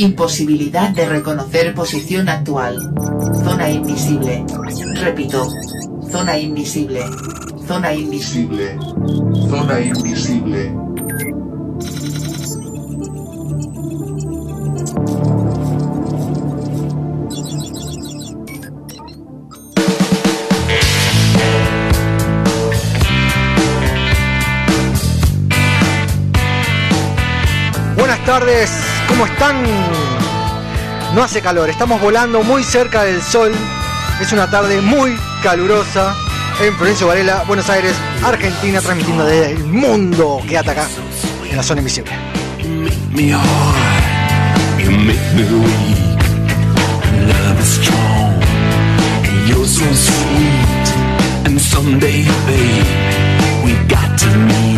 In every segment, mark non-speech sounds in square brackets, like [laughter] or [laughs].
Imposibilidad de reconocer posición actual. Zona invisible. Repito. Zona invisible. Zona invisible. Zona invisible. Buenas tardes, ¿cómo están? No hace calor, estamos volando muy cerca del sol. Es una tarde muy calurosa en Florencio Varela, Buenos Aires, Argentina, transmitiendo desde el mundo que ataca en la zona invisible. you're so sweet. And someday, babe, we got to meet.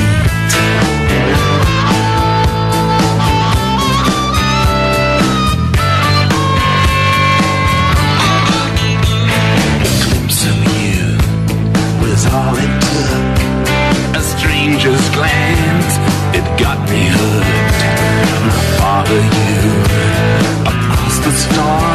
I you across the stars.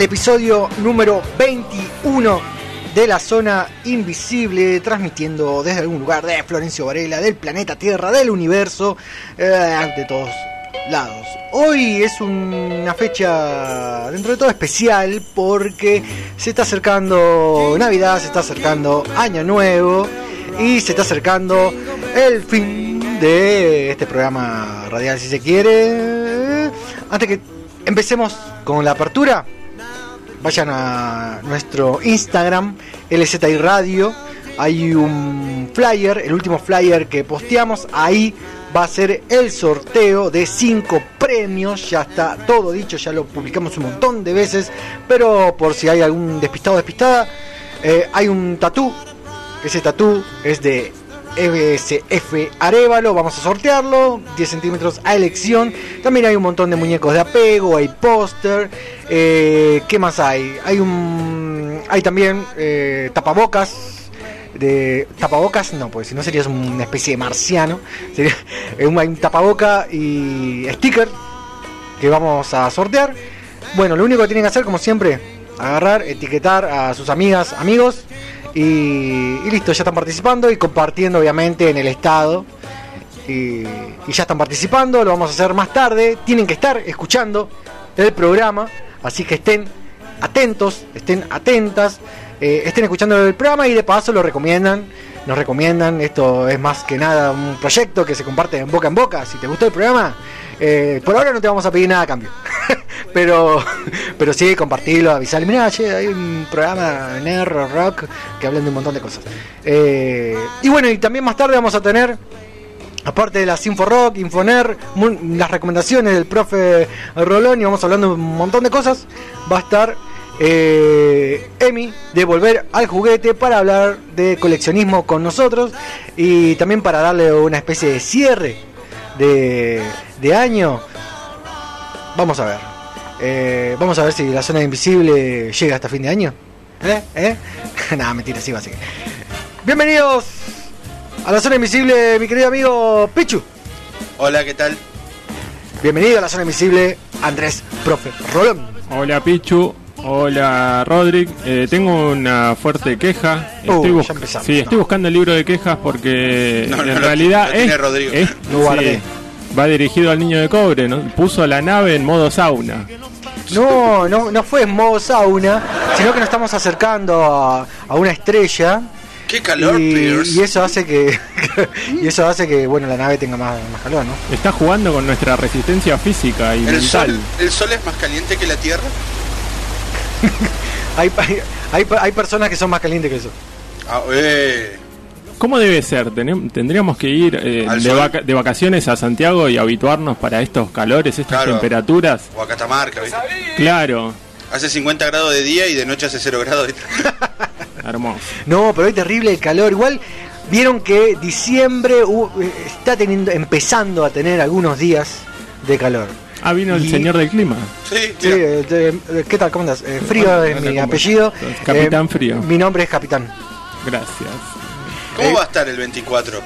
Al episodio número 21 de la zona invisible, transmitiendo desde algún lugar de Florencio Varela, del planeta Tierra, del universo, eh, de todos lados. Hoy es una fecha dentro de todo especial porque se está acercando Navidad, se está acercando Año Nuevo y se está acercando el fin de este programa radial si se quiere. Antes que empecemos con la apertura, vayan a nuestro Instagram, LZI Radio. Hay un flyer, el último flyer que posteamos. Ahí va a ser el sorteo de 5 premios. Ya está todo dicho, ya lo publicamos un montón de veces. Pero por si hay algún despistado o despistada, eh, hay un tatú. Ese tatú es de EBSF Arevalo, vamos a sortearlo, 10 centímetros a elección. También hay un montón de muñecos de apego, hay póster. Eh, ¿Qué más hay? Hay un, hay también eh, tapabocas. De tapabocas, no, pues si no serías una especie de marciano. [laughs] Sería un, hay un tapaboca y sticker que vamos a sortear. Bueno, lo único que tienen que hacer, como siempre, agarrar, etiquetar a sus amigas, amigos y, listo, ya están participando y compartiendo obviamente en el estado. Y, y ya están participando, lo vamos a hacer más tarde. Tienen que estar escuchando el programa, así que estén atentos, estén atentas, eh, estén escuchando el programa y de paso lo recomiendan. Nos recomiendan, esto es más que nada un proyecto que se comparte en boca en boca. Si te gustó el programa, eh, por ahora no te vamos a pedir nada a cambio. [laughs] pero, pero sí, compartirlo, avisarle. Mira, che, hay un programa en R Rock que hablan de un montón de cosas. Eh, y bueno, y también más tarde vamos a tener, aparte de las Info Rock, Infoner, las recomendaciones del profe Rolón y vamos hablando de un montón de cosas. Va a estar eh, Emi de Volver al Juguete para hablar de coleccionismo con nosotros y también para darle una especie de cierre de, de año. Vamos a ver. Eh, vamos a ver si la zona invisible llega hasta fin de año. ¿Eh? ¿Eh? [laughs] Nada, mentira, sí va a seguir. Bienvenidos a la zona invisible, mi querido amigo Pichu. Hola, ¿qué tal? Bienvenido a la zona invisible, Andrés Profe Rolón. Hola Pichu, hola Rodrick. Eh, tengo una fuerte queja. Uh, estoy, ya bus- empezamos, sí, no. estoy buscando el libro de quejas porque No, en no, realidad no es- Rodrigo. es- Lo guardé. sí, va dirigido al niño de cobre. ¿no? Puso la nave en modo sauna. No, no, no fue en modo sauna, sino que nos estamos acercando a, a una estrella Qué calor, y, Pierce. y eso hace que [laughs] y eso hace que bueno la nave tenga más, más calor, ¿no? Está jugando con nuestra resistencia física y ¿El mental. sol, ¿El sol es más caliente que la Tierra? [laughs] Hay, hay, hay, hay personas que son más calientes que eso. Ah, eh. ¿Cómo debe ser? Tendríamos que ir eh, de, sol. vaca- de vacaciones a Santiago y habituarnos para estos calores, estas Claro. temperaturas. O a Catamarca, ¿viste? Claro, Hace 50 grados de día y de noche hace 0 grados. [laughs] hermoso. No, pero es terrible el calor. Igual vieron que diciembre uh, eh, está teniendo, empezando a tener algunos días de calor. Ah, vino el Y- señor del clima. Sí, Sí, eh, ¿qué tal? ¿Cómo andas? Eh, frío es mi ¿cómo apellido. estás? Capitán Eh, Frío. Mi nombre es Capitán. Gracias. ¿Cómo eh, va a estar el 24?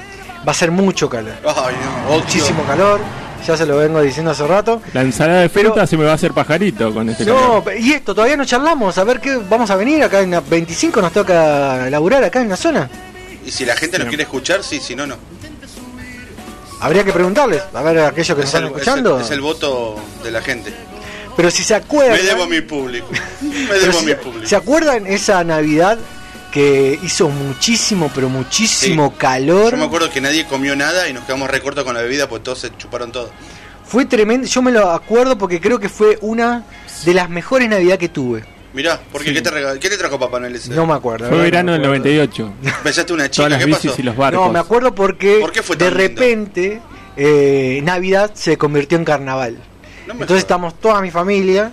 Va a ser mucho calor. Ay, no, odio. Muchísimo calor. Ya se lo vengo diciendo hace rato. La ensalada de Pero- fruta se me va a hacer pajarito con este No, calor. y esto, todavía no charlamos. A ver qué vamos a venir acá en la 25. Nos toca laburar acá en la zona. Y si la gente nos Sí. quiere escuchar, sí, si no, no. Habría que preguntarles. A ver, a aquellos que nos Es están el, es, el, escuchando. es el voto de la gente. Pero si se acuerdan. Me debo a mi público. [laughs] Me debo a si- mi público. ¿Se acuerdan esa Navidad que hizo muchísimo, pero muchísimo Sí. calor? Yo me acuerdo que nadie comió nada y nos quedamos recortos con la bebida porque todos se chuparon todo. Fue tremendo. Yo me lo acuerdo porque creo que fue una de las mejores Navidad que tuve. Mirá, porque Sí. ¿qué, te ¿qué te trajo Papá Noel ese? No me acuerdo. Fue verano No del me acuerdo. 98. ¿Besaste [laughs] una Todas chica? las ¿Qué bicis pasó? y los barcos. No, me acuerdo porque ¿Por qué fue de lindo? repente eh, Navidad se convirtió en carnaval. No me Entonces estamos toda mi familia.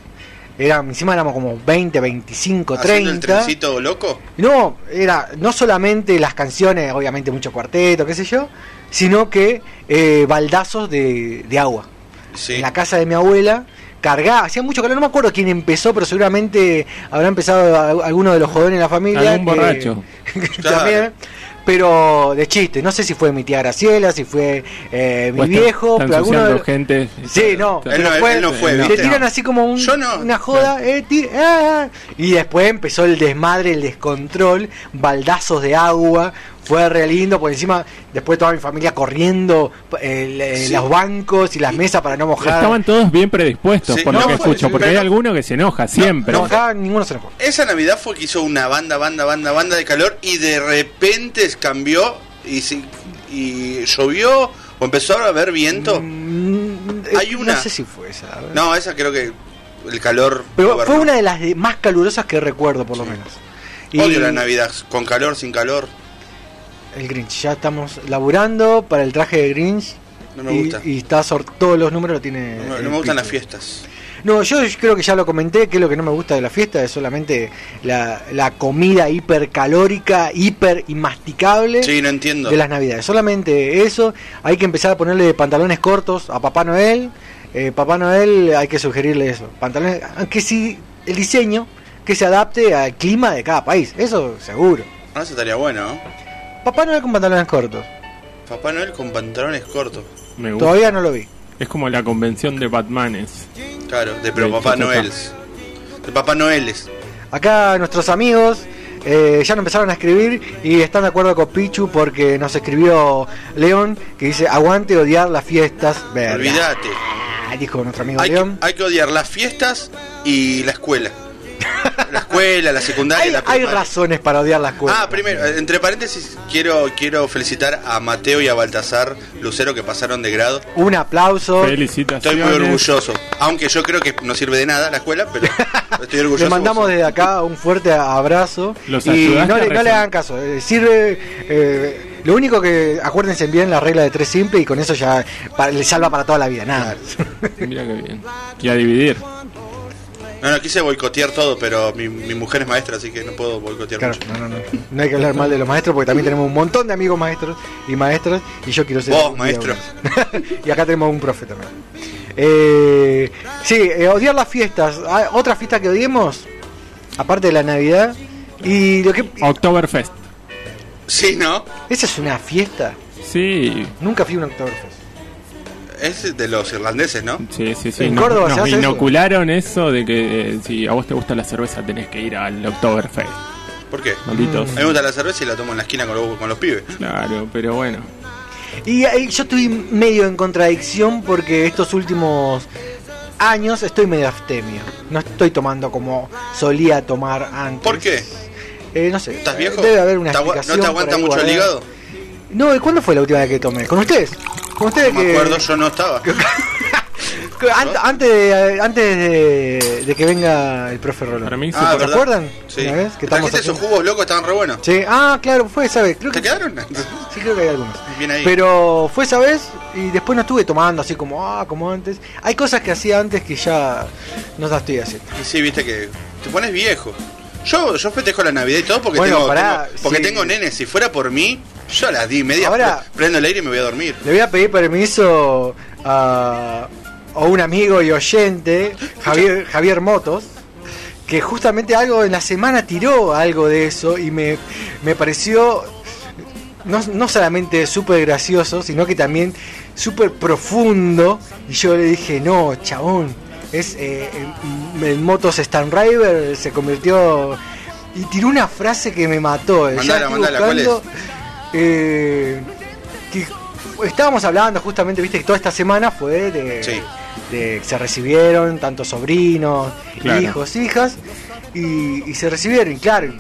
Era, encima éramos como 20, 25, ¿Haciendo el 30. trencito loco? No, era no solamente las canciones, obviamente mucho cuarteto, qué sé yo, sino que eh, baldazos de, de agua. Sí. En la casa de mi abuela, cargaba, hacía mucho calor, no me acuerdo quién empezó, pero seguramente habrá empezado alguno de los jóvenes de la familia. Algún borracho. [laughs] Claro. también, pero de chiste, no sé si fue mi tía Graciela, si fue eh, mi viejo, está pero alguno gente. Sí, no, Él no- fue, él no fue, ¿viste? tiran No. así como un- no. una joda, eh, ti- ah, y después empezó el desmadre, el descontrol, baldazos de agua, fue re lindo, por encima, después toda mi familia corriendo el- eh, Sí. los bancos y las mesas para no mojar. Estaban todos bien predispuestos, Sí, por lo que fue- escucho, porque hay alguno que se enoja siempre. no, acá ninguno se enojó. Esa Navidad fue que hizo una banda, banda, banda, banda de calor y de repente cambió y, se- y llovió o empezó a haber viento. Mm, Hay eh, una. No sé si fue esa. No, esa creo que el calor. Pero gobernó. fue una de las de- más calurosas que recuerdo, por lo Sí. menos. Odio Y- la Navidad, con calor, sin calor. El Grinch, ya estamos laburando para el traje de Grinch. No me y, gusta. y está todos los números lo tiene. No, me- el no me gustan las fiestas. No, yo creo que ya lo comenté, que lo que no me gusta de la fiesta es solamente la, la comida hipercalórica, hiper inmasticable Sí, no entiendo. de las navidades. Solamente eso, hay que empezar a ponerle pantalones cortos a Papá Noel. Eh, Papá Noel hay que sugerirle eso. Pantalones, aunque sí, el diseño que se adapte al clima de cada país, eso seguro. Ah, eso estaría bueno, ¿no? Papá Noel con pantalones cortos, Papá Noel con pantalones cortos. Me gusta. todavía no lo vi. Es como la convención de Batmanes. Claro, de pero Papá Noel. De Papá Noeles. Acá nuestros amigos eh, ya nos empezaron a escribir y están de acuerdo con Pichu porque nos escribió León que dice aguante odiar las fiestas. Verga. Olvídate. Ah, dijo nuestro amigo Hay que, León. hay que odiar las fiestas y la escuela. La escuela, la secundaria, Hay, la hay razones para odiar la escuela. Ah, primero, eh, entre paréntesis, quiero quiero felicitar a Mateo y a Baltasar Lucero que pasaron de grado. Un aplauso. Felicitaciones. Estoy muy orgulloso. Aunque yo creo que no sirve de nada la escuela, pero [laughs] estoy orgulloso. Le mandamos desde acá un fuerte abrazo. Los y no, le, no le rezar. hagan caso. eh, sirve. eh, lo único que acuérdense bien la regla de tres simple y con eso ya pa- le salva para toda la vida. Nada. Mira qué bien. Y a dividir. No, no, quise boicotear todo, pero mi, mi mujer es maestra, así que no puedo boicotear Claro, mucho. no, no, no. No hay que hablar mal de los maestros porque también tenemos un montón de amigos maestros y maestras y yo quiero ser. Vos, maestro. [laughs] y acá tenemos un profe también. Eh, sí, eh, odiar las fiestas. Ah, Otra fiesta que odiemos, aparte de la Navidad. Y lo que. Oktoberfest. Sí, ¿no? Esa es una fiesta. Sí, Nunca fui a un Oktoberfest. Es de los irlandeses, ¿no? sí, sí, sí. ¿En Nos- Córdoba se nos hace inocularon eso? de que eh, si a vos te gusta la cerveza tenés que ir al Oktoberfest. ¿Por qué? Malditos. A mí me gusta la cerveza y la tomo en la esquina con los, con los pibes. Claro, pero bueno. Y ahí yo estoy medio en contradicción porque estos últimos años estoy medio abstemio. No estoy tomando como solía tomar antes. ¿Por qué? Eh, no sé. ¿Estás viejo? Debe haber una ¿Te agua- explicación ¿No te aguanta mucho el hígado? No, ¿y cuándo fue la última vez que tomé? ¿Con ustedes? ¿Con ustedes No me que- acuerdo, yo no estaba. [laughs] antes de, antes de, de que venga el profe Rolón. Para mí Ah, ¿Se ¿verdad? acuerdan? Sí. Una vez que estamos ¿Trajiste esos jugos locos? Estaban re buenos. Sí, ah, claro, fue esa vez. Creo ¿Te que, quedaron? sí, creo que hay algunos. Bien ahí. Pero fue esa vez y después no estuve tomando así como, ah, como antes. Hay cosas que hacía antes que ya no las estoy haciendo. Y sí, viste que te pones viejo. Yo, yo festejo la Navidad y todo porque, Bueno, tengo, pará, tengo- porque sí. tengo nenes. Si fuera por mí, yo a las 10 y media Ahora- pre- prendo el aire y me voy a dormir. Le voy a pedir permiso a, a un amigo y oyente, Javier, Javier Motos, que justamente algo en la semana tiró algo de eso y me, me pareció no, no solamente súper gracioso, sino que también súper profundo. Y yo le dije, no, chabón, es eh, el, el Motos Stan River se convirtió... Y tiró una frase que me mató. Mandala, mandala, ¿cuál es? Eh, que estábamos hablando justamente, viste que toda esta semana fue de, Sí. de que se recibieron tantos sobrinos, Claro. hijos, hijas, y, y se recibieron, y claro,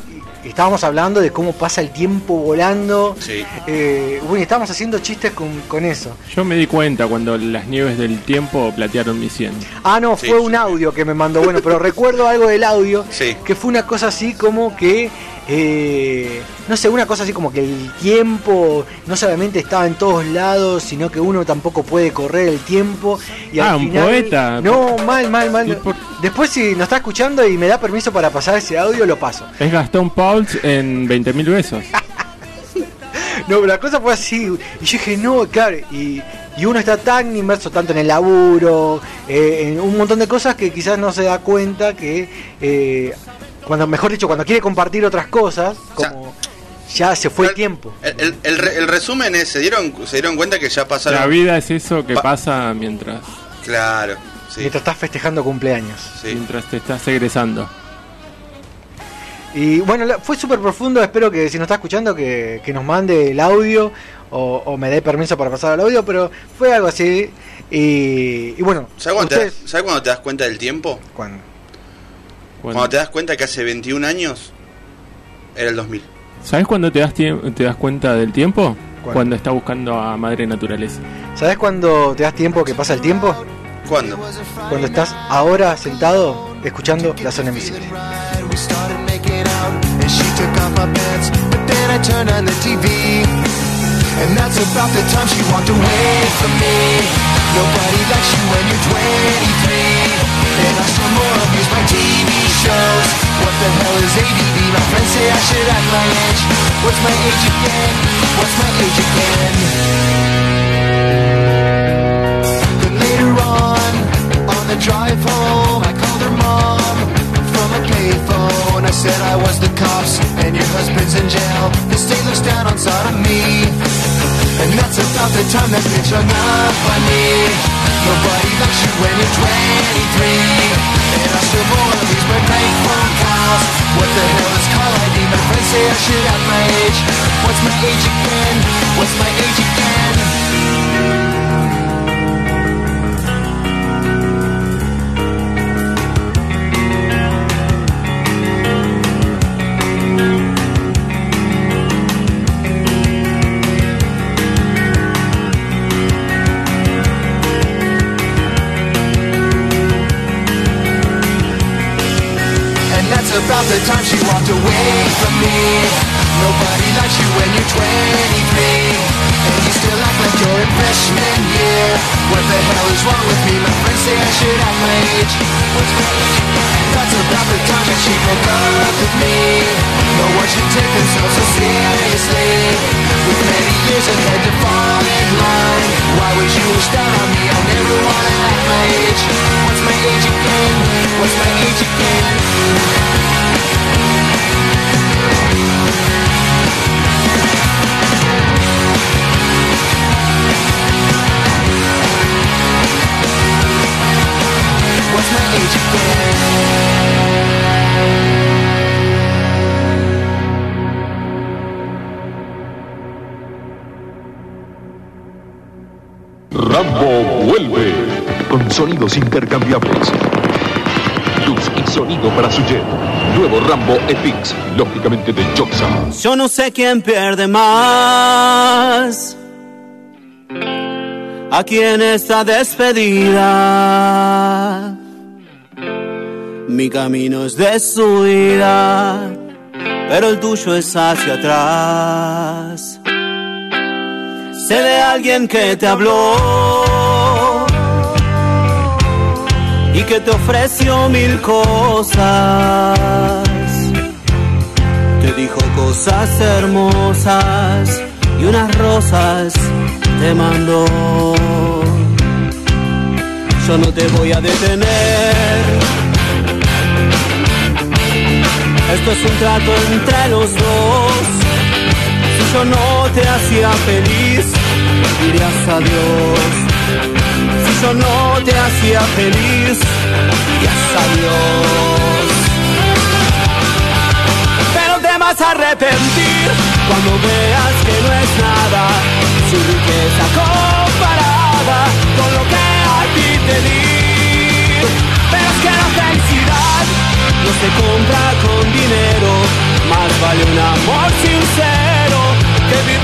y estábamos hablando de cómo pasa el tiempo volando, Sí. eh, bueno, y estábamos haciendo chistes con, con eso. Yo me di cuenta cuando las nieves del tiempo platearon mi 100. Ah, no, Sí, fue sí. un audio que me mandó, bueno, pero [laughs] recuerdo algo del audio, Sí. que fue una cosa así como que, eh, no sé, una cosa así como que el tiempo no solamente estaba en todos lados, sino que uno tampoco puede correr el tiempo. Y Ah, al un poeta. No, mal, mal, ¿Y mal. por- Después si nos está escuchando y me da permiso para pasar ese audio, lo paso. Es Gastón Pauls en 20 mil besos. [laughs] No, pero la cosa fue así. Y yo dije, no, claro. Y, y uno está tan inmerso tanto en el laburo, eh, en un montón de cosas que quizás no se da cuenta que, eh, cuando mejor dicho, cuando quiere compartir otras cosas, como ya se fue el El- tiempo. El, el- el re- el resumen es, ¿se dieron, se dieron cuenta que ya pasaron... La vida es eso que Pa- pasa mientras, Claro, sí. Mientras estás festejando cumpleaños. sí. mientras te estás egresando. Y bueno, fue súper profundo. Espero que si nos está escuchando, que, que nos mande el audio o, o me dé permiso para pasar al audio. Pero fue algo así. Y, y bueno, ¿Sabes cuando, te das- cuando te das cuenta del tiempo? cuando- Cuando- Cuando te das cuenta que hace 21 años era el 2000. ¿Sabes cuándo te das, te das cuenta del tiempo? ¿Cuándo? Cuando está buscando a Madre Naturaleza. ¿Sabes cuando te das tiempo que pasa el tiempo? ¿Cuándo? Cuando estás ahora sentado escuchando la zona invisible. And that's about the time she walked away from me Nobody likes you when you're 23 And I still more abuse my TV shows What the hell is ADD? My friends say I should act my age What's my age again? What's my age again? But later on, on the drive home I called her mom from a payphone I said I was the cops and your husband's in jail The state looks down on sodomy And that's about the time that bitch hung up on me Nobody likes you when you're 23 And I still more of these my phone calls What the hell is call ID? My friends say I should have my age What's my age again? What's my age again? About the time she walked away from me. Nobody likes you when you're 23 And you still act like you're in freshman year. What the hell is wrong with me? My friends say I should act my age? And that's about the time that she broke up with me. No one should take themselves so seriously. With many years ahead to fall in line Why would you down on me? I never wanna act my age What's my age again? What's my age again? Intercambiables. Luz y sonido para su jet. Nuevo Rambo FX, lógicamente de Joxa. Yo no sé quién pierde más. Aquí en esta despedida. Mi camino es de subida, pero el tuyo es hacia atrás. Sé de alguien que te habló que te ofreció mil cosas. Te dijo cosas hermosas y unas rosas te mandó. Yo no te voy a detener. Esto es un trato entre los dos. Si yo no te hacía feliz, dirías adiós. Yo no te hacía feliz, dirías adiós. Pero te vas a arrepentir cuando veas que no es nada su riqueza comparada con lo que a ti te di. Pero es que la felicidad no se compra con dinero, más vale un amor sincero que vivir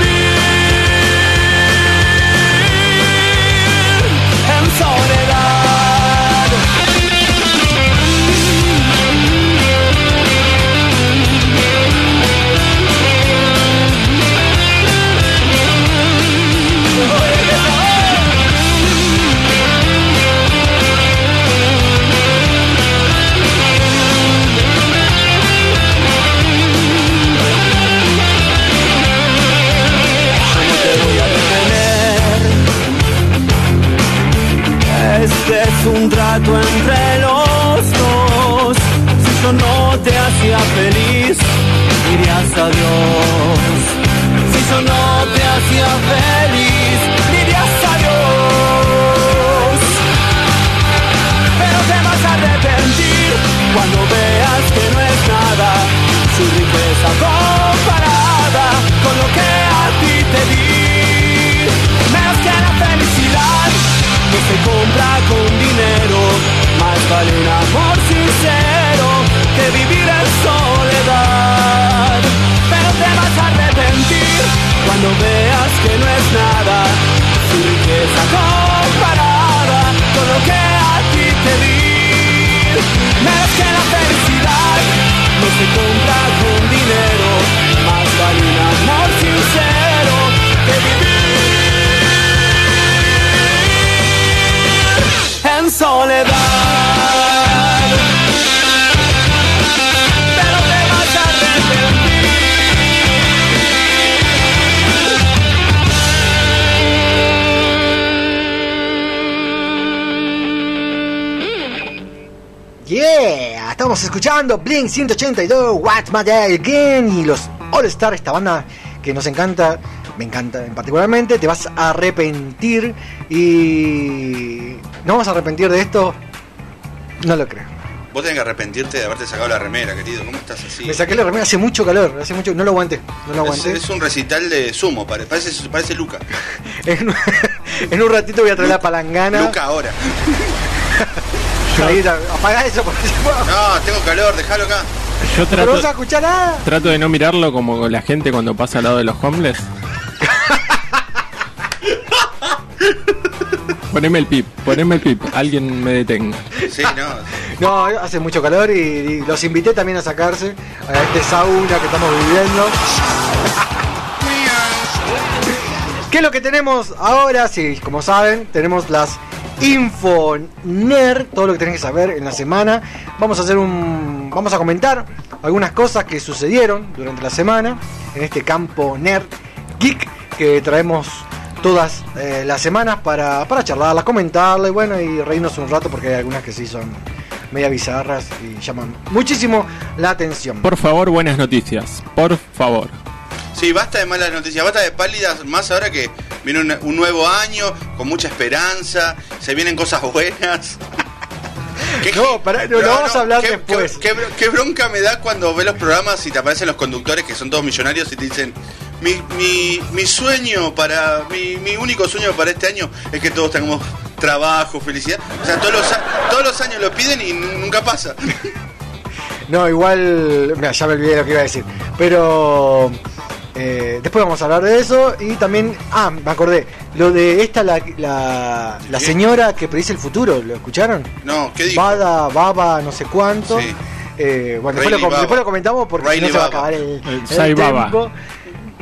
un trato entre los dos. Si yo no te hacía feliz, dirías adiós. Si yo no te hacía feliz, dirías adiós. Pero te vas a arrepentir cuando veas que no es nada su riqueza comparada con lo que a ti te di. Menos que la felicidad no se compra con dinero, más vale un amor sincero que vivir en soledad. Pero te vas a arrepentir cuando veas que no es nada su riqueza comparada con lo que a ti te di. Menos que la felicidad no se compra Estamos escuchando Blink 182, What's My Day Again y los All Star, esta banda que nos encanta, me encanta en particularmente, te vas a arrepentir y no vamos a arrepentir de esto, no lo creo. Vos tenés que arrepentirte de haberte sacado la remera, querido. ¿Cómo estás así? Me saqué la remera, hace mucho calor, hace mucho, no lo aguanté, no lo Es, aguanté. es un recital de sumo, pare- parece, parece Luca. [laughs] En, un- [laughs] en un ratito voy a traer la palangana. Luca ahora. [laughs] Ahí, apagá eso porque No, tengo calor, déjalo acá. Yo no trato, vas a escuchar nada. trato de no mirarlo como la gente cuando pasa al lado de los homeless. [laughs] Poneme el pip, poneme el pip, alguien me detenga. Sí, no. [laughs] No, hace mucho calor y, y los invité también a sacarse a este sauna que estamos viviendo. [laughs] ¿Qué es lo que tenemos ahora? Sí, como saben, tenemos las Info Nerd, todo lo que tenés que saber en la semana. Vamos a hacer un. Vamos a comentar algunas cosas que sucedieron durante la semana en este campo nerd geek que traemos todas eh, las semanas para, para charlarlas, comentarlas y bueno, y reírnos un rato porque hay algunas que sí son media bizarras y llaman muchísimo la atención. Por favor, buenas noticias, por favor. Sí, basta de malas noticias, basta de pálidas, más ahora que viene un, un nuevo año con mucha esperanza, se vienen cosas buenas. [laughs] ¿Qué- No, pará, no, lo vamos a hablar qué- después. Qué, qué bro- qué bronca me da cuando ves los programas y te aparecen los conductores que son todos millonarios y te dicen, mi, mi, mi sueño para, mi, mi único sueño para este año es que todos tengamos trabajo, felicidad. O sea, todos los, todos los años lo piden y nunca pasa. [laughs] No, igual. Mira, ya me olvidé lo que iba a decir. Pero. Eh, después vamos a hablar de eso. Y también. Ah, me acordé. Lo de esta, la, la, señora que predice el futuro. ¿Lo escucharon? No, ¿qué dijo? Bada, Baba, no sé cuánto. Sí. Eh, bueno, después Rayleigh lo, después comentamos porque si no Rayleigh se va a acabar el, El tiempo.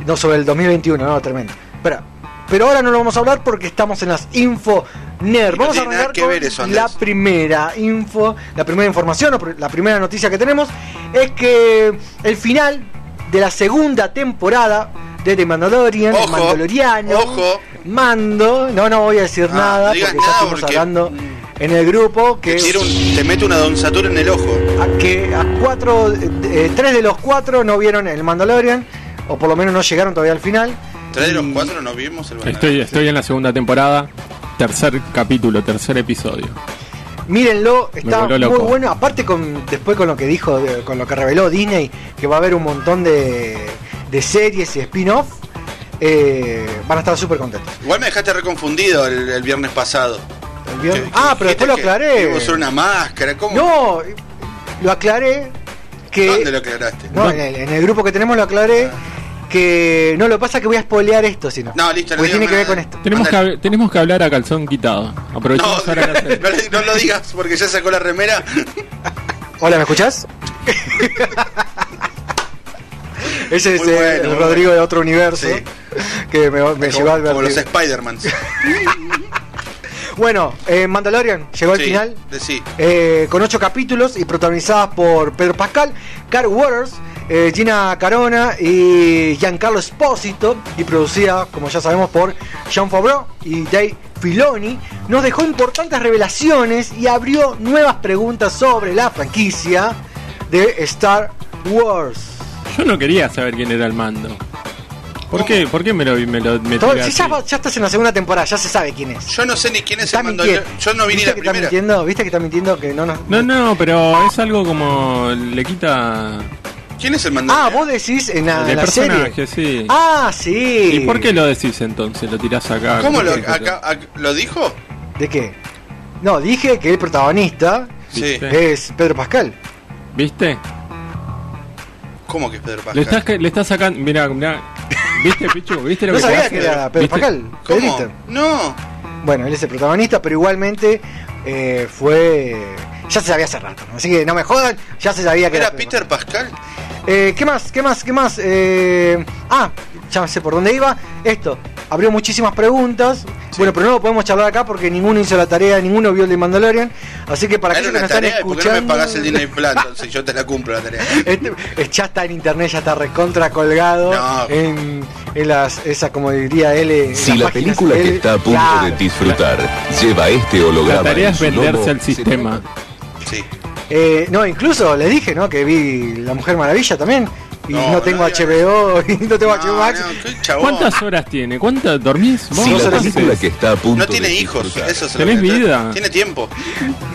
No, sobre el 2021, no, tremendo. Espera. Pero ahora no lo vamos a hablar porque estamos en las info nerd. No Vamos a arrancar que con ver eso, la primera info, la primera información la primera noticia que tenemos es que el final de la segunda temporada de The Mandalorian, Ojo, Mandaloriano, ojo. Mando, no, no voy a decir Ah, nada no porque ya porque- hablando en el grupo que Te, un- te meto una donzatura en el ojo. a que a cuatro, eh, tres de los cuatro no vieron el Mandalorian, o por lo menos no llegaron todavía al final. Tres de los cuatro no vimos el banana. Estoy, estoy en la segunda temporada, tercer capítulo, tercer episodio. Mírenlo, está muy bueno. Aparte con después con lo que dijo, con lo que reveló Disney, que va a haber un montón de, de series y spin-off, eh, van a estar súper contentos. Igual me dejaste reconfundido el, el viernes pasado. El viernes- Que- ah, que pero después lo que aclaré. usar una máscara, ¿cómo? No, lo aclaré que ¿Dónde lo aclaraste? no, en el, en el grupo que tenemos lo aclaré que no lo pasa que voy a spoilear esto, sino. No, listo, no Porque tiene que ver con esto. Tenemos que, tenemos que hablar a calzón quitado. No, Aprovechemos ahora [laughs] no, no lo digas porque ya sacó la remera. [laughs] Hola, ¿me escuchás? [laughs] Ese es bueno, el Rodrigo de otro universo Sí. que me, me llevó al como, como los. Spider-Man. Bueno, eh, Mandalorian llegó al Sí, final de sí. eh, con ocho capítulos y protagonizadas por Pedro Pascal, Carl Waters, eh, Gina Carona y Giancarlo Espósito y producida, como ya sabemos, por Jean Favreau y Dave Filoni, nos dejó importantes revelaciones y abrió nuevas preguntas sobre la franquicia de Star Wars. Yo no quería saber quién era el mando. ¿Por qué? ¿Por qué me lo, me lo me Todo- si ya, estás en la segunda temporada, ya se sabe quién es. Yo no sé ni quién es el mando. mintiendo. Yo no vi ni ¿Viste la que está primera. mintiendo? ¿Viste que está mintiendo? Que no nos... No, no, pero es algo como le quita ¿Quién es el mando? Ah, vos decís en la, de en la personaje, serie. sí. Ah, sí. ¿Y por qué lo decís entonces? ¿Lo tirás acá? ¿Cómo lo, acá- ac- lo dijo? ¿De qué? No, dije que el protagonista es Pedro Pascal. ¿Viste? ¿Cómo que es Pedro Pascal? Le estás, le estás sacando. Mirá, mirá. ¿Viste, Pichu? ¿Viste lo No que sabía te que era Pedro ¿Viste? Pascal. ¿Cómo? Pedrito. No. Bueno, él es el protagonista, pero igualmente eh, fue. Ya se sabía hace rato, ¿no? así que no me jodan, ya se sabía que ¿Era era, Peter Pascal? Eh, ¿Qué más? ¿Qué más? ¿Qué más? Eh, ah, ya sé por dónde iba. Esto. abrió muchísimas preguntas. Bueno, pero no lo podemos charlar acá porque ninguno hizo la tarea, ninguno vio el de Mandalorian. Así que para aquellos que una nos están tarea, ¿y ¿por qué no me escuchando. pagas el Disney Plus? Entonces yo te la cumplo la tarea. [laughs] Este- eh, ya está en internet, ya está recontra colgado No. en, en las, esa como diría él. en Si la película que está a punto claro. de disfrutar lleva este holograma. La tarea es venderse al sistema. Sí. Eh, no, incluso les dije, ¿no? Que vi La Mujer Maravilla también. Y no, No, tengo no, HBO [laughs] y no tengo HBO Max. ¿Cuántas horas tiene? ¿Cuántas dormís? ¿Vos Si Dos la película que está a punto No tiene de hijos, eso es lo ¿Tenés que- vida? Tiene tiempo.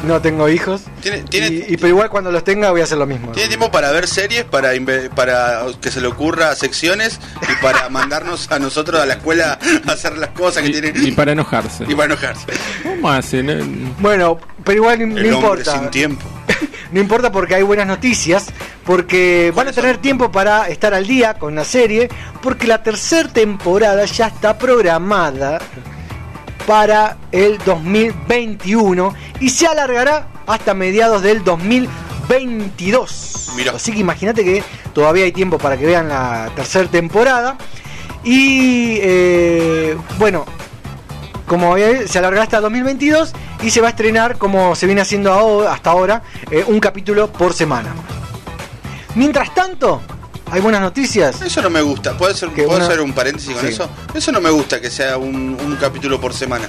No tengo hijos. Tiene, tiene, Y, y- pero igual cuando los tenga voy a hacer lo mismo. tiene tiempo para ver series, para para que se le ocurra secciones y para [laughs] mandarnos a nosotros a la escuela a hacer las cosas que Y, tienen y para enojarse. [laughs] y para enojarse. ¿Cómo hacen? Bueno, pero igual no, El hombre importa. sin tiempo. No importa porque hay buenas noticias, porque van a ¿Cuáles tener tiempo para estar al día con la serie, porque la tercera temporada ya está programada para el 2021 y se alargará hasta mediados del 2022. Mirá. Así que imagínate que todavía hay tiempo para que vean la tercera temporada. Y eh, bueno, como se alargará hasta 2022 y se va a estrenar como se viene haciendo hasta ahora eh, un capítulo por semana. Mientras tanto, hay buenas noticias. Eso no me gusta. ¿Puedo hacer, Que ¿puedo una- hacer un paréntesis con Sí. eso? Eso no me gusta que sea un, un capítulo por semana.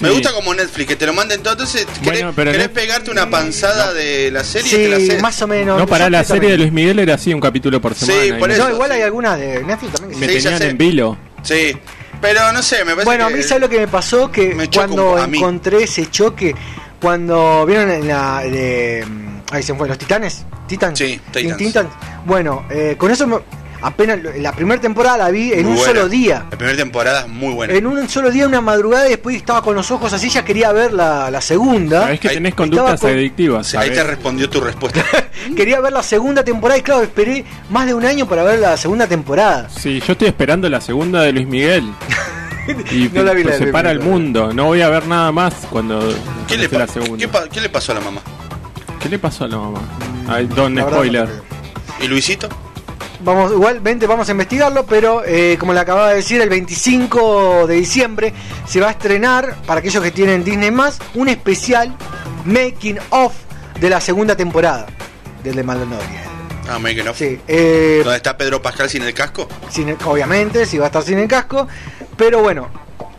Me sí. gusta como Netflix, que te lo manden todo. Entonces, ¿querés, Bueno, pero querés Net- pegarte una panzada de la serie? te la Sí, más o menos. No, para la también. serie de Luis Miguel era así, un capítulo por Sí, semana. y por eso. No, igual sí. hay algunas de Netflix también. que Me sí. Sí, tenían en vilo. Sí. Pero no sé, me parece Bueno, a mí, ¿sabes lo que me pasó? Que Me choca un cuando encontré ese choque, cuando vieron en la de. Ahí se fue, los titanes. ¿Titans? Sí, Teen Titans. Bueno, eh, con eso me- apenas la primera temporada la vi en Muy un buena. solo día. La primera temporada es muy buena. En un solo día, una madrugada, y después estaba con los ojos así, ya quería ver la, la segunda. Sabés que Ahí- tenés conductas con- adictivas. Ahí te respondió tu respuesta. [laughs] Quería ver la segunda temporada y claro, esperé más de un año para ver la segunda temporada. Sí, yo estoy esperando la segunda de Luis Miguel. [laughs] Y No la vi la pues, se para el mundo. No voy a ver nada más cuando ¿Qué le, la segunda. ¿qué, pa- qué le pasó a la mamá? ¿Qué le pasó a la mamá? Ay, don spoiler. ¿Y Luisito? Vamos, igualmente vamos a investigarlo, pero eh, como le acababa de decir, el 25 de diciembre se va a estrenar, para aquellos que tienen Disney más, un especial making of de la segunda temporada del de Mandalorian. Ah, Making of. Sí, eh, ¿Dónde está Pedro Pascal sin el casco? sin el- obviamente, si va a estar sin el casco, pero bueno,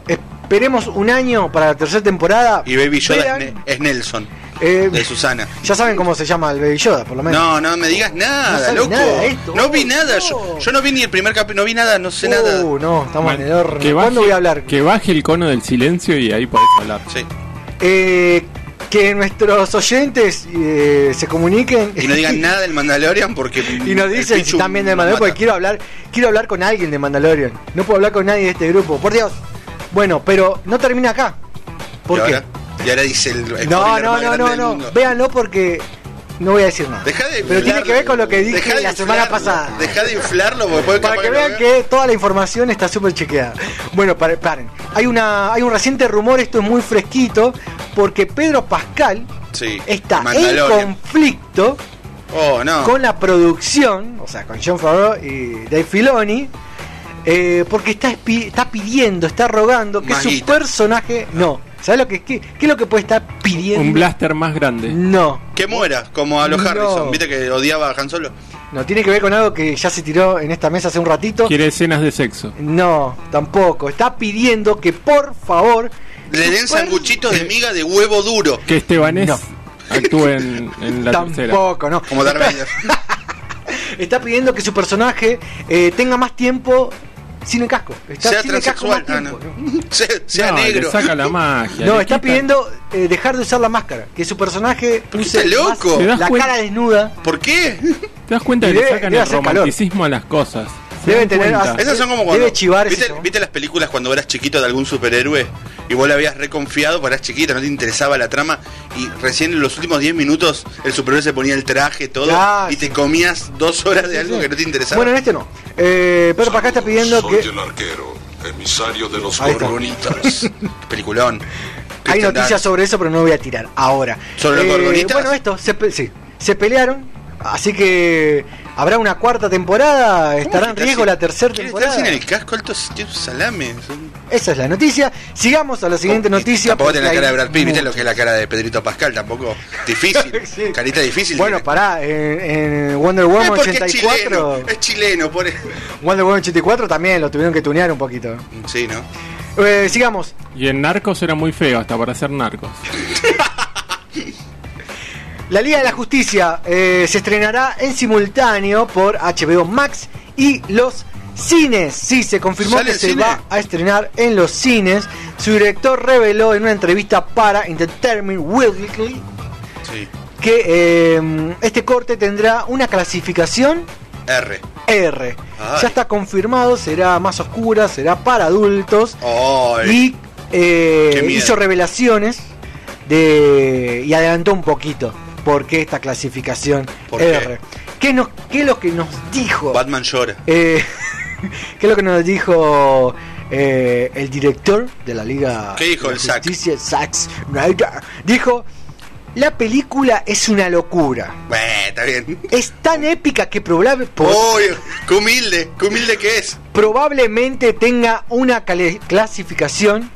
esperemos un año para la tercera temporada. Y Baby Yoda Vean, es, Ne- es Nelson, eh, de Susana. ya saben cómo se llama el Baby Yoda, por lo menos. No, no me digas nada, No loco. nada de esto, no vi nada. Yo, yo no vi ni el primer capítulo, no vi nada, no sé nada. Uh, no, estamos Bueno, en el horno. que ¿Cuándo baje- voy a hablar? Que baje el cono del silencio y ahí podés hablar. Sí. Eh, que nuestros oyentes eh, se comuniquen Y no digan [laughs] nada del Mandalorian porque. y nos dicen si Pichu están bien de nos Mandalorian porque quiero hablar quiero hablar con alguien de Mandalorian no puedo hablar con nadie de este grupo por Dios bueno pero no termina acá ¿por qué? Ahora, y ahora dice el. el no no no no no véanlo porque no voy a decir nada Deja de pero tiene que ver con lo que dije la semana pasada Deja de inflarlo porque para que lo vean vea. que toda la información está súper chequeada. Bueno, pare- paren. Hay, una, hay un reciente rumor, esto es muy fresquito, porque Pedro Pascal Sí, está en conflicto Oh, no. con la producción, o sea, con John Favreau y Dave Filoni, eh, porque está, está pidiendo, está rogando que su personaje. No. ¿Sabes lo que es? ¿Qué, qué es lo que puede estar pidiendo? Un blaster más grande. No. Que muera, como a los No. Harrison. ¿Viste que odiaba a Han Solo? No, tiene que ver con algo que ya se tiró en esta mesa hace un ratito. Quiere escenas de sexo. No, tampoco. Está pidiendo que por favor. Le den sanguchitos de miga de huevo duro. Que Estebanés No. actúe en, en la tercera. Tampoco, no. Como Darth Vader. [laughs] Está pidiendo que su personaje eh, tenga más tiempo sin el casco. Está sea sin el casco más transexual. Ah, tiempo, no. [laughs] Sea, sea No, negro. Le saca la magia. No, está quita- pidiendo eh, dejar de usar la máscara. Que su personaje use está loco? más ¿Te das la cara desnuda. ¿Por qué? ¿Te das cuenta Y que debe- le sacan el calor. romanticismo a las cosas? ¿Se Deben tener-? Esas son como Debe cuando. chivar ese ¿viste, chabón. ¿Viste las películas cuando eras chiquito de algún superhéroe? Y vos le habías reconfiado porque eras chiquito, no te interesaba la trama. Y recién en los últimos 10 minutos el superhéroe se ponía el traje, todo. Ah, y sí. te comías dos horas de algo sí. que no te interesaba. Bueno, en este no. Eh, Pedro Pascal está pidiendo Soy que. el arquero, emisario de los gorgonitas. [laughs] Peliculón. Hay noticias sobre eso, pero no voy a tirar ahora. ¿Sobre los gorgonitas? Bueno, esto, se, pe- sí, se pelearon. Así que ¿Habrá una cuarta temporada? ¿Estará en ¿Cómo que riesgo estás la tercera ¿Quiere temporada? estar sin el casco alto salame? Esa es la noticia. Sigamos a la siguiente noticia. Tampoco tiene la cara de Brad Pitt, ¿viste lo que es la cara de Pedrito Pascal? Tampoco difícil. [laughs] Sí. Carita difícil. Bueno, tiene. pará, en, en Wonder Es Woman porque es 84. chileno, es chileno, por Wonder Woman 84 también lo tuvieron que tunear un poquito. Sí, ¿no? Eh, sigamos. Y en Narcos era muy feo, hasta para hacer Narcos. [laughs] La Liga de la Justicia eh, se estrenará en simultáneo por HBO Max y los cines. Sí, se confirmó ¿Sale que se cine? va a estrenar en los cines. Su director reveló en una entrevista para Entertainment Weekly Sí. que eh, este corte tendrá una clasificación R. R. Ay. Ya está confirmado, será más oscura, será para adultos Ay. y eh, hizo revelaciones de y adelantó un poquito por qué esta clasificación. R. ¿Qué, nos, ¿Qué es lo que nos dijo? Batman llora. Eh, [laughs] ¿Qué es lo que nos dijo eh, el director de la Liga ¿Qué dijo de el? Justicia, Zack Snyder? Dijo, la película es una locura. Bueno, está bien. Es tan épica que probable- Uy, qué humilde, qué humilde que es. probablemente tenga una clasificación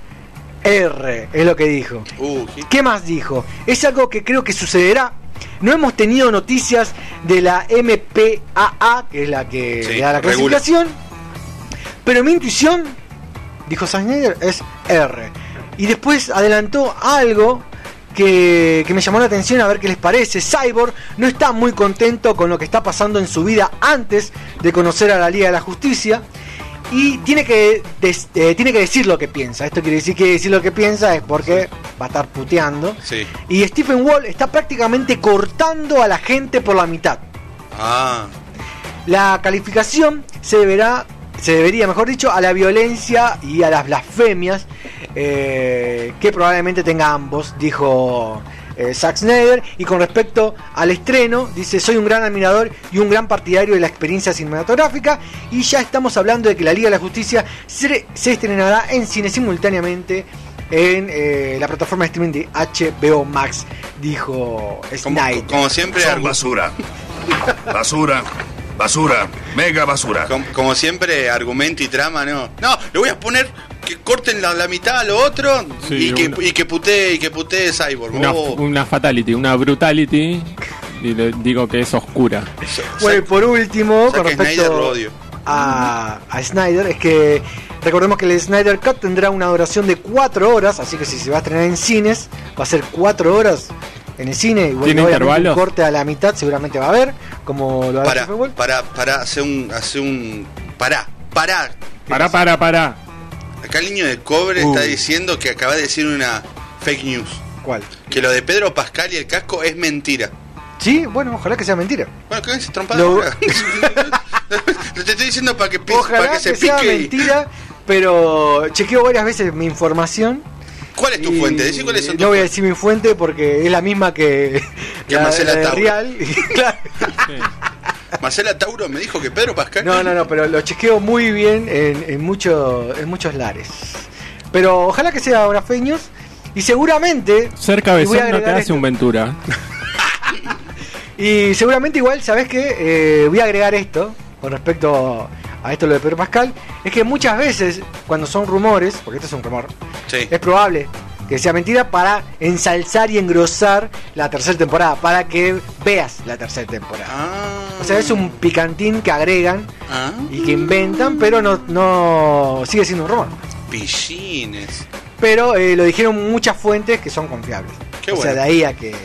R, es lo que dijo. Uh, qué- ¿Qué más dijo? Es algo que creo que sucederá. No hemos tenido noticias de la MPAA, que es la que Sí, le da la regula. clasificación. Pero mi intuición, dijo Snyder, es R. Y después adelantó algo que, que me llamó la atención a ver qué les parece. Cyborg no está muy contento con lo que está pasando en su vida antes de conocer a la Liga de la Justicia. Y tiene que, des- eh, tiene que decir lo que piensa. Esto quiere decir que decir lo que piensa es porque va a estar puteando. Sí. Y Stephen Wall está prácticamente cortando a la gente por la mitad. Ah, La calificación se deberá, se debería, mejor dicho, a la violencia y a las blasfemias eh, que probablemente tenga ambos, dijo eh, Zack Snyder. Y con respecto al estreno, dice: Soy un gran admirador y un gran partidario de la experiencia cinematográfica. Y ya estamos hablando de que la Liga de la Justicia se, se estrenará en cine simultáneamente. En eh, la plataforma de streaming de HBO Max, dijo como, Snyder. como siempre, Son argu- basura. Basura. Basura. Mega basura. como, como siempre, argumento y trama, ¿no? No, le voy a poner que corten la, la mitad a lo otro Sí, y, que, una- y que putee, y que putee Cyborg. Una, Oh. una fatality, una brutality. Y le digo que es oscura. Bueno, y por último, con Snyder respecto lo odio. a, a Snyder, es que recordemos que el Snyder Cut tendrá una duración de 4 horas, así que si se va a estrenar en cines, va a ser 4 horas en el cine. ¿Tiene intervalos? un corte a la mitad seguramente va a haber, como lo para, para, para hacer un, hacer un, pará, pará. Para, para, para. Acá el niño de cobre Uh. está diciendo que acaba de decir una fake news. ¿Cuál? Que lo de Pedro Pascal y el casco es mentira. Sí, bueno, ojalá que sea mentira. Bueno, que se trompada Lo- te [laughs] estoy diciendo para que, Ojalá para que se que sea pique. y- mentira, pero chequeo varias veces mi información. ¿Cuál es tu y fuente? Decí cuáles son tus No voy a decir mi fuente porque es la misma que, Que la, Marcela la de Tauro. Real. [laughs] Claro. Marcela Tauro me dijo que Pedro Pascal. No, no, no, pero lo chequeo muy bien en, en, mucho- en muchos lares. Pero ojalá que sea una fake news. Y seguramente. Ser a cabezón no te hace esto. un Ventura. [laughs] Y seguramente igual, ¿sabes qué? Eh, voy a agregar esto con respecto a esto lo de Pedro Pascal. Es que muchas veces, cuando son rumores, porque esto es un rumor, Sí. es probable que sea mentira para ensalzar y engrosar la tercera temporada, para que veas la tercera temporada. Ah. O sea, es un picantín que agregan Ah. y que inventan, pero no, no sigue siendo un rumor. Pillines. Pero eh, lo dijeron muchas fuentes que son confiables. Qué o sea, bueno. de ahí a que,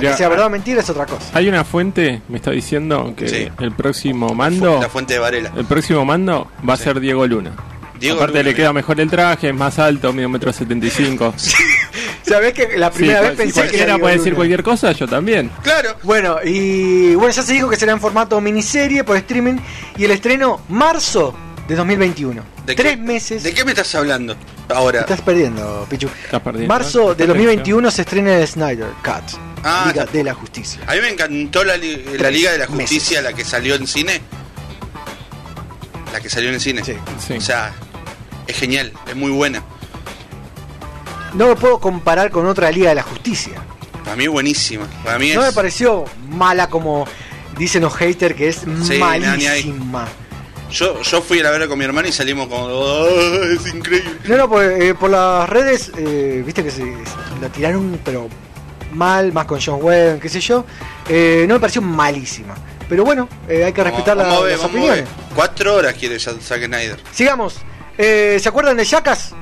Mira, que sea ah- verdad o mentira es otra cosa. Hay una fuente, me está diciendo que Sí. el próximo mando. La fuente de Varela. El próximo mando va a Sí. ser Diego Luna. Diego Aparte Luna, le queda mira. mejor el traje, es más alto, mide un metro setenta y cinco. [laughs] ¿Sabés que la primera Sí, vez pensé que era cualquiera puede decir Luna? cualquier cosa, yo también. Claro. Bueno, y bueno, ya se dijo que será en formato miniserie por streaming y el estreno marzo de 2021. ¿De Tres qué- meses. ¿De qué me estás hablando ahora? Estás perdiendo, Pichu. Estás perdiendo. Marzo de Estás 2021 se estrena el Snyder Cut. Ah, Liga de la Justicia. A mí me encantó la, li- la Liga de la meses. Justicia, la que salió en cine. La que salió en el cine. Sí. Sí. O sea, es genial, es muy buena. No me puedo comparar con otra Liga de la Justicia. Para mí es buenísima. Para mí es. No me pareció mala como dicen los haters que es Sí, malísima. Yo, yo fui a la verla con mi hermana y salimos como. "Oh, es increíble. No, no, pues, eh, por las redes, eh, viste que se, se la tiraron, pero mal, más con John Wayne, qué sé yo. Eh, no me pareció malísima. Pero bueno, eh, hay que respetar la- vamos ver, las opiniones. Cuatro horas quiere Zack Snyder. Sigamos. Eh, ¿Se acuerdan de Jackass?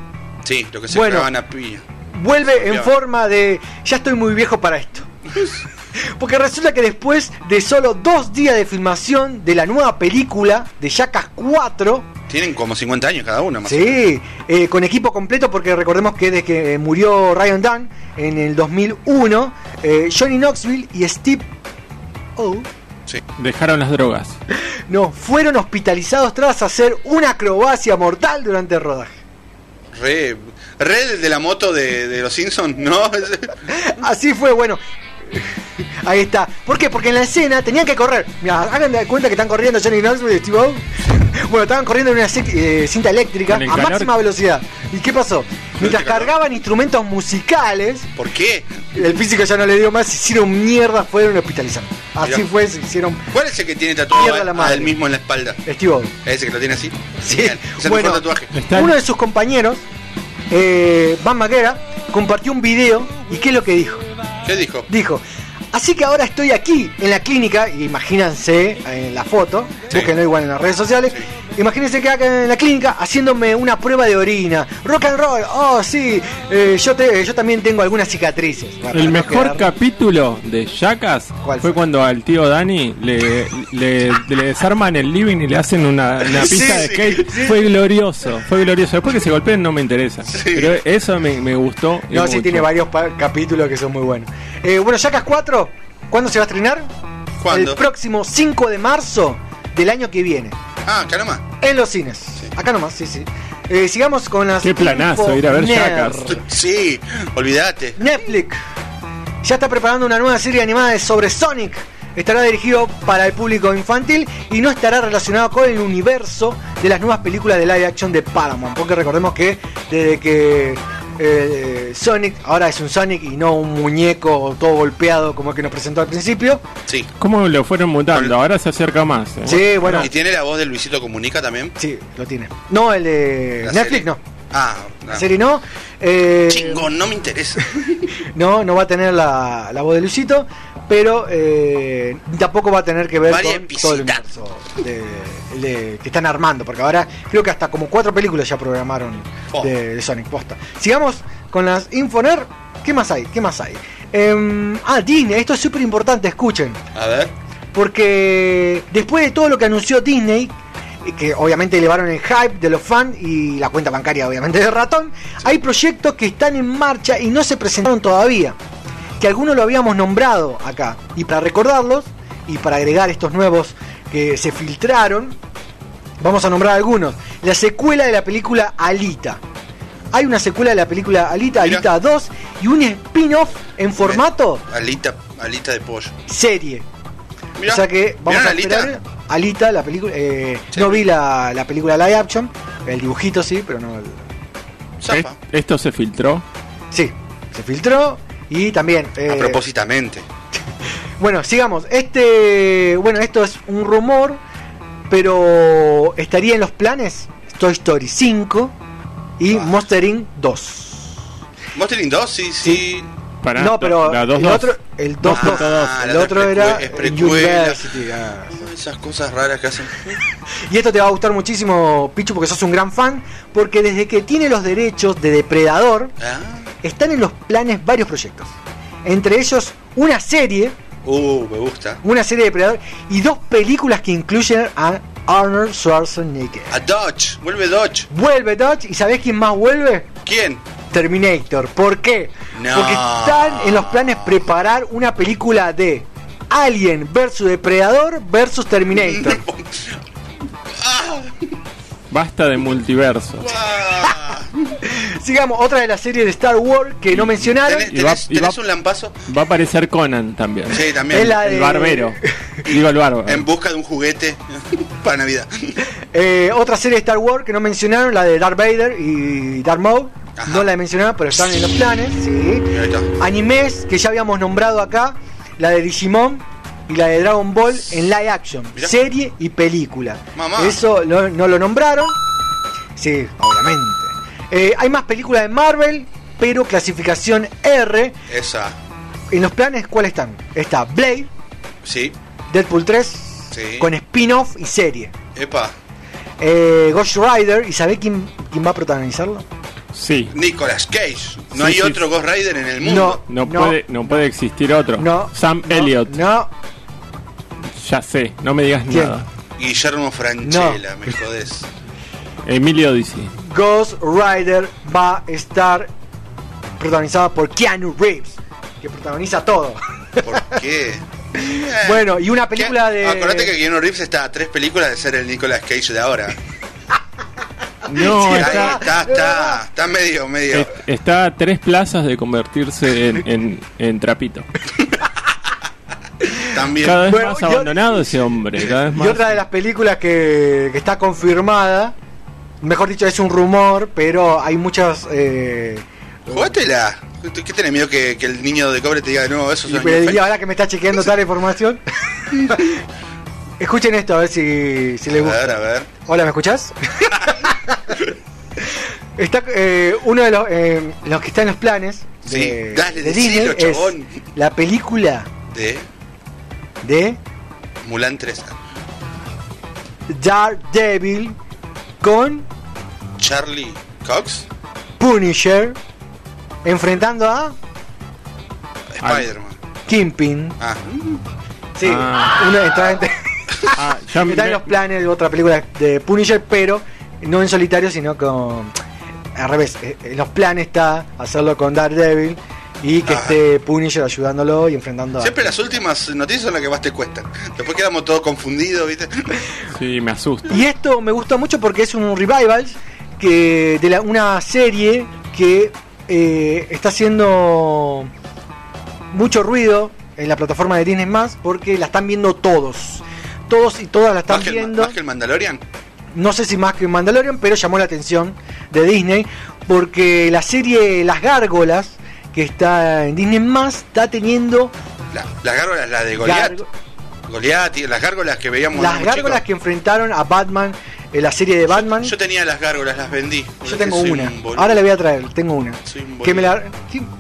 Sí, lo que se Bueno. a piña. Vuelve en forma de ya estoy muy viejo para esto. [laughs] Porque resulta que después de solo dos días de filmación de la nueva película de Jackass 4, Tienen como 50 años cada uno, más o menos. sí, eh, con equipo completo, porque recordemos que desde que murió Ryan Dunn en el 2001, eh, Johnny Knoxville y Steve O Dejaron las drogas. no, fueron hospitalizados tras hacer una acrobacia mortal durante el rodaje. Re, re de la moto de, de los Simpsons, ¿no? [laughs] Así fue, bueno. Ahí está. ¿Por qué? Porque en la escena tenían que correr. Mira, hagan de cuenta que están corriendo Johnny Knoxville y Steve O. [laughs] Bueno, estaban corriendo en una ci- eh, cinta eléctrica el a calor. máxima velocidad. ¿Y qué pasó? Mientras cargaban instrumentos musicales, ¿Por qué? el físico ya no le dio más, se hicieron mierda, fueron hospitalizados. Así Mirá. fue, se hicieron ¿Cuál es el que tiene tatuado él mismo en la espalda? Steve O. Ese que lo tiene así. Sí. El Bueno. mejor tatuaje. Uno de sus compañeros, eh, Van Maguera, compartió un video y ¿qué es lo que dijo? ¿Qué dijo? Dijo, así que ahora estoy aquí en la clínica, imagínense en la foto, Sí. búsquenlo igual en las redes sociales, imagínense que acá en la clínica haciéndome una prueba de orina, rock and roll, oh sí, eh, yo, te- yo también tengo algunas cicatrices. Para El no mejor quedar- capítulo de Jackass ¿Cuál fue fue? cuando al tío Dani le, le, le desarman el living y le hacen una, una [laughs] Sí, pista de skate. sí. Fue glorioso, fue glorioso. Después que se golpeen no me interesa. Pero eso me, me gustó. No, sí, mucho. tiene varios capítulos que son muy buenos. Eh, bueno, Jackass 4, ¿cuándo se va a estrenar? ¿Cuándo? El próximo 5 de marzo del año que viene. Ah, acá nomás. En los cines. Acá nomás, sí, sí. Eh, sigamos con las. Qué planazo, ir a ver. Jackass. Sí, olvídate. Netflix ya está preparando una nueva serie animada sobre Sonic. Estará dirigido para el público infantil y no estará relacionado con el universo de las nuevas películas de live action de Paramount. Porque recordemos que desde que eh, Sonic ahora es un Sonic y no un muñeco todo golpeado como el que nos presentó al principio. Sí. ¿Cómo lo fueron mutando? Ahora se acerca más. ¿eh? Sí, bueno, ¿Y tiene la voz de Luisito Comunica también? sí, lo tiene. No, el de La Netflix serie. no. Ah, ah. serie no. Eh, Chingo, no me interesa. [laughs] No, no va a tener la, la voz de Luisito, pero eh, tampoco va a tener que ver Varia con todo el universo de- de- que están armando, porque ahora creo que hasta como cuatro películas ya programaron Oh. de, de Sonic Posta. Sigamos con las Infoner. ¿Qué más hay? ¿Qué más hay? Em, ah, Disney, esto es súper importante, escuchen. A ver. Porque después de todo lo que anunció Disney, que obviamente elevaron el hype de los fans y la cuenta bancaria obviamente de ratón, hay proyectos que están en marcha y no se presentaron todavía. Que algunos lo habíamos nombrado acá. Y para recordarlos y para agregar estos nuevos que se filtraron, vamos a nombrar algunos. La secuela de la película Alita. Hay una secuela de la película Alita, Mira. Alita 2, y un spin-off en formato Alita, alita de pollo. serie. Mirá. O sea que vamos ¿Vieron a Alita? esperar Alita, la película. eh, Sí. No vi la, la película live action, el dibujito sí, pero no. el- Zafa. ¿Es- ¿Esto se filtró? sí, se filtró y también. eh, A propósitamente. [laughs] bueno, sigamos. Este, bueno, esto es un rumor, pero estaría en los planes Toy Story 5 y Ah. Monster Inc 2. Monster Inc. 2, sí, sí. Para, no, pero la el 2-2. otro, el 2 Ah, 2, la el otro era es. University. ah. Esas cosas raras que hacen. Y esto te va a gustar muchísimo, Pichu, porque sos un gran fan. Porque desde que tiene los derechos de Depredador, Ah. están en los planes varios proyectos. Entre ellos, una serie, Uh, me gusta. una serie de Depredador y dos películas que incluyen a Arnold Schwarzenegger. A Dodge. Vuelve Dodge. Vuelve Dodge, ¿y sabés quién más vuelve? ¿Quién? Terminator. ¿Por qué? No. Porque están en los planes preparar una película de Alien versus Depredador versus Terminator. Ah, [laughs] Basta de multiverso. Sigamos, otra de las series de Star Wars que no mencionaron. ¿Tenés, Y va- tenés- y va- tenés un lampazo? Va a aparecer Conan también. Sí, también. Es la de- El barbero. Digo el bárbaro. En busca de un juguete [laughs] para Navidad. Eh, otra serie de Star Wars que no mencionaron, la de Darth Vader y Darth Maul. Ajá. No la he mencionado, pero están en los planes. Sí. Animes que ya habíamos nombrado acá, la de Digimon y la de Dragon Ball en live action, Mirá. serie y película. Mamá. Eso lo- no lo nombraron. Sí, obviamente. Eh, hay más películas de Marvel, pero clasificación R. Esa. En los planes, ¿cuáles están? Está Blade, Sí. Deadpool 3, Sí. con spin-off y serie. Epa. Eh, Ghost Rider, ¿y sabe quién, quién va a protagonizarlo? Sí. Nicolas Cage. No Sí, hay sí. otro Ghost Rider en el mundo. No, No. puede, no puede existir otro. No. Sam No, Elliott. No, Ya sé, no me digas ¿Quién? nada. Guillermo Franchella, me jodés. Emilio Dizzy. Ghost Rider va a estar protagonizada por Keanu Reeves, que protagoniza todo. ¿Por qué? Eh, [laughs] Bueno, y una película ¿qué? de. Acordate que Keanu Reeves está a tres películas de ser el Nicolas Cage de ahora. [laughs] No, está, está, está, está medio, medio. est- está a tres plazas de convertirse en, en- en trapito. [laughs] También. Cada vez Bueno, más abandonado ese hombre. Cada vez Y otra de las películas que, que está confirmada, mejor dicho, es un rumor, pero hay muchas. Eh, Jugátela. ¿Qué tenés miedo que, que el niño de cobre te diga, no, eso y, es y ahora que me está chequeando toda la información. [laughs] Escuchen esto, a ver si, si les A gusta. ver, a ver. Hola, ¿me escuchás? [laughs] está eh, uno de los, eh, los que está en los planes Sí, de, dale, de decilo, Disney es chabón. la película De de Mulan 3. Daredevil con Charlie Cox. Punisher enfrentando a Spider-Man. Kingpin. Ah, Sí, Ah. uno está, en- Ah, ya [laughs] está en me- los planes de otra película de Punisher, pero no en solitario, sino con. Al revés, eh, en los planes está hacerlo con Daredevil y que Ah. esté Punisher ayudándolo y enfrentando a. siempre las últimas noticias son las que más te cuestan. Después quedamos todos confundidos, ¿viste? [laughs] Sí, me asusta. Y esto me gustó mucho porque es un revival que de la- una serie que eh, está haciendo mucho ruido en la plataforma de Disney más porque la están viendo todos. Todos y todas la están Más que, el, viendo. más que el Mandalorian. No sé si más que Mandalorian, pero llamó la atención de Disney porque la serie Las Gárgolas que está en Disney más está teniendo La- las gárgolas, la de Goliath. Gargo- Goliath y las gárgolas que veíamos las gárgolas que enfrentaron a Batman en la serie de Batman. Yo tenía las gárgolas, las vendí. Yo tengo una. un. Ahora le voy a traer, tengo una. Un Que me la,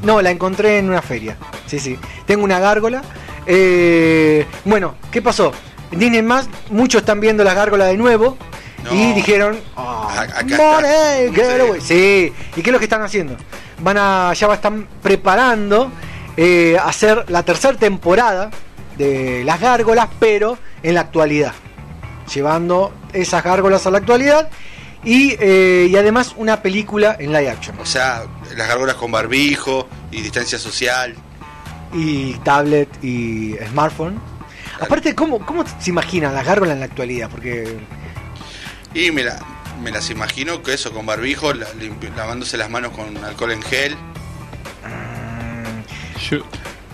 no, la encontré en una feria. Sí, sí. Tengo una gárgola. Eh, bueno, ¿qué pasó? En Disney más, muchos están viendo las gárgolas de nuevo. No. Y dijeron, "Ah, A- acá money, está. get Sí. away". Sí. ¿Y qué es lo que están haciendo? Van a, ya están preparando eh, hacer la tercera temporada de las gárgolas, pero en la actualidad. Llevando esas gárgolas a la actualidad. Y, eh, y además una película en live action. O sea, las gárgolas con barbijo y distancia social. y tablet y smartphone. Aparte, ¿cómo, ¿cómo se imaginan las gárgolas en la actualidad? Porque Y me, la- me las imagino que eso, con barbijo, la- limpi- lavándose las manos con alcohol en gel. Yo-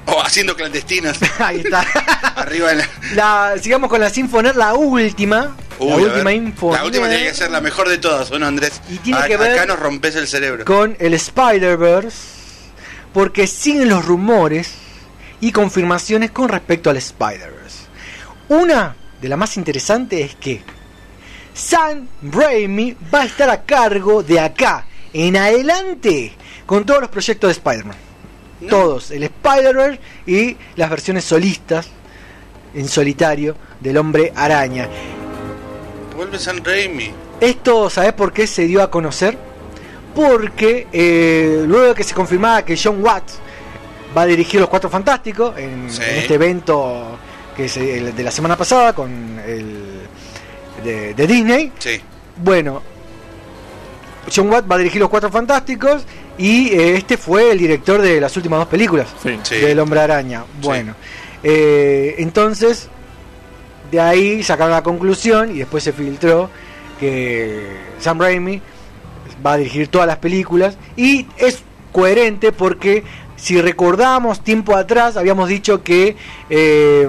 O haciendo clandestinas. [laughs] ahí está. arriba en la... La, sigamos con la Sinfoner, la última. Uy, la última ver. Infoner. La última tiene que ser la mejor de todas, ¿o no, Andrés? Y tiene A- que ver Acá nos rompes el cerebro. Con el Spider-Verse. Porque siguen los rumores y confirmaciones con respecto al Spider-Verse. Una de las más interesantes es que Sam Raimi va a estar a cargo de acá en adelante con todos los proyectos de Spider-Man. Todos, el Spider-Verse y las versiones solistas en solitario del hombre araña. Vuelve San Raimi. Esto, ¿sabes por qué se dio a conocer? Porque eh, luego de que se confirmaba que John Watts va a dirigir Los Cuatro Fantásticos en, Sí. en este evento que es el de la semana pasada con el de, de Disney, Sí. bueno, John Watts va a dirigir Los Cuatro Fantásticos y eh, este fue el director de las últimas dos películas sí. Sí. del Hombre Araña. Bueno, eh, entonces de ahí sacaron la conclusión y después se filtró que Sam Raimi va a dirigir todas las películas y es coherente porque si recordamos tiempo atrás habíamos dicho que eh,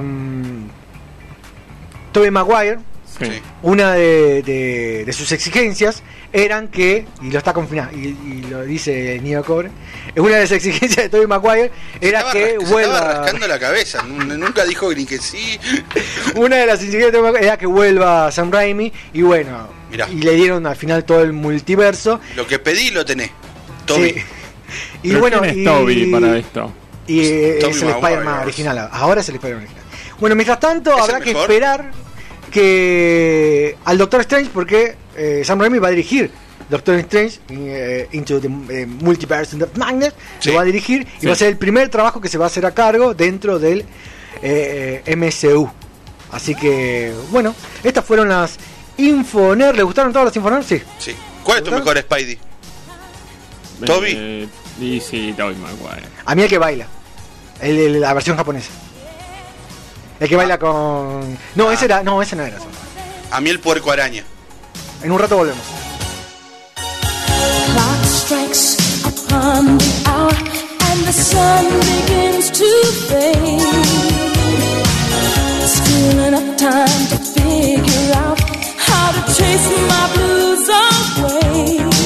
Tobey Maguire sí. Una de, de- de sus exigencias eran que, y lo está confirmando, y, y lo dice Neo Core, [laughs] una de las exigencias de Tobey Maguire era Estaba que se estaba vuelva. rascando la cabeza. nun- Nunca dijo ni que sí. [laughs] Una de las exigencias de Tobey Maguire era que vuelva Sam Raimi, y bueno, Mirá. y le dieron al final todo el multiverso. Lo que pedí lo tenés. Toby. Sí. [laughs] Y Pero bueno, ¿quién es y, Toby para esto? y eh, Tobey es el. Spider-Man original. Ahora es el Spider-Man original. Bueno, mientras tanto, ¿Es habrá que esperar que al Doctor Strange, porque eh, Sam Raimi va a dirigir Doctor Strange eh, Into the eh, Multiverse of Madness, Sí. lo va a dirigir y Sí. va a ser el primer trabajo que se va a hacer a cargo dentro del eh, MCU. Así que, bueno, estas fueron las Infoner. ¿Les gustaron todas las Infoner? Sí. Sí. ¿Cuál es tu mejor Spidey? ¿Toby? Eh, y sí, Toby Maguire. A mí el que baila. El, el- la versión japonesa. El que baila con. No, Ah. ese era. No, ese no era eso. A mí el puerco araña. En un rato volvemos. time to figure out how to chase my blues away.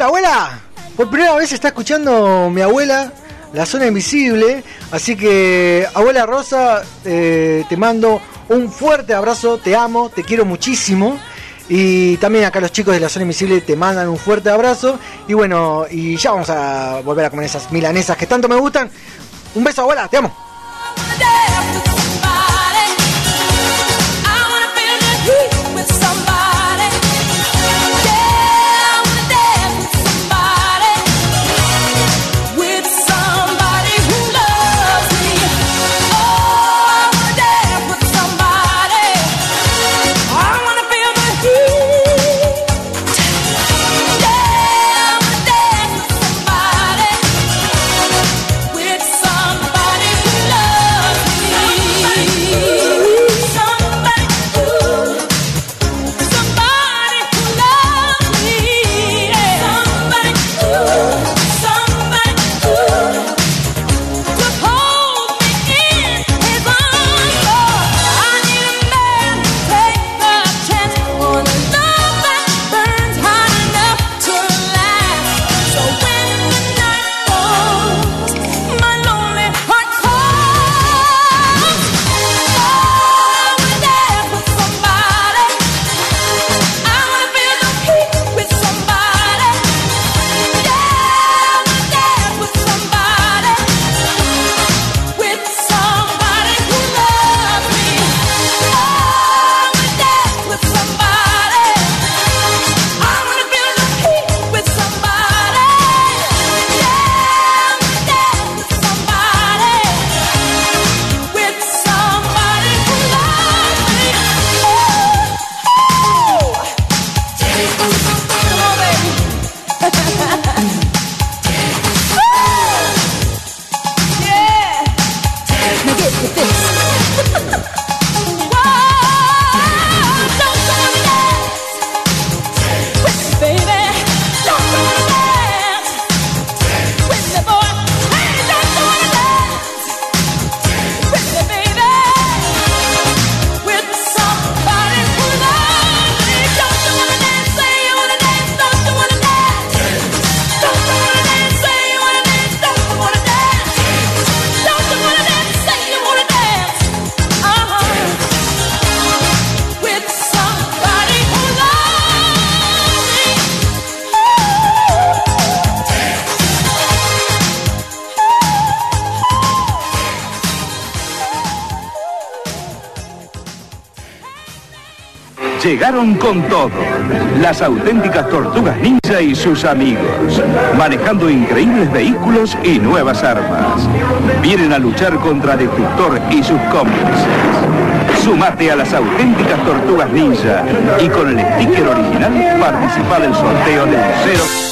Hola, abuela. Por primera vez está escuchando mi abuela la zona invisible. Así que, abuela Rosa, eh, te mando un fuerte abrazo. Te amo, te quiero muchísimo. Y también acá los chicos de la zona invisible te mandan un fuerte abrazo. Y bueno, y ya vamos a volver a comer esas milanesas que tanto me gustan. Un beso, abuela, te amo. con todo. Las auténticas tortugas ninja y sus amigos, manejando increíbles vehículos y nuevas armas. Vienen a luchar contra Destructor y sus cómplices. Sumate a las auténticas tortugas ninja y con el sticker original participa del sorteo del 0.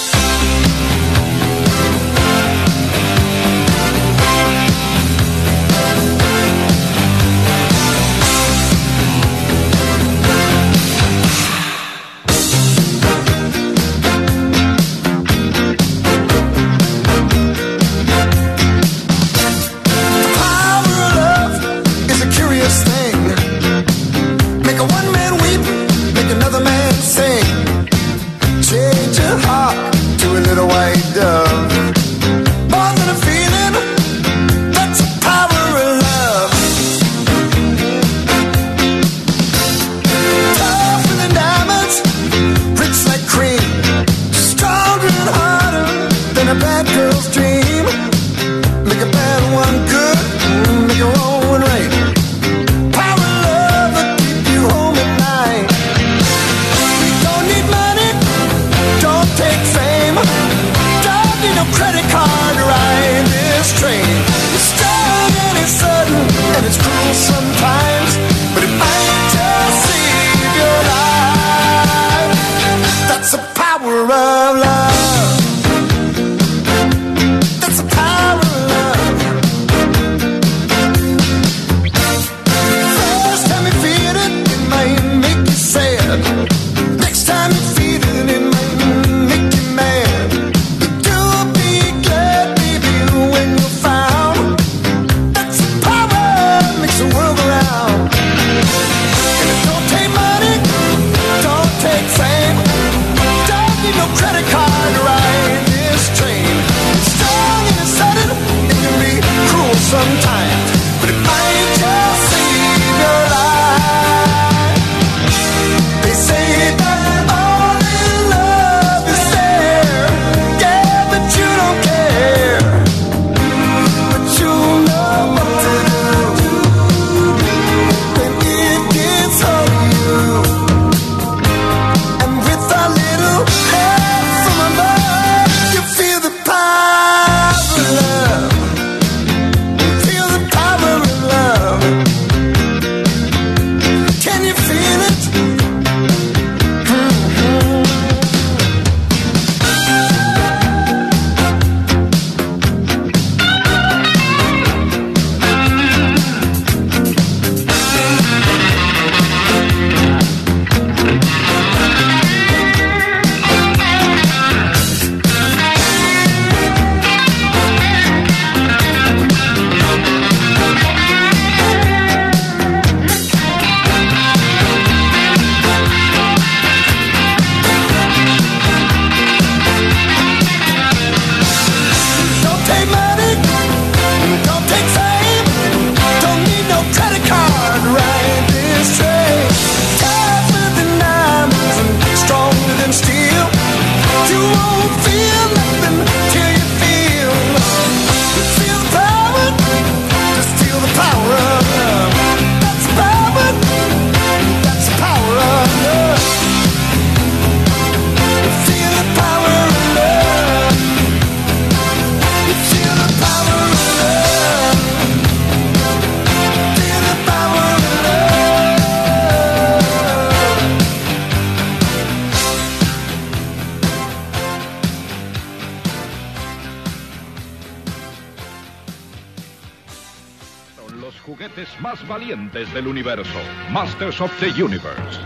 Masters of the Universe.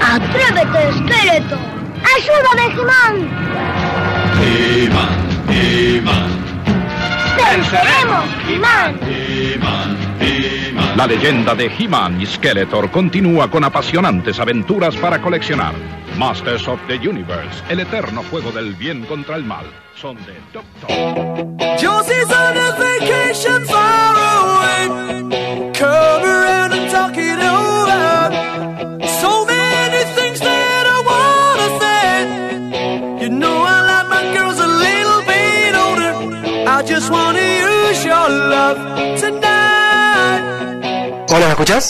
¡Atrévete, esqueleto! ¡Ayúdame, Jimán! Jimán, Jimán. ¡Venceremos, Jimán! Jimán, Jimán. La leyenda de He-Man y Skeletor continúa con apasionantes aventuras para coleccionar. Masters of the Universe, el eterno juego del bien contra el mal, son de Doctor. Hola,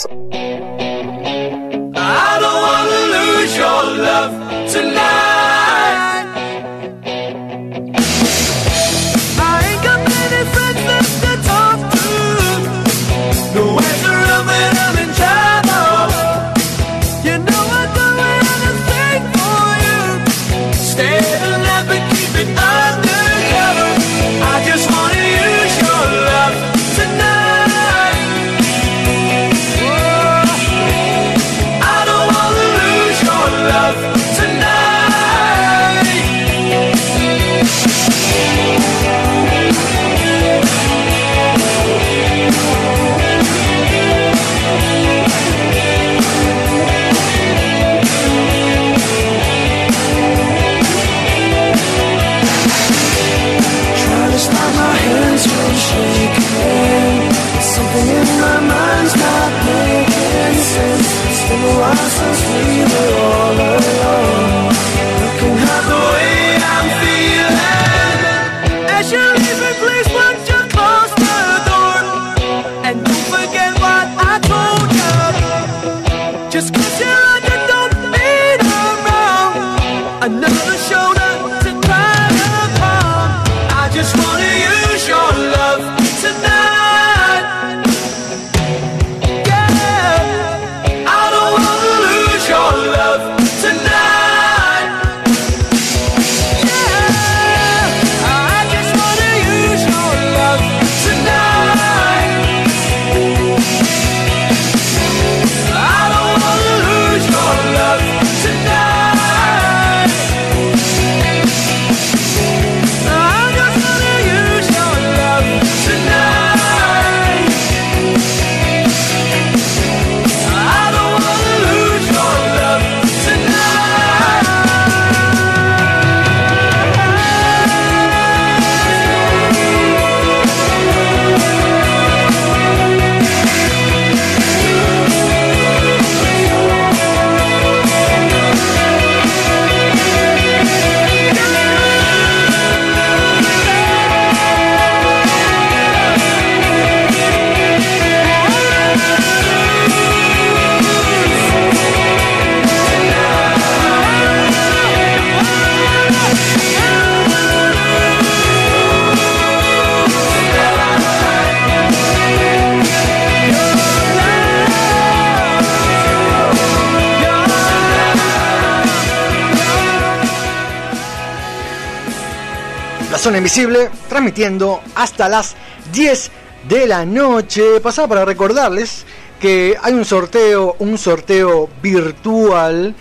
invisible, transmitiendo hasta las 10 de la noche. Pasaba para recordarles que hay un sorteo, un sorteo virtual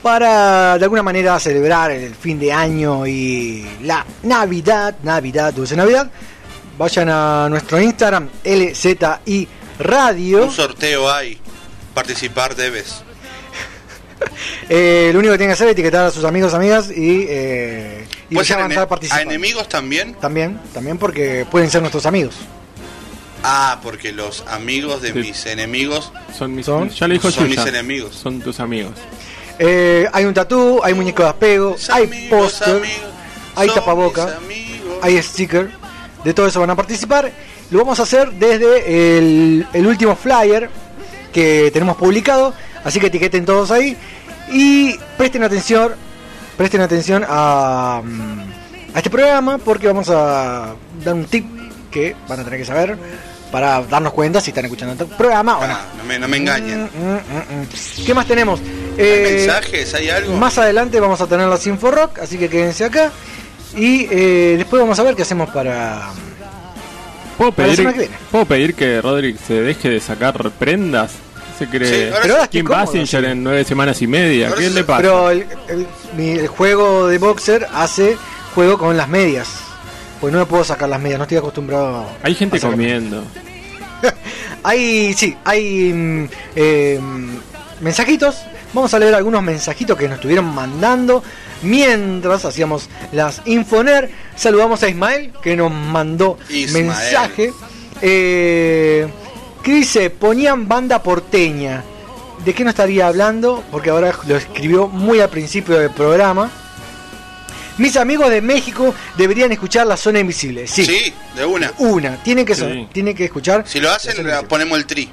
para de alguna manera celebrar el fin de año y la Navidad, Navidad, dulce Navidad. Vayan a nuestro Instagram, LZI Radio. Un sorteo hay. Participar debes. [laughs] Eh, lo único que tienen que hacer es etiquetar a sus amigos, amigas y, eh, y ¿Puede ya ser a ene- a participando. enemigos también? También, también porque pueden ser nuestros amigos. Ah, porque los amigos de mis enemigos son mis ¿Son? Ya le dijo Son Yuya. mis enemigos. Son tus amigos. Eh, hay un tatú, hay muñeco de apego, hay póster, hay tapaboca, hay sticker. De todo eso van a participar. Lo vamos a hacer desde el, el último flyer que tenemos publicado. Así que etiqueten todos ahí. Y presten atención, presten atención a, mm, a este programa porque vamos a dar un tip que van a tener que saber para darnos cuenta si están escuchando el programa o no. Ah, no me, no me engañen. Mm, mm, mm, mm. ¿Qué más tenemos? Eh, mensajes? ¿Hay algo? Más adelante vamos a tener las Info Rock, así que quédense acá. Y eh, después vamos a ver qué hacemos para. ¿Puedo Para la pedir, semana que viene. ¿Puedo pedir que Roderick se deje de sacar prendas? Se cree Sí, ahora Pero ahora Kim Basinger en nueve semanas y media. ¿Qué le pasa? Pero el, el- mi- el juego de boxer hace juego con las medias. Pues no me puedo sacar las medias, no estoy acostumbrado. Hay gente a comiendo. [laughs] Hay, sí, hay mm, eh, mensajitos. Vamos a leer algunos mensajitos que nos estuvieron mandando mientras hacíamos las Infoner. Saludamos a Ismael que nos mandó Ismael. mensaje. Eh, que dice, ponían banda porteña. ¿De qué no estaría hablando? Porque ahora lo escribió muy al principio del programa. Mis amigos de México deberían escuchar La Zona Invisible. Sí, Sí, de una. una. Tienen que, Sí. tienen que escuchar. Si lo hacen, le ponemos el tri.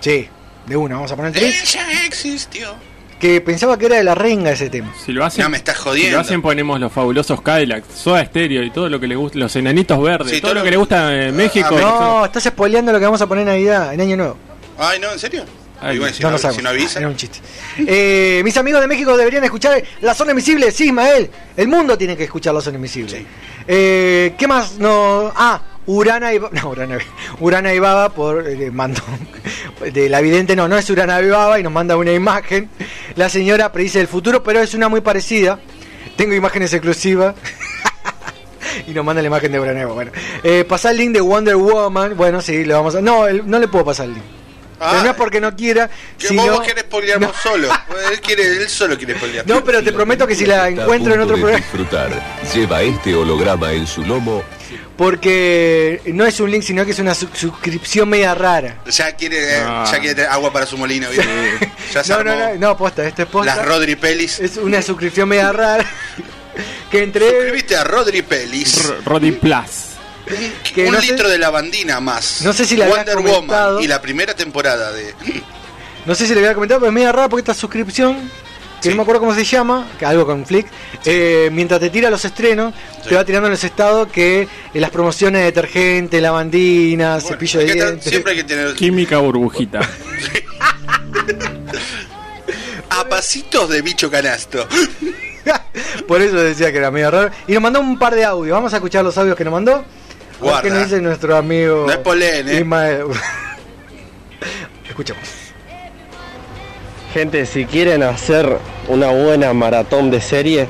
Sí, de una, vamos a poner el trip. Ella existió. Que pensaba que era de la renga ese tema. Si lo hacen, No, me estás si jodiendo. lo hacen ponemos los fabulosos Cadillacs, Soda Stereo y todo lo que le gusta, los enanitos verdes, Sí, todo, todo lo lo- que le gusta en México. No, estás spoileando lo que vamos a poner en Navidad, en Año Nuevo. Ay, no, ¿en serio? Ay, si no no, si no avisa. Era un chiste. Eh, mis amigos de México deberían escuchar La Zona Invisible. Sí, Ismael. El mundo tiene que escuchar La Zona Invisible. Sí. Eh, ¿Qué más? No. Ah, Urana y no, Urana, Urana y Baba por eh, mando de la vidente no, no es Urana y Baba y nos manda una imagen. La señora predice el futuro, pero es una muy parecida. Tengo imágenes exclusivas. [laughs] y nos manda la imagen de Urana y Baba. Bueno, eh, pasar el link de Wonder Woman. Bueno, sí, le vamos a. No, el- no le puedo pasar el link. Pero no es porque no quiera, Que sino... vos querés solo. [laughs] Él, quiere, él solo quiere spoilear. No, pero te prometo que si la encuentro en otro programa... disfrutar. Lleva este holograma en su lomo. Porque no es un link, sino que es una su- suscripción media rara. Ya quiere, eh, Ah. ya quiere tener agua para su molino. ¿viste? Ya [laughs] se No, no, no, no, posta, esto es posta. Las Rodri Pelis. Es una suscripción media rara. [laughs] que entre... Suscribiste a Rodri Pelis. R- Roddy Plus. que un no sé- litro de lavandina más. No sé si la había Wonder. Woman y la primera temporada de. No sé si le había comentado, pero es media rara porque esta suscripción, que Sí. no me acuerdo cómo se llama, que algo con Flick, eh, mientras te tira los estrenos, Sí. te va tirando en los estados que eh, las promociones de detergente, lavandina, Bueno, cepillo de dientes... siempre hay que tener. Química burbujita. [laughs] A pasitos de bicho canasto. [laughs] Por eso decía que era medio raro. Y nos mandó un par de audios. Vamos a escuchar los audios que nos mandó. Guarda. ¿Qué nos dice nuestro amigo? No es polen, ¿eh? Ismael. [laughs] Escuchamos. Gente, si quieren hacer una buena maratón de serie,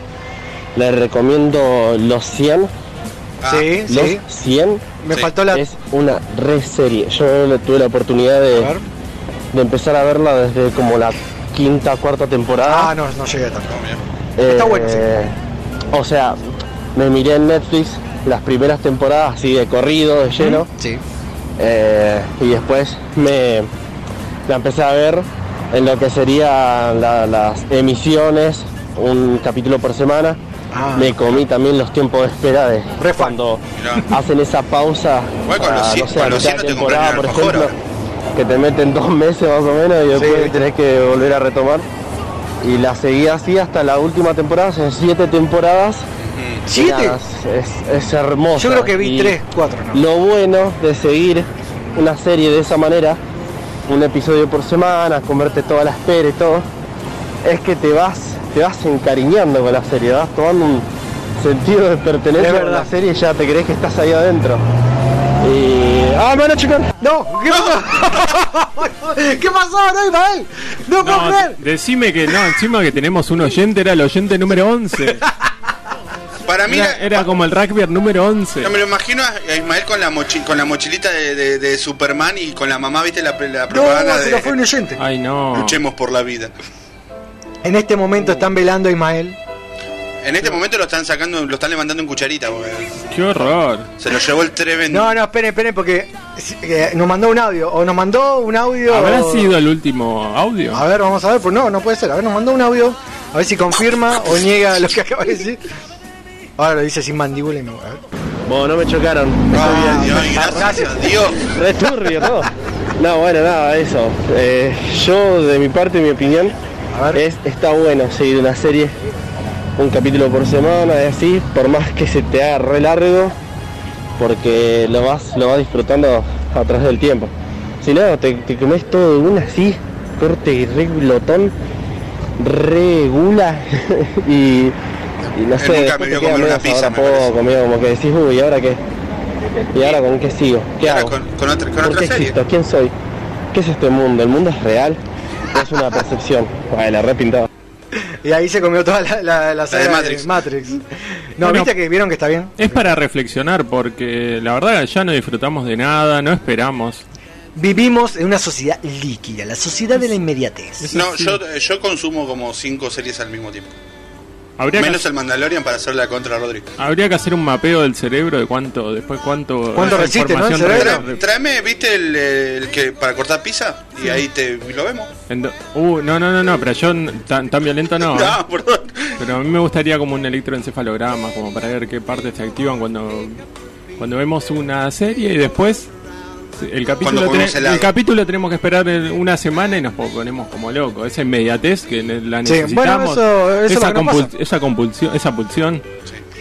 les recomiendo Los 100. Ah, sí, Los sí. 100 Me Sí. faltó la. es una re serie. Yo tuve la oportunidad de, de empezar a verla desde como la quinta, cuarta temporada. Ah, no, no llegué tanto. Eh, está bueno, sí. O sea, me miré en Netflix las primeras temporadas así de corrido, de lleno. Sí. Eh, y después me la empecé a ver en lo que serían la- las emisiones, un capítulo por semana. Ah. Me comí también los tiempos de espera de cuando Mirá. hacen esa pausa. Los no sé, a mitad de temporada, por ejemplo, que te meten dos [laughs] meses más o menos y después Sí. tenés que volver a retomar. Y la seguí así hasta la última temporada, son siete temporadas. ¿Siete? nada, Es, es hermoso. Yo creo que vi tres, cuatro, ¿no? Lo bueno de seguir una serie de esa manera, un episodio por semana, comerte toda la espera y todo, es que te vas, te vas encariñando con la serie, vas tomando un sentido de pertenencia verdad. la serie y ya te crees que estás ahí adentro. Y. ¡Ah, me van a chocar! No, ¿qué pasó? [laughs] ¿Qué pasó? No, Ismael. No puedo No, creer. decime que no, encima que tenemos un oyente, era el oyente número 11. [laughs] Para mí, Era, la- era como el rugby número 11. no me lo imagino a Ismael con la, mochi- con la mochilita de, de- de Superman y con la mamá, ¿viste? La, la No, propaganda se lo fue un de oyente. Ay, no. Luchemos por la vida. En este momento están velando a Ismael. En este momento lo están sacando, lo están levantando en cucharita, porque Qué horror. se lo llevó el tremendo. No, no, esperen, esperen, porque eh, nos mandó un audio. O nos mandó un audio. ¿Habrá sido el último audio? A ver, vamos a ver, pues no, no puede ser. A ver, nos mandó un audio. A ver si confirma o niega lo que acaba de decir. Ahora lo dice sin mandíbula y me voy a ver. Bueno, no me chocaron. Dios, gracias Dios. Re turbio todo. No, bueno, nada, eso. Eh, yo, de mi parte, mi opinión, es está bueno seguir una serie, un capítulo por semana, y así, por más que se te haga re largo, porque lo vas, lo vas disfrutando a través del tiempo. Si no, te, te comes todo de una así, corte y re glotón, re gula, [laughs] y, y no Él sé, nunca me vio comer una pizza, me poco, como que decís, uy, ¿y ahora qué? ¿Y ahora con qué sigo? ¿Qué hago? con, con otra, con ¿Por otra qué serie. existo? ¿Quién soy? ¿Qué es este mundo? ¿El mundo es real? ¿O es una percepción? Bueno, la repintado. Y ahí se comió toda la, la, la saga de de Matrix. Matrix. [laughs] No, Bueno. viste que vieron que está bien. Es para reflexionar porque la verdad ya no disfrutamos de nada, no esperamos. Vivimos en una sociedad líquida, la sociedad de la inmediatez. No, yo, yo consumo como cinco series al mismo tiempo. Habría Menos que, el Mandalorian para hacer la contra Rodri. habría que hacer un mapeo del cerebro de cuánto, después cuánto, ¿Cuánto resiste, no, el información cerebro? re- Trae- tráeme, ¿viste el, el que para cortar pizza? Y ahí te lo vemos. Uh, no, no, no, no, pero yo tan, tan violento no. [laughs] ¿eh? No, perdón. Pero a mí me gustaría como un electroencefalograma, como para ver qué partes se activan cuando, cuando vemos una serie y después el capítulo, ten- el capítulo tenemos que esperar una semana y nos ponemos como locos. Esa inmediatez que la Sí, necesitamos. bueno, eso- eso es esa, lo que nos compul- pasa. esa compulsión, esa pulsión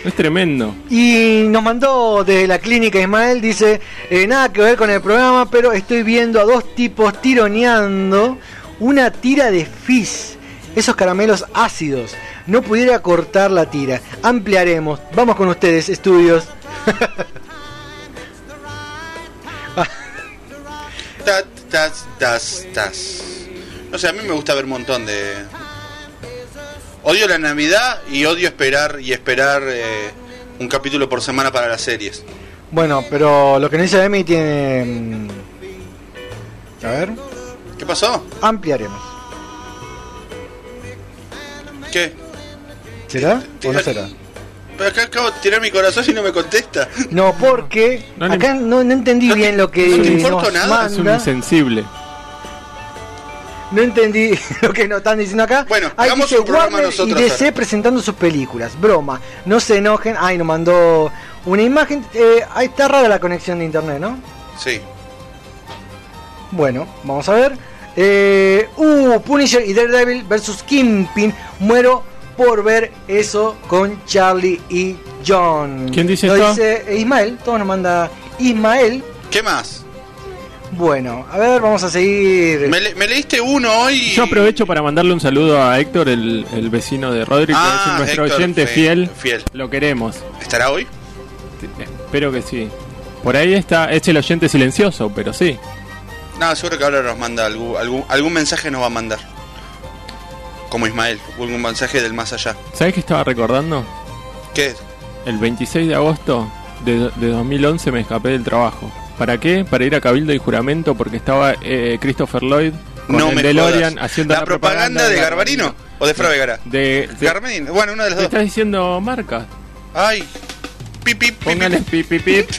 es tremendo. Y nos mandó desde la clínica Ismael, dice, eh, nada que ver con el programa, pero estoy viendo a dos tipos tironeando una tira de fizz. Esos caramelos ácidos. No pudiera cortar la tira. Ampliaremos. Vamos con ustedes, estudios. [laughs] [laughs] Tas, tas, tas, tas. No sé, a mí me gusta ver un montón de. Odio la Navidad y odio esperar y esperar eh, un capítulo por semana para las series. Bueno, pero lo que nos dice Emi tiene... mm, A ver. ¿Qué pasó? Ampliaremos. ¿Qué? ¿Será o no será? Pero acá acabo de tirar mi corazón y no me contesta. No, porque No acá no, no entendí bien lo que no te importa nos nada, Es un manda. insensible. No entendí [laughs] lo que nos están diciendo acá. Bueno, Ahí hagamos dice un programa Warner nosotros y DC ahora. presentando sus películas. Broma. No se enojen. Ay, nos mandó una imagen. Eh, ahí está rara la conexión de internet, ¿no? Sí. Bueno, vamos a ver. Eh, uh, Punisher y Daredevil versus Kingpin. Muero por ver eso con Charlie y John. ¿Quién dice Lo esto? dice Ismael. Todo nos manda Ismael. ¿Qué más? Bueno, a ver, vamos a seguir. Me, le- me leíste uno hoy. Yo aprovecho para mandarle un saludo a Héctor, el, el vecino de Rodri, que Ah, es nuestro Héctor, oyente fe- fiel. fiel. Lo queremos. ¿Estará hoy? Espero que sí. Por ahí está, es el oyente silencioso, pero sí. No, seguro que ahora nos manda algún, algún, algún mensaje nos va a mandar. Como Ismael, algún mensaje del más allá. ¿Sabes qué estaba recordando? ¿Qué? El 26 de agosto de, de 2011 me escapé del trabajo. ¿Para qué? Para ir a Cabildo y Juramento porque estaba eh, Christopher Lloyd con No el me DeLorean jodas. haciendo ¿La la, propaganda de Garbarino o de Fravegara? De, de- Garbarino, bueno, una de las ¿Te dos. estás diciendo marca? Ay, pip, pip, pip, Póngale pip, pip, pip.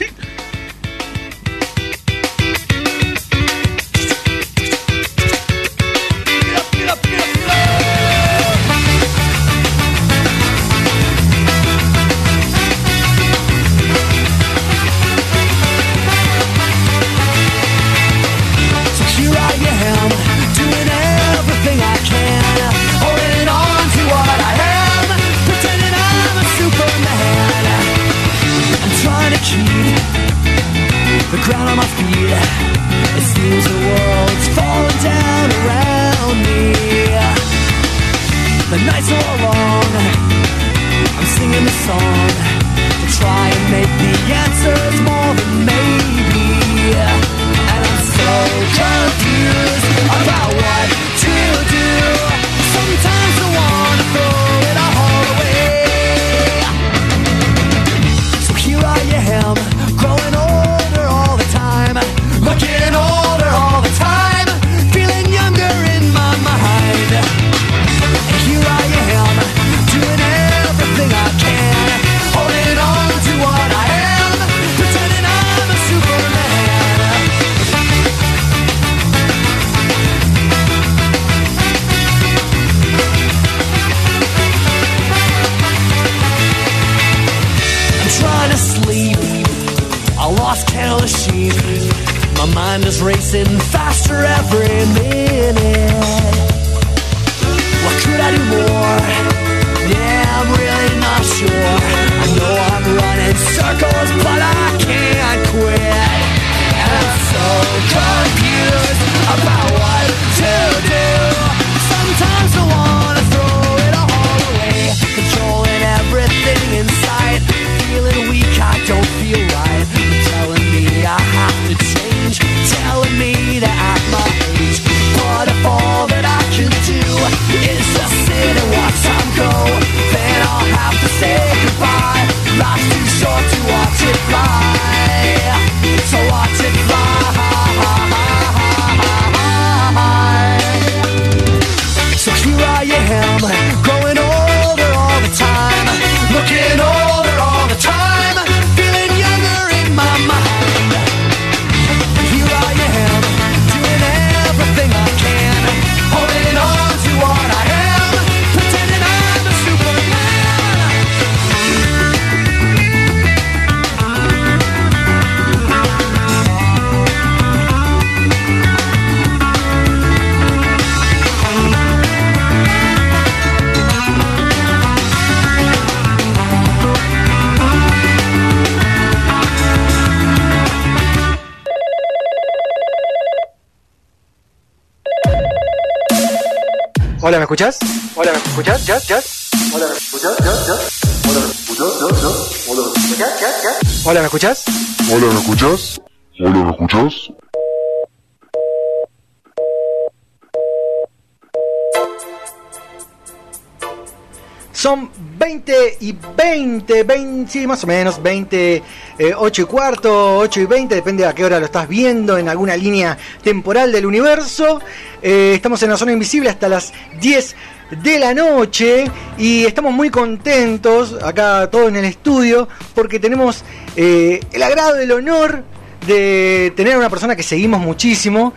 Más o menos, 20, eh, 8 y cuarto, 8 y 20, depende a qué hora lo estás viendo, en alguna línea temporal del universo. Eh, estamos en la zona invisible hasta las 10 de la noche y estamos muy contentos acá todos en el estudio porque tenemos eh, el agrado, el honor de tener a una persona que seguimos muchísimo,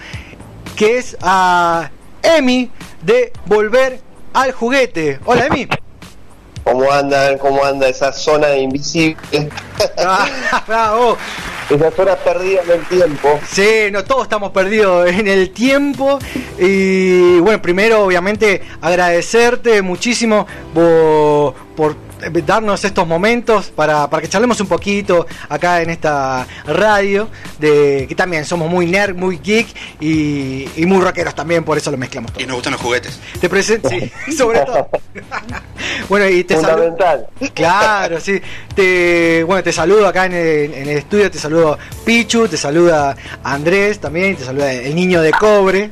que es a Emi de Volver al Juguete. Hola Emi. ¿Cómo andan? ¿Cómo anda esa zona invisible? Bravo. [laughs] Esa zona perdida en el tiempo. Sí, no, todos estamos perdidos en el tiempo. Y bueno, primero, obviamente, agradecerte muchísimo por, por darnos estos momentos para, para que charlemos un poquito acá en esta radio. De que también somos muy nerd, muy geek y, y muy rockeros también, por eso lo mezclamos todo. Y nos gustan los juguetes. Te presento, [laughs] sí, sobre todo. [laughs] bueno, y te saludo. Fundamental. Claro, sí. Te, bueno, te saludo acá en el, en el estudio, te saludo Pichu, te saluda Andrés también, te saluda el niño de cobre,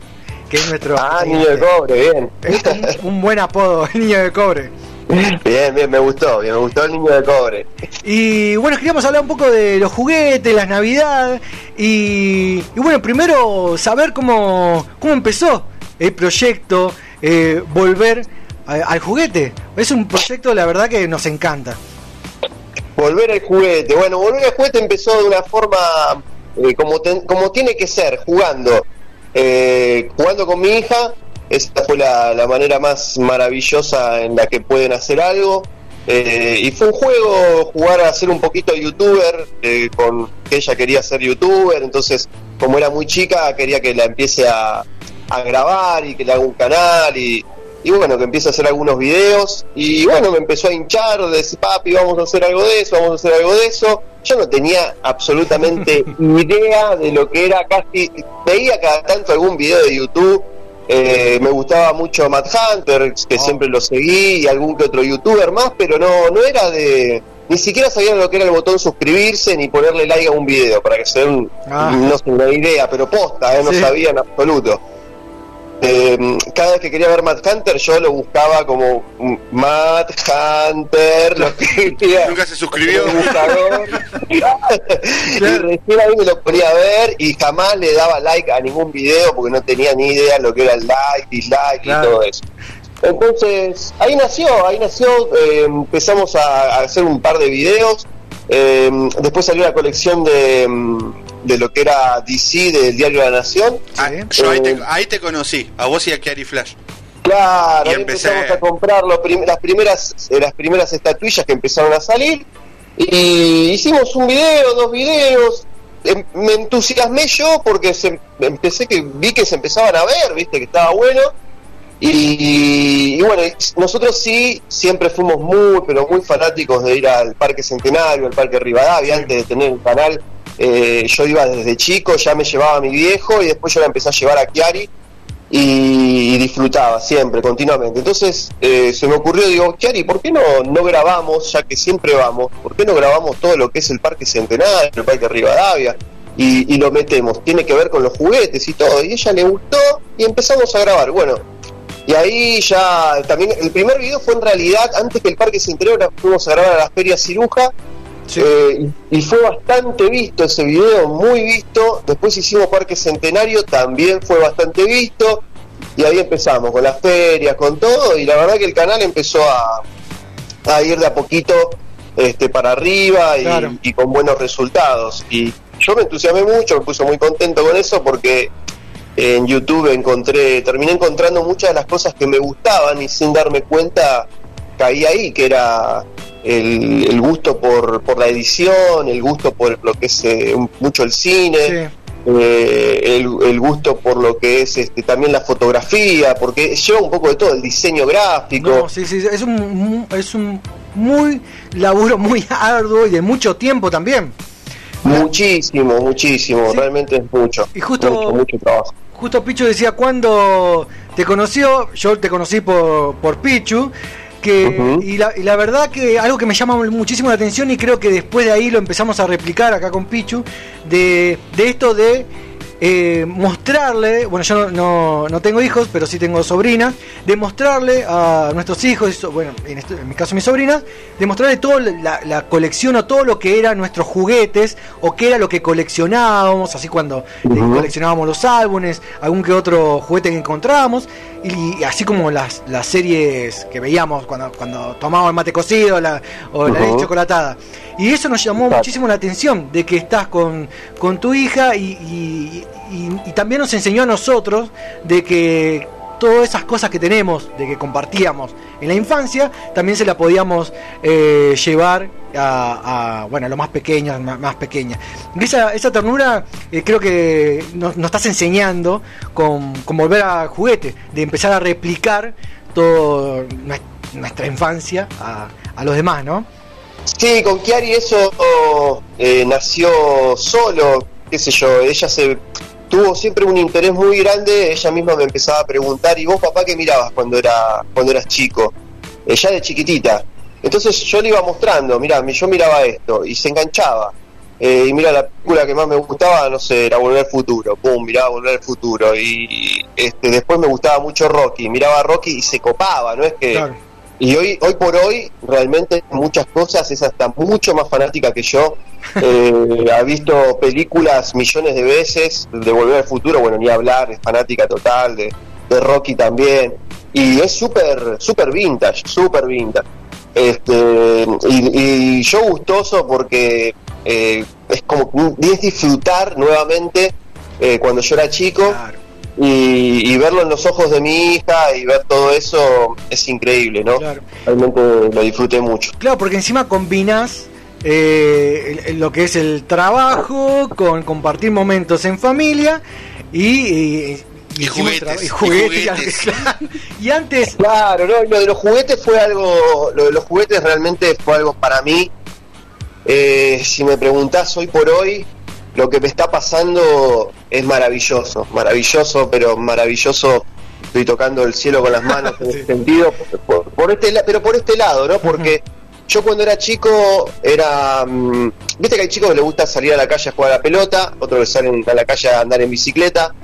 que es nuestro... Ah, niño de cobre, bien. Es un, un buen apodo, [laughs] el niño de cobre. [laughs] Bien, bien, me gustó, bien, me gustó el niño de cobre. Y bueno, queríamos hablar un poco de los juguetes, las navidades y, y bueno, primero saber cómo, cómo empezó el proyecto eh, Volver a- al juguete. Es un proyecto, la verdad, que nos encanta. Volver al juguete. Bueno, volver al juguete empezó de una forma eh, como, ten- como tiene que ser, jugando. Eh, jugando con mi hija. Esta fue la, la manera más maravillosa en la que pueden hacer algo. Eh, y fue un juego jugar a ser un poquito youtuber, eh, con que ella quería ser youtuber, entonces como era muy chica quería que la empiece a, a grabar y que le haga un canal y, y bueno, que empiece a hacer algunos videos y bueno, me empezó a hinchar, de decir, papi, vamos a hacer algo de eso, vamos a hacer algo de eso. Yo no tenía absolutamente [laughs] idea de lo que era, casi veía cada tanto algún video de YouTube, eh, me gustaba mucho Matt Hunter, que siempre lo seguí, y algún que otro youtuber más, pero no, no era de... Ni siquiera sabía lo que era el botón suscribirse ni ponerle like a un video, para que se den Ah. no sé, una idea, pero posta, eh, no Sí. sabía en absoluto. Eh, cada vez que quería ver Matt Hunter, yo lo buscaba como Matt Hunter, lo [laughs] que. Nunca se suscribió. [laughs] y recién ahí me lo ponía a ver y jamás le daba like a ningún video porque no tenía ni idea lo que era el like, dislike Claro. y todo eso. Entonces, ahí nació, ahí nació, eh, empezamos a, a hacer un par de videos, eh, después salió la colección de, mm, de lo que era DC del Diario de la Nación. Ah, yo ahí Eh, te, ahí te conocí, a vos y a Kiari Flash. Claro, Y ahí empecé- empezamos a comprar los prim- las primeras eh, las primeras estatuillas que empezaron a salir y hicimos un video, dos videos. Em- Me entusiasmé yo porque se, empecé que vi que se empezaban a ver, viste que estaba bueno. Y, y bueno, nosotros sí siempre fuimos muy, pero muy fanáticos de ir al Parque Centenario, al Parque Rivadavia, antes de tener un canal. Eh, yo iba desde chico, ya me llevaba a mi viejo y después yo la empecé a llevar a Chiari y, disfrutaba siempre, continuamente. Entonces eh, se me ocurrió, digo, Chiari, ¿por qué no, no grabamos, ya que siempre vamos, ¿por qué no grabamos todo lo que es el Parque Centenario, el Parque Rivadavia? Y, y lo metemos, tiene que ver con los juguetes y todo. Y ella le gustó y empezamos a grabar. Bueno, y ahí ya también, el primer video fue en realidad, antes que el Parque Centenario, fuimos a grabar a las ferias Ciruja. Eh, y, y fue bastante visto ese video, muy visto. Después hicimos Parque Centenario, también fue bastante visto. Y ahí empezamos con las ferias, con todo. Y la verdad que el canal empezó a, a ir de a poquito este, para arriba y, Claro. y con buenos resultados. Y yo me entusiasmé mucho, me puse muy contento con eso porque en YouTube encontré, terminé encontrando muchas de las cosas que me gustaban y sin darme cuenta caí ahí, que era el, el gusto por, por la edición, el gusto por lo que es eh, mucho el cine, eh, el, el gusto por lo que es este, también la fotografía, porque lleva un poco de todo, el diseño gráfico. No, sí, sí, es un, es un muy laburo muy arduo y de mucho tiempo también. Muchísimo, muchísimo, realmente es mucho. Y justo- mucho, mucho trabajo. justo Pichu decía cuando te conoció, yo te conocí por, por Pichu, que, y, la, y la verdad que algo que me llama muchísimo la atención y creo que después de ahí lo empezamos a replicar acá con Pichu, de, de esto de eh, mostrarle, bueno yo no, no, no tengo hijos, pero sí tengo sobrinas, de mostrarle a nuestros hijos, bueno, en, este- en mi caso mis sobrinas, de mostrarle toda la, la colección o todo lo que eran nuestros juguetes o qué era lo que coleccionábamos, así cuando eh, coleccionábamos los álbumes, algún que otro juguete que encontrábamos, y, así como las, las series que veíamos cuando, cuando tomábamos el mate cocido la, o la Ujú. leche chocolatada. Y eso nos llamó muchísimo la atención, de que estás con, con tu hija y, y- y- y también nos enseñó a nosotros de que todas esas cosas que tenemos, de que compartíamos en la infancia, también se la podíamos eh, llevar a, a, bueno, a lo más pequeño, más, más pequeña. Esa, esa ternura eh, creo que nos, estás enseñando con, con volver al juguete, de empezar a replicar toda nuestra infancia a, a los demás, ¿no? Sí, con Kiari eso eh, nació solo, qué sé yo, ella se tuvo siempre un interés muy grande, ella misma me empezaba a preguntar, ¿y vos papá qué mirabas cuando era cuando eras chico? Ella de chiquitita. Entonces yo le iba mostrando, mira, yo miraba esto y se enganchaba. Eh, y mira, la película que más me gustaba, no sé, era Volver al Futuro. Pum, miraba Volver al Futuro. Y este, después me gustaba mucho Rocky. Miraba a Rocky y se copaba, ¿no es que y hoy, hoy por hoy, realmente muchas cosas es hasta mucho más fanática que yo. Eh, [laughs] ha visto películas millones de veces, de Volver al Futuro, bueno, ni hablar, es fanática total, de, de Rocky también. Y es súper, súper vintage, súper vintage. Este, y, y yo gustoso porque eh, es como es disfrutar nuevamente eh, cuando yo era chico y, y verlo en los ojos de mi hija y ver todo eso es increíble, ¿no? Realmente lo disfruté mucho. Claro, porque encima combinas eh, lo que es el trabajo con compartir momentos en familia y, y, y y juguetes, y antes, [laughs] claro. Y antes, Claro, no, lo de los juguetes fue algo, lo de los juguetes realmente fue algo para mí. Eh, si me preguntás hoy por hoy, lo que me está pasando es maravilloso, maravilloso, pero maravilloso. Estoy tocando el cielo con las manos [laughs] en ese sentido, por, por este, pero por este lado, ¿no? Porque yo cuando era chico era, mm, viste que hay chicos que les gusta salir a la calle a jugar a la pelota, otros que salen a la calle a andar en bicicleta,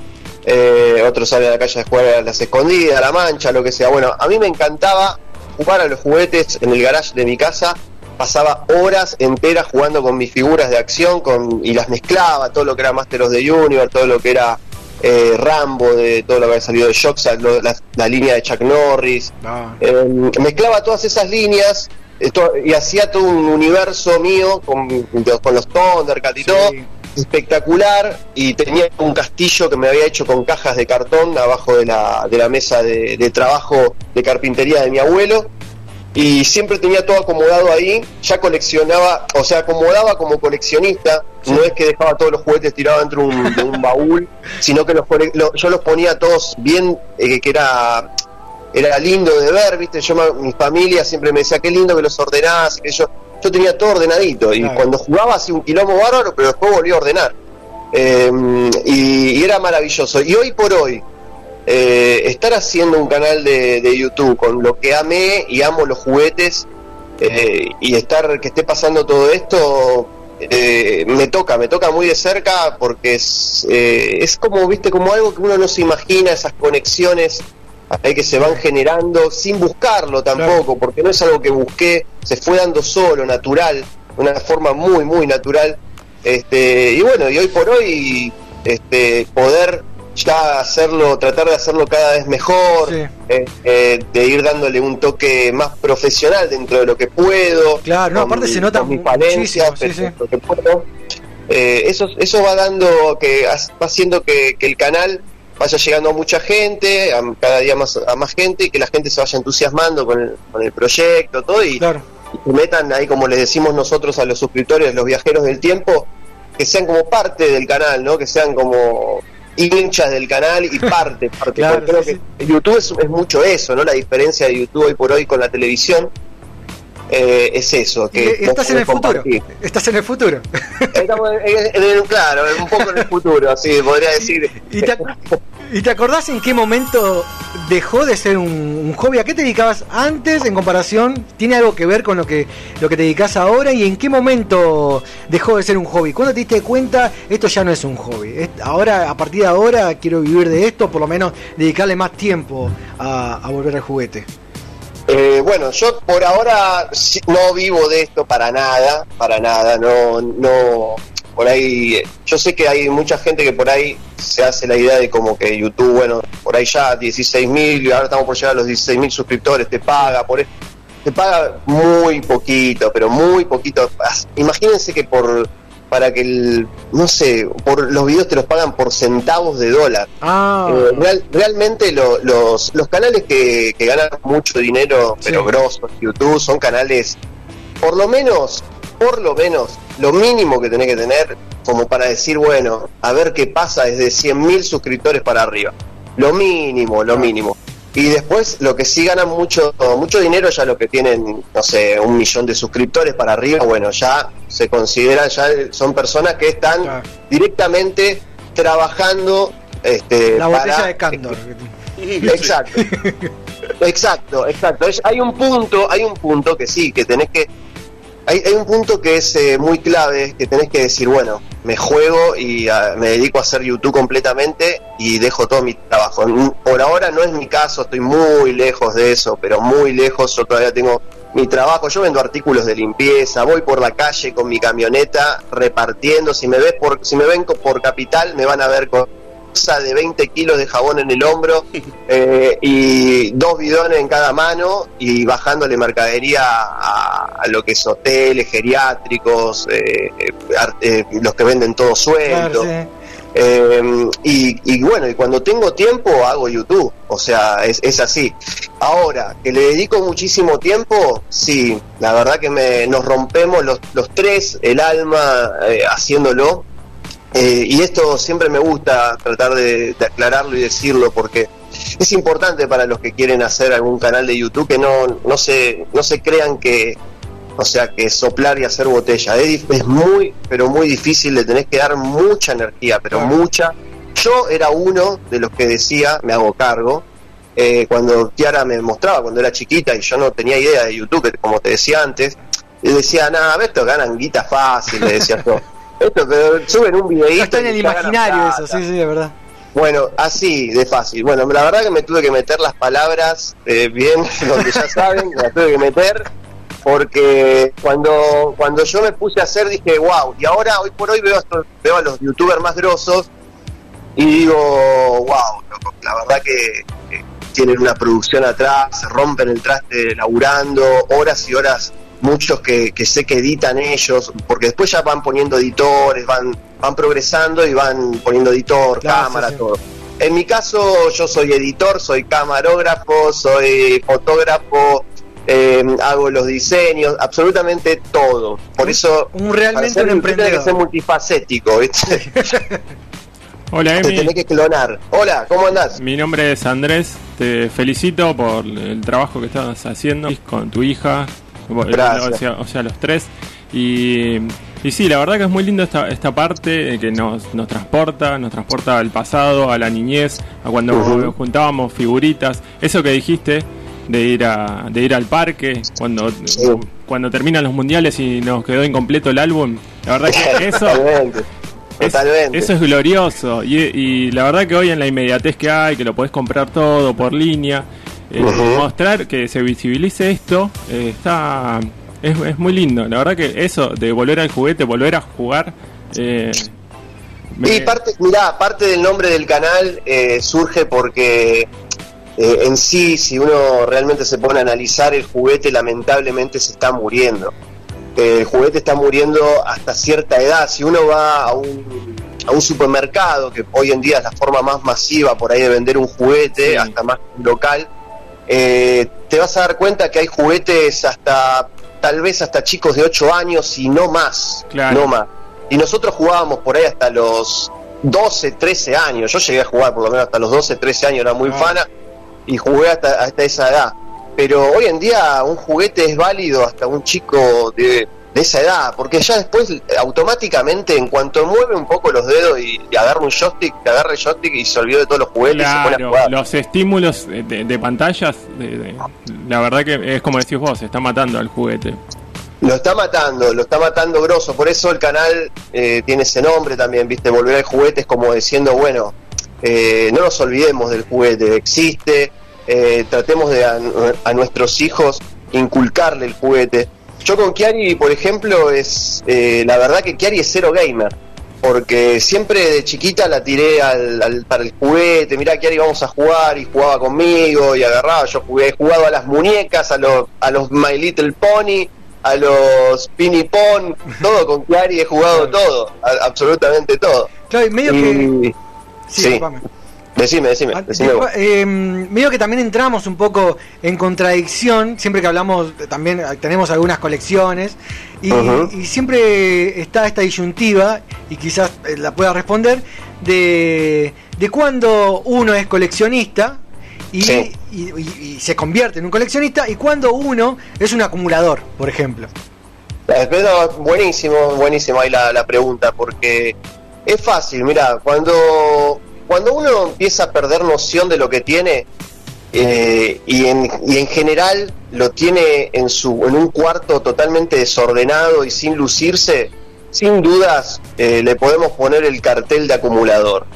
eh, otros salen a la calle a jugar a las escondidas, a la mancha, lo que sea. Bueno, a mí me encantaba jugar a los juguetes en el garage de mi casa. Pasaba horas enteras jugando con mis figuras de acción con, y las mezclaba, todo lo que era Master of the Universe, todo lo que era eh, Rambo, de todo lo que había salido de Shock, la, la línea de Chuck Norris. Eh, mezclaba todas esas líneas esto- y hacía todo un universo mío con, con los Thundercats y todo espectacular y tenía un castillo que me había hecho con cajas de cartón abajo de la, de la mesa de, de trabajo de carpintería de mi abuelo y siempre tenía todo acomodado ahí, ya coleccionaba, o sea, acomodaba como coleccionista, no es que dejaba todos los juguetes tirados dentro de un, de un baúl, [laughs] sino que los, lo- yo los ponía todos bien, eh, que era era lindo de ver, viste, yo mi familia siempre me decía qué lindo que los ordenás, que yo yo tenía todo ordenadito y Claro. cuando jugaba hacía un quilombo bárbaro, pero después volví a ordenar. Eh, y, y era maravilloso. Y hoy por hoy, eh, estar haciendo un canal de, de YouTube con lo que amé y amo los juguetes eh, y estar que esté pasando todo esto eh, me toca, me toca muy de cerca porque es, es como, viste, como algo que uno no se imagina, esas conexiones ahí que se van generando sin buscarlo tampoco, porque no es algo que busqué, se fue dando solo, natural, de una forma muy, muy natural. Este, y bueno, y hoy por hoy, este, poder ya hacerlo, tratar de hacerlo cada vez mejor, eh, eh, de ir dándole un toque más profesional dentro de lo que puedo. Claro, no, aparte mi- se nota con mis falencias, sí, lo que puedo. Eh, eso, eso va dando, que va haciendo que, que el canal vaya llegando a mucha gente, a, cada día más a más gente, y que la gente se vaya entusiasmando con el, con el proyecto, todo, y, metan ahí, como les decimos nosotros a los suscriptores, los viajeros del tiempo, que sean como parte del canal, ¿no? Que sean como hinchas del canal y [laughs] parte, parte. Claro, creo que YouTube es, es mucho eso, ¿no? La diferencia de YouTube hoy por hoy con la televisión eh, es eso. Que estás en el futuro. Estás en el futuro. Estamos en- en- en- claro, un poco en el futuro, así podría decir. ¿Y te, ¿Y te acordás en qué momento dejó de ser un, hobby? ¿A qué te dedicabas antes en comparación? ¿Tiene algo que ver con lo que, lo que te dedicas ahora? ¿Y en qué momento dejó de ser un hobby? ¿Cuándo te diste cuenta esto ya no es un hobby? Ahora, a partir de ahora, quiero vivir de esto, por lo menos dedicarle más tiempo a, a volver al juguete. Eh, bueno, yo por ahora no vivo de esto para nada, para nada, no, no, por ahí, yo sé que hay mucha gente que por ahí se hace la idea de como que YouTube, bueno, por ahí ya 16 mil, y ahora estamos por llegar a los 16 mil suscriptores, te paga por esto, te paga muy poquito, pero muy poquito. Imagínense que por, para que el, no sé, por los videos te los pagan por centavos de dólar. Ah, Eh, real- realmente lo- los, los canales que, que ganan mucho dinero, pero grosos, YouTube, son canales, por lo menos, por lo menos, lo mínimo que tenés que tener como para decir, bueno, a ver qué pasa desde 100.000 suscriptores para arriba. Lo mínimo, lo mínimo. Y después lo que sí ganan mucho, mucho dinero ya lo que tienen, no sé, un millón de suscriptores para arriba, bueno, ya se consideran, ya son personas que están directamente trabajando este, la botella para- de Candor. [laughs] Exacto. [laughs] Exacto, exacto. Es- hay un punto, hay un punto que sí, que tenés que hay, hay un punto que es eh, muy clave, que tenés que decir, bueno, me juego y ah, me dedico a hacer YouTube completamente y dejo todo mi trabajo. Por ahora no es mi caso, estoy muy lejos de eso, pero muy lejos, yo todavía tengo mi trabajo, yo vendo artículos de limpieza, voy por la calle con mi camioneta repartiendo, si me ves por, si me ven por capital me van a ver con de 20 kilos de jabón en el hombro [laughs] eh, y dos bidones en cada mano y bajándole mercadería a, a lo que es hoteles, geriátricos, eh, eh, eh, los que venden todo suelto. Eh, y, y bueno, y cuando tengo tiempo hago YouTube, o sea, es, es así. Ahora, que le dedico muchísimo tiempo, sí, la verdad que me, nos rompemos los, los tres el alma eh, haciéndolo. Eh, y esto siempre me gusta tratar de, de aclararlo y decirlo porque es importante para los que quieren hacer algún canal de YouTube que no, no, se, no se crean que, o sea, que soplar y hacer botella. Es, es muy, pero muy difícil, le tenés que dar mucha energía, pero mucha. Yo era uno de los que decía, me hago cargo, eh, cuando Kiara me mostraba cuando era chiquita y yo no tenía idea de YouTube, como te decía antes, le decía, nada, estos ganan guita fácil, le decía yo. [laughs] Esto, pero suben un videíto. Está en el imaginario eso, plata". sí, sí, de verdad. Bueno, así de fácil. Bueno, la verdad que me tuve que meter las palabras eh, bien, [laughs] donde ya saben, me las tuve que meter, porque cuando, cuando yo me puse a hacer dije, wow, y ahora, hoy por hoy veo veo a los youtubers más grosos y digo, wow, loco, la verdad que eh, tienen una producción atrás, se rompen el traste laburando, horas y horas, muchos que, que sé que editan ellos, porque después ya van poniendo editores, van, van progresando y van poniendo editor, Claro, cámara, sí, sí. todo. En mi caso, yo soy editor, soy camarógrafo, soy fotógrafo, eh, hago los diseños, absolutamente todo. Por eso, un realmente para ser un tenés que emprendedor. ser multifacético, ¿viste? [laughs] Hola, Te Emi. tenés que clonar. Hola, ¿cómo andás? Mi nombre es Andrés. Te felicito por el trabajo que estás haciendo con tu hija. Bueno, Gracias. O sea, o sea, los tres. Y, y sí, la verdad que es muy lindo esta, esta parte eh, que nos, nos transporta, nos transporta al pasado, a la niñez, a cuando Ujú. juntábamos figuritas. Eso que dijiste de ir a, de ir al parque, cuando, cuando terminan los mundiales y nos quedó incompleto el álbum. La verdad que [laughs] eso... Totalmente. Es- Totalmente. eso es glorioso. Y, y la verdad que hoy en la inmediatez que hay, que lo podés comprar todo por línea, eh, mostrar que se visibilice esto, eh, está es, es muy lindo. La verdad que eso de volver al juguete, volver a jugar, eh, me- Y parte, mirá, parte del nombre del canal eh, surge porque en sí, si uno realmente se pone a analizar, el juguete lamentablemente se está muriendo. El juguete está muriendo hasta cierta edad. Si uno va a un, a un supermercado, que hoy en día es la forma más masiva por ahí de vender un juguete, hasta más local, eh, te vas a dar cuenta que hay juguetes hasta, tal vez hasta chicos de 8 años y no más. Claro. No más. Y nosotros jugábamos por ahí hasta los 12, 13 años. Yo llegué a jugar por lo menos hasta los 12, 13 años, era muy fana y jugué hasta, hasta esa edad. Pero hoy en día un juguete es válido hasta un chico de de esa edad, porque ya después automáticamente en cuanto mueve un poco los dedos y, y agarra un joystick, agarra el joystick y se olvidó de todos los juguetes y se pone a Claro, jugar. los estímulos de, de- pantallas, de- de- la verdad que es como decís vos, se está matando al juguete. Lo está matando, lo está matando grosso, por eso el canal eh, tiene ese nombre también, viste, volver al juguete es como diciendo, bueno, eh, no nos olvidemos del juguete, existe, eh, tratemos de a, a nuestros hijos inculcarle el juguete. Yo con Kiari, por ejemplo, es eh, la verdad que Kiari es cero gamer, porque siempre de chiquita la tiré al, al- para el juguete, mirá Kiari vamos a jugar y jugaba conmigo y agarraba, yo jugué, he jugado a las muñecas, a los, a los My Little Pony, a los Pini Pon, todo con Kiari he jugado todo, a- absolutamente todo. Claro, y medio que. Sí, sí. Decime, decime, decime vos. Eh, medio que también entramos un poco en contradicción, siempre que hablamos, también tenemos algunas colecciones, y, siempre está esta disyuntiva, y quizás eh, la pueda responder, de, de cuando uno es coleccionista y, Sí. y- y- y se convierte en un coleccionista, y cuando uno es un acumulador, por ejemplo. Buenísimo, buenísimo ahí la, la pregunta, porque es fácil, mira, cuando, cuando uno empieza a perder noción de lo que tiene, eh, y, en, y en general lo tiene en, su, en un cuarto totalmente desordenado y sin lucirse, sin dudas eh, le podemos poner el cartel de acumulador.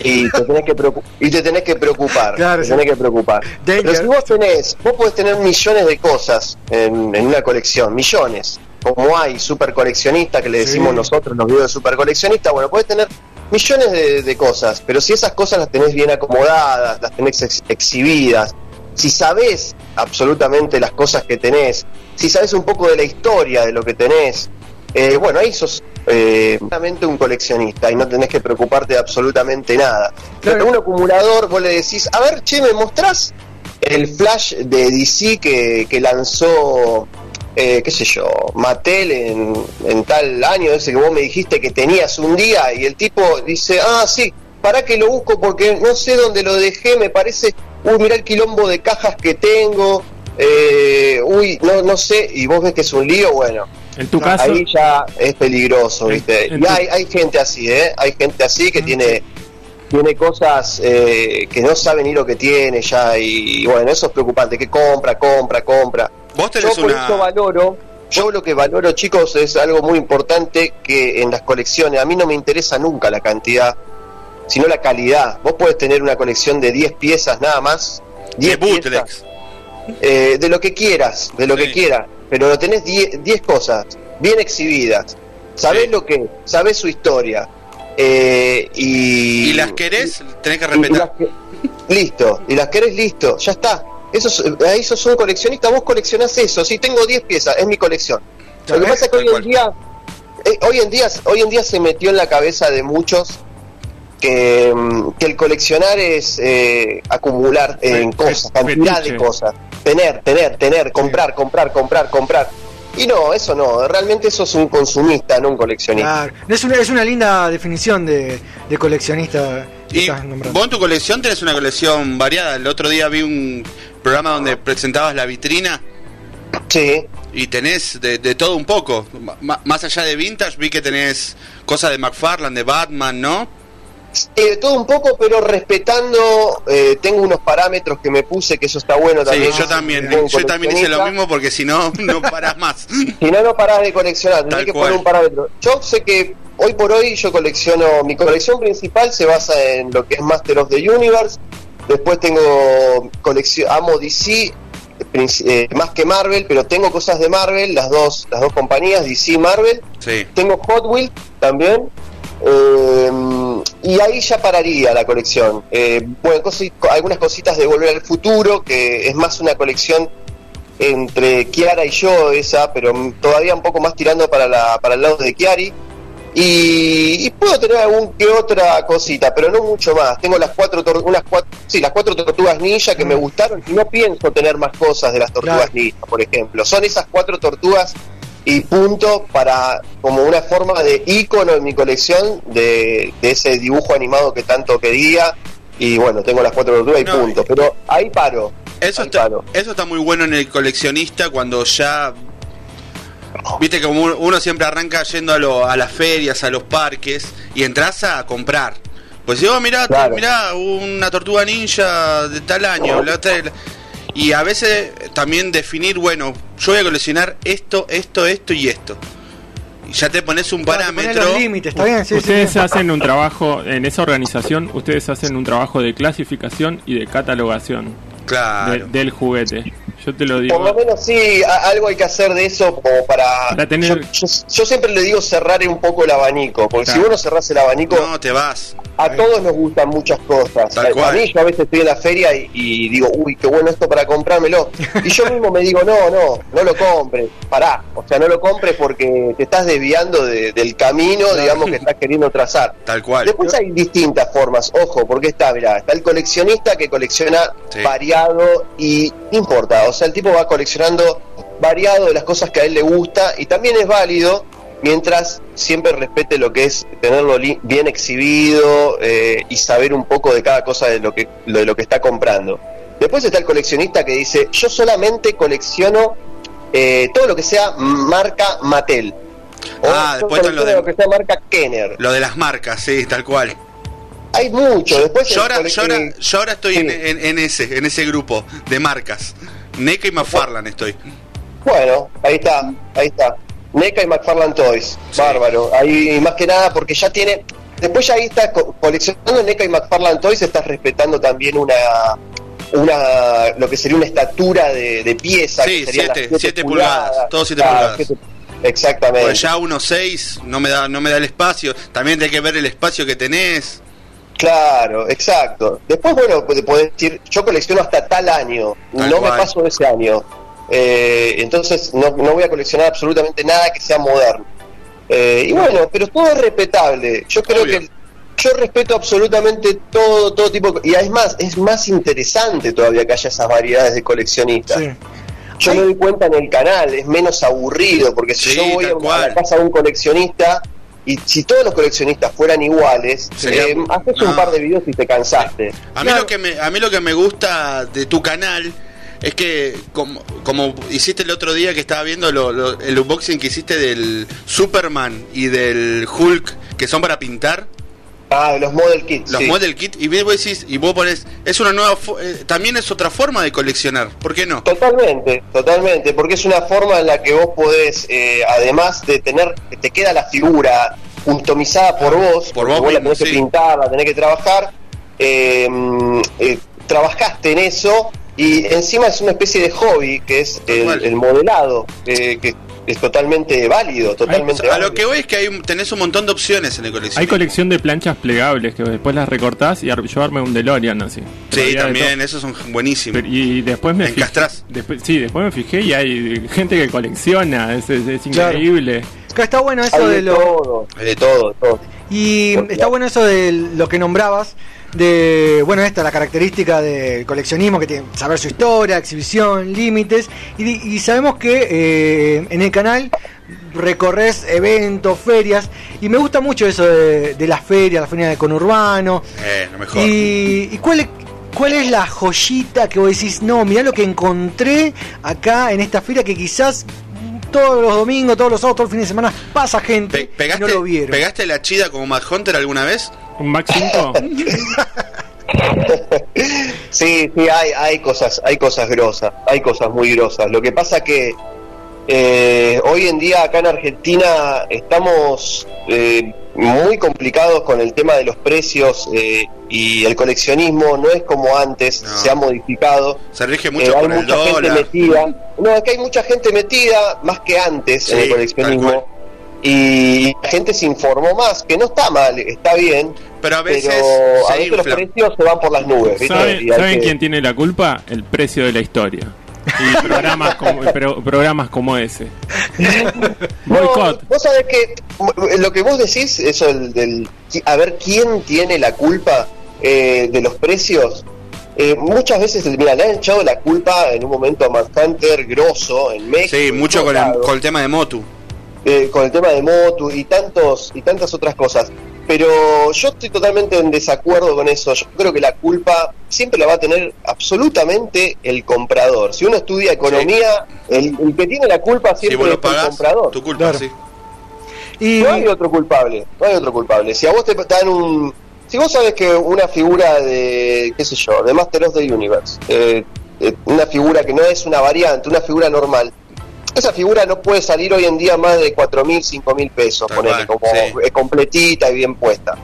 Y te [laughs] tenés que, preocu- y te tenés que preocupar. Claro, te sí. tenés que preocupar. Pero si vos tenés, vos podés tener millones de cosas en, en una colección, millones. Como hay super coleccionista que le decimos Sí. nosotros, los videos de super coleccionista, bueno, podés tener millones de, de cosas, pero si esas cosas las tenés bien acomodadas, las tenés ex- exhibidas, si sabés absolutamente las cosas que tenés, si sabés un poco de la historia de lo que tenés, eh, bueno, ahí sos eh, realmente un coleccionista y no tenés que preocuparte de absolutamente nada. Pero un acumulador, vos le decís, a ver, che, ¿me mostrás el flash de DC que, que lanzó, eh, qué sé yo, Mattel en, en tal año, ese que vos me dijiste que tenías un día? Y el tipo dice, ah, sí, para que lo busco porque no sé dónde lo dejé, me parece, uy, mirá el quilombo de cajas que tengo, eh, uy, no, no sé, y vos ves que es un lío, bueno. En tu caso, Ahí ya es peligroso, ¿viste? en y hay, hay gente así, ¿eh? Hay gente así que tiene tiene cosas eh, que no sabe ni lo que tiene ya y, bueno, eso es preocupante, que compra, compra, compra. Vos Yo por una- eso valoro, yo lo que valoro, chicos, es algo muy importante que en las colecciones, a mí no me interesa nunca la cantidad, sino la calidad. Vos podés tener una colección de 10 piezas nada más, 10 piezas, eh, de lo que quieras, de lo que quieras, pero lo tenés 10 10 cosas bien exhibidas. Sabés lo que, sabés su historia. eh, y, Y las querés, tenés que respetar. que- listo, y las querés, listo, ya está. Eso es- ahí sos un coleccionista, vos coleccionás eso. Si tengo 10 piezas, es mi colección. Lo que pasa es que hoy en día, eh, hoy en día, hoy en día se metió en la cabeza de muchos que, mm, que el coleccionar es eh, acumular eh, en cosas, cantidad fetiche. de cosas, tener, tener, tener, comprar, comprar, comprar, comprar. Y no, eso no, realmente eso es un consumista, no un coleccionista. Claro. Es una, es una linda definición de, de coleccionista. que Y estás nombrando. vos en tu colección tenés una colección variada. El otro día vi un programa donde presentabas la vitrina. Sí. Y tenés de, de todo un poco. Más allá de vintage, vi que tenés cosas de McFarlane, de Batman, ¿no? Eh, de todo un poco, pero respetando, eh, tengo unos parámetros que me puse, que eso está bueno también. Sí, yo también. Yo también hice lo mismo porque si no, [laughs] no parás más. Si no, no parás de coleccionar, tenés que poner un parámetro. Yo sé que hoy por hoy yo colecciono, mi colección principal se basa en lo que es Master of the Universe, después tengo colección, amo DC, eh, más que Marvel, pero tengo cosas de Marvel, las dos, las dos compañías, DC y Marvel, Sí. tengo Hot Wheels también. eh, y ahí ya pararía la colección. Eh, bueno, algunas cositas de Volver al Futuro, que es más una colección entre Kiara y yo esa, pero todavía un poco más tirando para, la, para el lado de Kiari. Y, y puedo tener algún que otra cosita, pero no mucho más. Tengo las cuatro, unas cuatro, sí, las cuatro tortugas ninja que me gustaron y no pienso tener más cosas de las tortugas ninja, por ejemplo. Son esas cuatro tortugas y punto para como una forma de ícono en mi colección de, de ese dibujo animado que tanto quería. Y bueno, tengo las cuatro tortugas y No, punto. Pero ahí paro. Eso está, eso está muy bueno en el coleccionista cuando ya [laughs] Viste que como uno siempre arranca yendo a, lo- a las ferias, a los parques y entras a comprar. Pues si vos mirá, mirá una tortuga ninja de tal año, la otra- y a veces también definir, bueno, yo voy a coleccionar esto, esto, esto y esto. Y ya te pones un parámetro. los límites, está bien, sí, sí, ustedes sí. hacen un trabajo, en esa organización, ustedes hacen un trabajo de clasificación y de catalogación Claro. de- del juguete. Yo te lo Por digo. lo menos sí, a- algo hay que hacer de eso como para... Para tener- yo, yo- yo siempre le digo cerrar un poco el abanico, porque Claro. si vos no cerrás el abanico, No, te vas. a todos nos gustan muchas cosas. Tal a, cual. mí yo a veces estoy en la feria y, y digo, uy, qué bueno esto para comprármelo. Y yo mismo me digo, no, no, no lo compres, pará. O sea, no lo compres porque te estás desviando de- del camino, digamos, que estás queriendo trazar. Tal cual. Después hay distintas formas, ojo, porque está, mirá, está el coleccionista que colecciona Sí. variado y importa, o sea, el tipo va coleccionando variado de las cosas que a él le gusta y también es válido mientras siempre respete lo que es tenerlo bien exhibido eh, y saber un poco de cada cosa de lo que de lo que está comprando. Después está el coleccionista que dice, yo solamente colecciono eh, todo lo que sea marca Mattel. O Ah, después están lo colecciono de- lo que sea marca Kenner. Lo de las marcas, sí, tal cual. Hay mucho. Después Yo ahora, yo ahora, yo ahora estoy sí. en, en- en ese, en ese grupo de marcas. NECA y McFarlane estoy. Bueno, ahí está, ahí está. NECA y McFarlane Toys, bárbaro. Ahí más que nada porque ya tiene. Después ya ahí está co- coleccionando NECA y McFarlane Toys, estás respetando también una una lo que sería una estatura de, de pieza. Sí, que serían las siete, siete siete pulgadas, todo siete pulgadas. siete- exactamente. Pues ya 1.6 no me da, no me da el espacio. También hay que ver el espacio que tenés. Claro, exacto. Después, bueno, puede- podés decir, yo colecciono hasta tal año, Tal no me paso de ese año. Eh, entonces, no, no voy a coleccionar absolutamente nada que sea moderno. Eh, y bueno, pero todo es respetable. Yo creo Obvio. que yo respeto absolutamente todo, todo tipo. Y es más, es más interesante todavía que haya esas variedades de coleccionistas. Sí. Yo me doy cuenta en el canal, es menos aburrido, porque si Sí, yo voy a, a la casa de un coleccionista y si todos los coleccionistas fueran iguales, Sería- eh, haces no. un par de videos y te cansaste. A mí, lo que me, a mí lo que me gusta de tu canal es que, como, como hiciste el otro día que estaba viendo lo- lo- el unboxing que hiciste del Superman y del Hulk, que son para pintar, Ah, los model kits. los sí. model kit, y vos decís, y vos pones, es una nueva, eh, también es otra forma de coleccionar, ¿por qué no? Totalmente, totalmente, porque es una forma en la que vos podés, eh, además de tener, te queda la figura customizada por vos, Por vos vos la tenés que sí. pintar, la tenés que trabajar, eh, eh, trabajaste en eso y encima es una especie de hobby que es el, modelado, eh, que es totalmente válido, totalmente a válido. lo que voy es que hay, tenés un montón de opciones en el colección. Hay colección de planchas plegables que después las recortás y ar- yo armé un DeLorean así. Sí, también, esos son buenísimos. Pero- Y después me fijé, Encastrás. después, sí, después me fijé y hay gente que colecciona, es, es- es Claro. increíble. Está bueno eso Hay de de lo. todo, hay de todo, de todo. Y está bueno eso de lo que nombrabas, de, bueno, esta, la característica del coleccionismo, que tiene saber su historia, exhibición, límites, y, y sabemos que eh, en el canal recorres eventos, ferias, y me gusta mucho eso de, de las ferias, la feria de conurbano, Eh, lo mejor. y, y cuál es... ¿Cuál es la joyita que vos decís, no, mirá lo que encontré acá en esta feria que quizás todos los domingos, todos los sábados, todo el fin de semana pasa gente Pe- y pegaste, no lo vieron? ¿Pegaste la chida como Mad Hunter alguna vez? ¿Un Max 5? [laughs] Sí, sí, hay, hay cosas, hay cosas grosas, hay cosas muy grosas. Lo que pasa que eh, hoy en día acá en Argentina estamos eh, muy complicados con el tema de los precios eh, y el coleccionismo no es como antes, No. se ha modificado. Se rige Eh, mucho hay por el mucha gente dólar. metida. No, es que hay mucha gente metida más que antes en Sí, el tal coleccionismo. Y la gente se informó más, que no está mal, está bien, Pero a veces pero a veces los precios se van por las nubes. ¿viste? ¿Saben, que- quién tiene la culpa? El precio de la historia. Y programas como, pro- programas como ese. [laughs] Boicot. No, vos sabés que lo que vos decís, eso del, del- a ver quién tiene la culpa eh, de los precios. eh, muchas veces, mira, le han echado la culpa en un momento a Manhunter grosso en México. Sí, mucho con el, con el tema de Motu. Eh, con el tema de Motu y tantos y tantas otras cosas. pero yo estoy totalmente en desacuerdo con eso. Yo creo que la culpa siempre la va a tener absolutamente el comprador. Si uno estudia economía, el, el que tiene la culpa Si siempre vos lo es el comprador. tu culpa, sí. No hay otro culpable, no hay otro culpable. Si a vos te dan un... Si vos sabes que una figura de, qué sé yo, de Master of the Universe, eh, eh, una figura que no es una variante, una figura normal, esa figura no puede salir hoy en día más de 4 mil, 5 mil pesos, ponele, como eh, completita y bien puesta.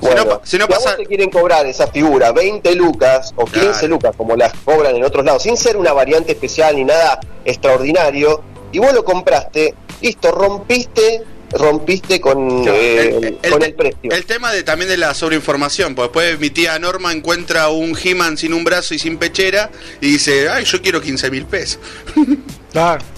Bueno, si no a vos te quieren cobrar esa figura 20 lucas o 15 lucas, como las cobran en otros lados, sin ser una variante especial ni nada extraordinario, y vos lo compraste, listo, rompiste rompiste con, eh, con el precio. El tema de también de la sobreinformación, porque después mi tía Norma encuentra un He-Man sin un brazo y sin pechera y dice, ay, yo quiero 15 mil pesos. [laughs]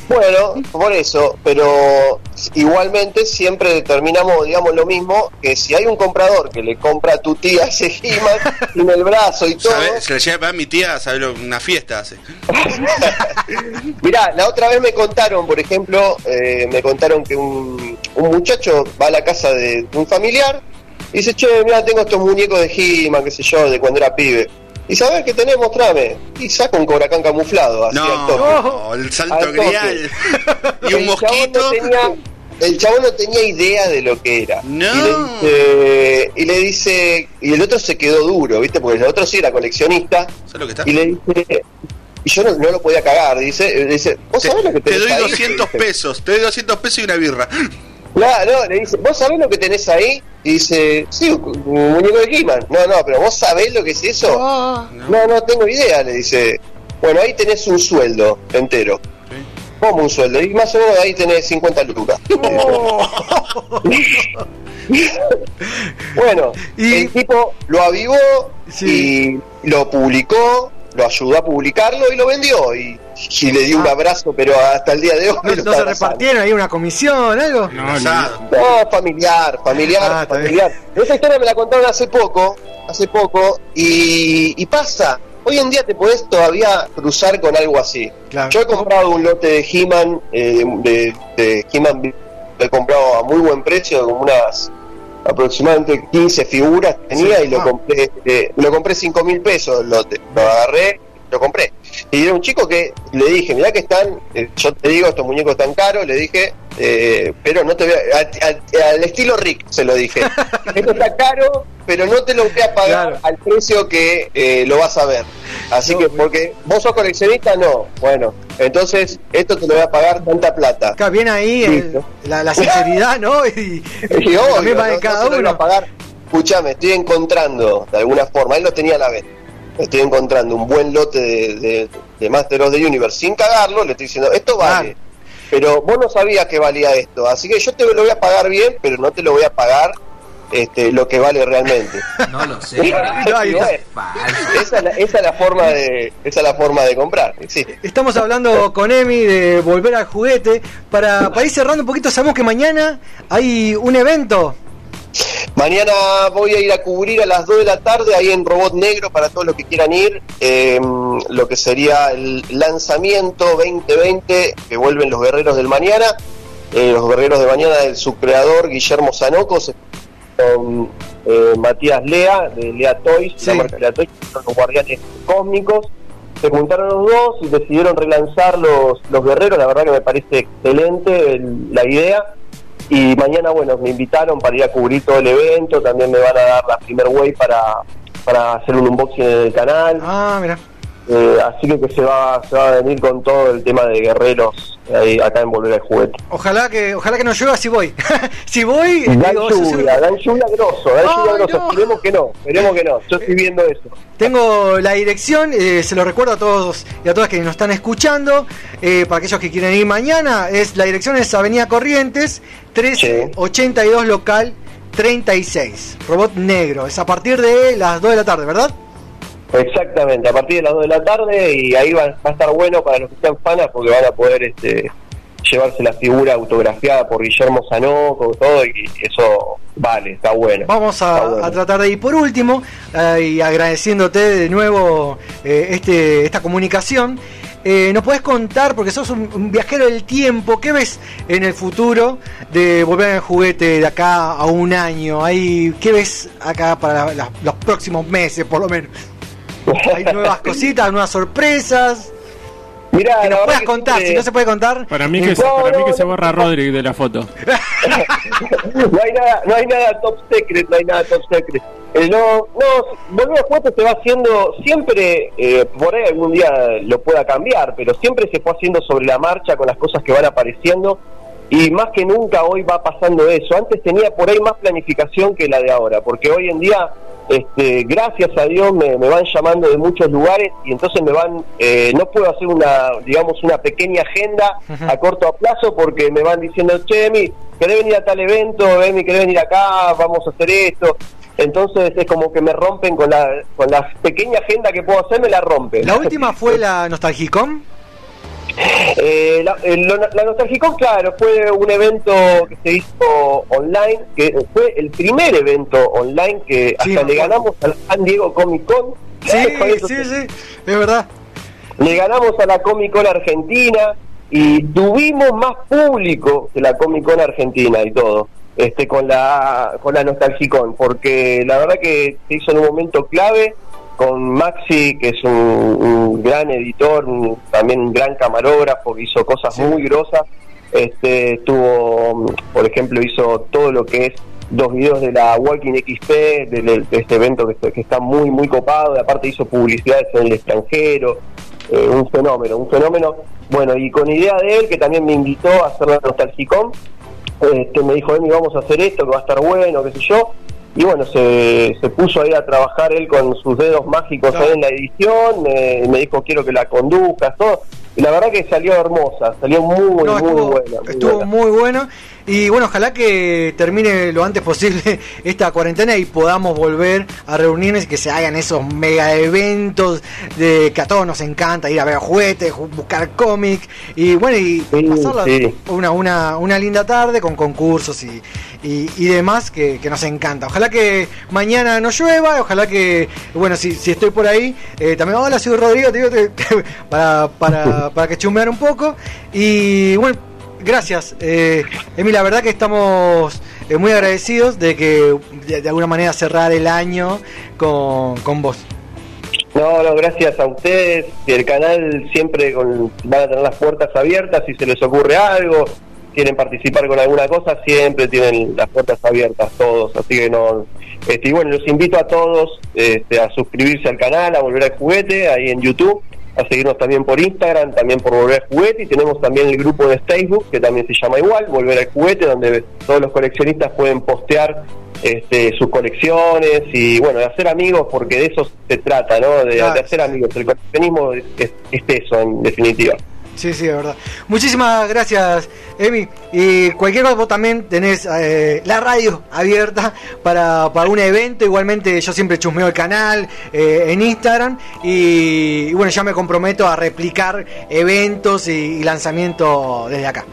Bueno, por eso, pero igualmente siempre determinamos, digamos, lo mismo, que si hay un comprador que le compra a tu tía [laughs] ese sin el brazo y todo... ¿Sabe? Se le lleva a mi tía, ¿sabe lo- Una fiesta hace. [laughs] Mirá, la otra vez me contaron, por ejemplo, eh, me contaron que un, un muchacho va a la casa de un familiar y dice, che, mira, tengo estos muñecos de He-Man, qué sé yo, de cuando era pibe. Y sabes qué tenés, mostrame. Y saca un cobracán camuflado, así al toque. No, el salto grial. [laughs] y un El chabón mosquito. no tenía- el chabón no tenía idea de lo que era. No. Y, le dice, y le dice, y el otro se quedó duro, ¿viste? Porque el otro sí era coleccionista. ¿Sabes lo que está? Y le dice, y yo no, no lo podía cagar. Dice, dice ¿vos sabés lo que Te tenés doy ahí? 200 pesos, te doy 200 pesos y una birra. Claro, no, le dice, ¿vos sabés lo que tenés ahí? Y dice, sí, un muñeco de He-Man. No, no, pero ¿vos sabés lo que es eso? No, no tengo idea, le dice. Bueno, ahí tenés un sueldo entero. ¿Cómo un sueldo? Y más o menos ahí tenés 50 lucas. [laughs] bueno, el tipo lo avivó y lo publicó, lo ayudó a publicarlo y lo vendió. Y, y le dio un abrazo, pero hasta el día de hoy ¿No, lo no se repartieron ahí una comisión, algo? No, familiar, familiar, Ah, familiar. Esa historia me la contaron hace poco, hace poco, y, y pasa. Hoy en día te podés todavía cruzar con algo así. Yo he comprado un lote de He-Man, eh, de, de He-Man, lo he comprado a muy buen precio, como unas aproximadamente 15 figuras tenía y lo compré eh, lo compré 5 mil pesos el lote. Lo agarré, lo compré. Y era un chico que le dije, mirá que están, eh, yo te digo, estos muñecos están caros, le dije, eh, pero no te voy a, a- a- al estilo Rick se lo dije. [laughs] Esto está caro, pero no te lo voy a pagar al precio que eh, lo vas a ver. Así que, porque vos sos coleccionista, no. Bueno, entonces esto te lo voy a pagar tanta plata. Acá viene ahí el- la, la sinceridad, ¿no? [laughs] Y, Y obvio, misma de no- cada no se lo iba a uno. pagar. Escuchame, estoy encontrando de alguna forma, él lo tenía a la vez. Estoy encontrando un buen lote de, de, de Master of the Universe sin cagarlo. Le estoy diciendo, esto vale. Pero vos no sabías que valía esto. Así que yo te lo voy a pagar bien, pero no te lo voy a pagar este, lo que vale realmente. [laughs] No lo sé. No, esa, es la, esa es la forma de esa es la forma de comprar. Sí. Estamos hablando con Emi de volver al juguete. Para, para ir cerrando un poquito, sabemos que mañana hay un evento. Mañana voy a ir a cubrir a las 2 de la tarde ahí en Robot Negro para todos los que quieran ir. eh, lo que sería el lanzamiento 2020 que vuelven los guerreros del mañana. Eh, los guerreros de mañana del su creador Guillermo Sanocos con eh, Matías Lea de Lea Toys, la marca Lea Toys, son los guardianes cósmicos. Se juntaron los dos y decidieron relanzar los, los guerreros. La verdad que me parece excelente el- la idea. Y mañana, bueno, me invitaron para ir a cubrir todo el evento. También me van a dar la primer way para, para hacer un unboxing en el canal. Ah, mira. Eh, así que, que se va se va a venir con todo el tema de guerreros ahí, acá en Volver al Juguete. Ojalá que, ojalá que no llueva si voy. [laughs] si voy, Dan digo, lluvia, dan lluvia grosso, dan lluvia grosso. no. Esperemos que no, esperemos que no. Yo estoy viendo eso. Tengo la dirección, eh, se lo recuerdo a todos y a todas que nos están escuchando. eh, para aquellos que quieren ir mañana, es la dirección es Avenida Corrientes, 1382 local 36. Robot negro. Es a partir de las 2 de la tarde, ¿verdad? Exactamente, a partir de las 2 de la tarde y ahí va, va a estar bueno para los que sean fanas porque van a poder este, llevarse la figura autografiada por Guillermo Sanoco todo y eso vale, está bueno. Vamos a, Está bueno. a tratar de ir por último eh, y agradeciéndote de nuevo eh, este, esta comunicación. eh, ¿nos podés contar, porque sos un, un viajero del tiempo, qué ves en el futuro de volver al juguete de acá a un año? Ahí, ¿Qué ves acá para la- la- los próximos meses, por lo menos? [laughs] ¿Hay nuevas cositas, nuevas sorpresas? Mirá, que nos puedas contar, si no se puede contar. Para mí que, se, para mí no, que se no. borra Rodri de la foto. [laughs] no hay nada, no hay nada top secret, no hay nada top secret. Eh, no, no, volver a juguete se va haciendo siempre, eh, por ahí algún día lo pueda cambiar, pero siempre se fue haciendo sobre la marcha con las cosas que van apareciendo y más que nunca hoy va pasando eso. Antes tenía por ahí más planificación que la de ahora, porque hoy en día, este, gracias a Dios, me, me van llamando de muchos lugares y entonces me van, eh, no puedo hacer una, digamos, una pequeña agenda a corto plazo porque me van diciendo, che, Emi, ¿querés venir a tal evento? Emi, ¿querés venir acá? Vamos a hacer esto. Entonces es como que me rompen con la, con la pequeña agenda que puedo hacer, me la rompen. La última fue la Nostalgicom. Eh, la, lo- la Nostalgicon, claro, fue un evento que se hizo online, que fue el primer evento online que hasta le ganamos al San Diego Comic Con. Sí, eso sí, sí, es verdad. Le ganamos a la Comic Con Argentina y tuvimos más público que la Comic Con Argentina y todo. Este, con la con la Nostalgicon, porque la verdad que se hizo en un momento clave con Maxi, que es un, un gran editor, un- también un gran camarógrafo, que hizo cosas muy grosas. Este, tuvo, por ejemplo, hizo todo lo que es dos videos de la Walking XP, de, de- este evento que, está- que está muy, muy copado, y aparte hizo publicidades en el extranjero, eh, un fenómeno, un fenómeno. Bueno, y con idea de él, que también me invitó a hacer la Nostalgicom, este, me dijo, Emi, vamos a hacer esto, que va a estar bueno, qué sé yo. Y bueno, se, se puso ahí a trabajar él con sus dedos mágicos ahí en la edición, me, me dijo, quiero que la conduzcas, todo. Y la verdad que salió hermosa, salió muy, No, muy estuvo, buena. muy estuvo buena. muy bueno. Y bueno, ojalá que termine lo antes posible [laughs] esta cuarentena y podamos volver a reunirnos y que se hagan esos mega eventos de que a todos nos encanta ir a ver juguetes, ju- buscar cómic y bueno, y pasarla sí. una, una, una linda tarde con concursos y, y, y demás que, que nos encanta. Ojalá que mañana no llueva, ojalá que, bueno, si, si estoy por ahí, eh, también, hola, soy Rodrigo, te digo, te- te- [laughs] para, para, para que chumear un poco. Y bueno, gracias. Eh, Emi, la verdad que estamos eh, muy agradecidos de que de, alguna manera cerrar el año con, con vos. No, no, gracias a ustedes. El canal siempre con- van a tener las puertas abiertas. Si se les ocurre algo, quieren participar con alguna cosa, siempre tienen las puertas abiertas todos. Así que no. Este, y bueno, los invito a todos este, a suscribirse al canal, a volver al juguete, ahí en YouTube, a seguirnos también por Instagram, también por Volver al Juguete. Y tenemos también el grupo de Facebook, que también se llama igual, Volver al Juguete, donde todos los coleccionistas pueden postear este, sus colecciones y bueno, de hacer amigos, porque de eso se trata, ¿no? De, Claro. de hacer amigos. El coleccionismo es, es- es eso, en definitiva. Sí, sí, de verdad. Muchísimas gracias, Emi. Y cualquier cosa, vos también tenés eh, la radio abierta para, para un evento. Igualmente, yo siempre chusmeo el canal eh, en Instagram. Y, y bueno, ya me comprometo a replicar eventos y, y lanzamientos desde acá.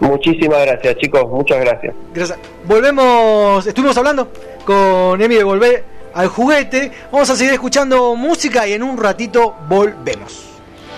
Muchísimas gracias, chicos, muchas gracias. Gracias. Volvemos, estuvimos hablando con Emi de volver al juguete. Vamos a seguir escuchando música y en un ratito volvemos.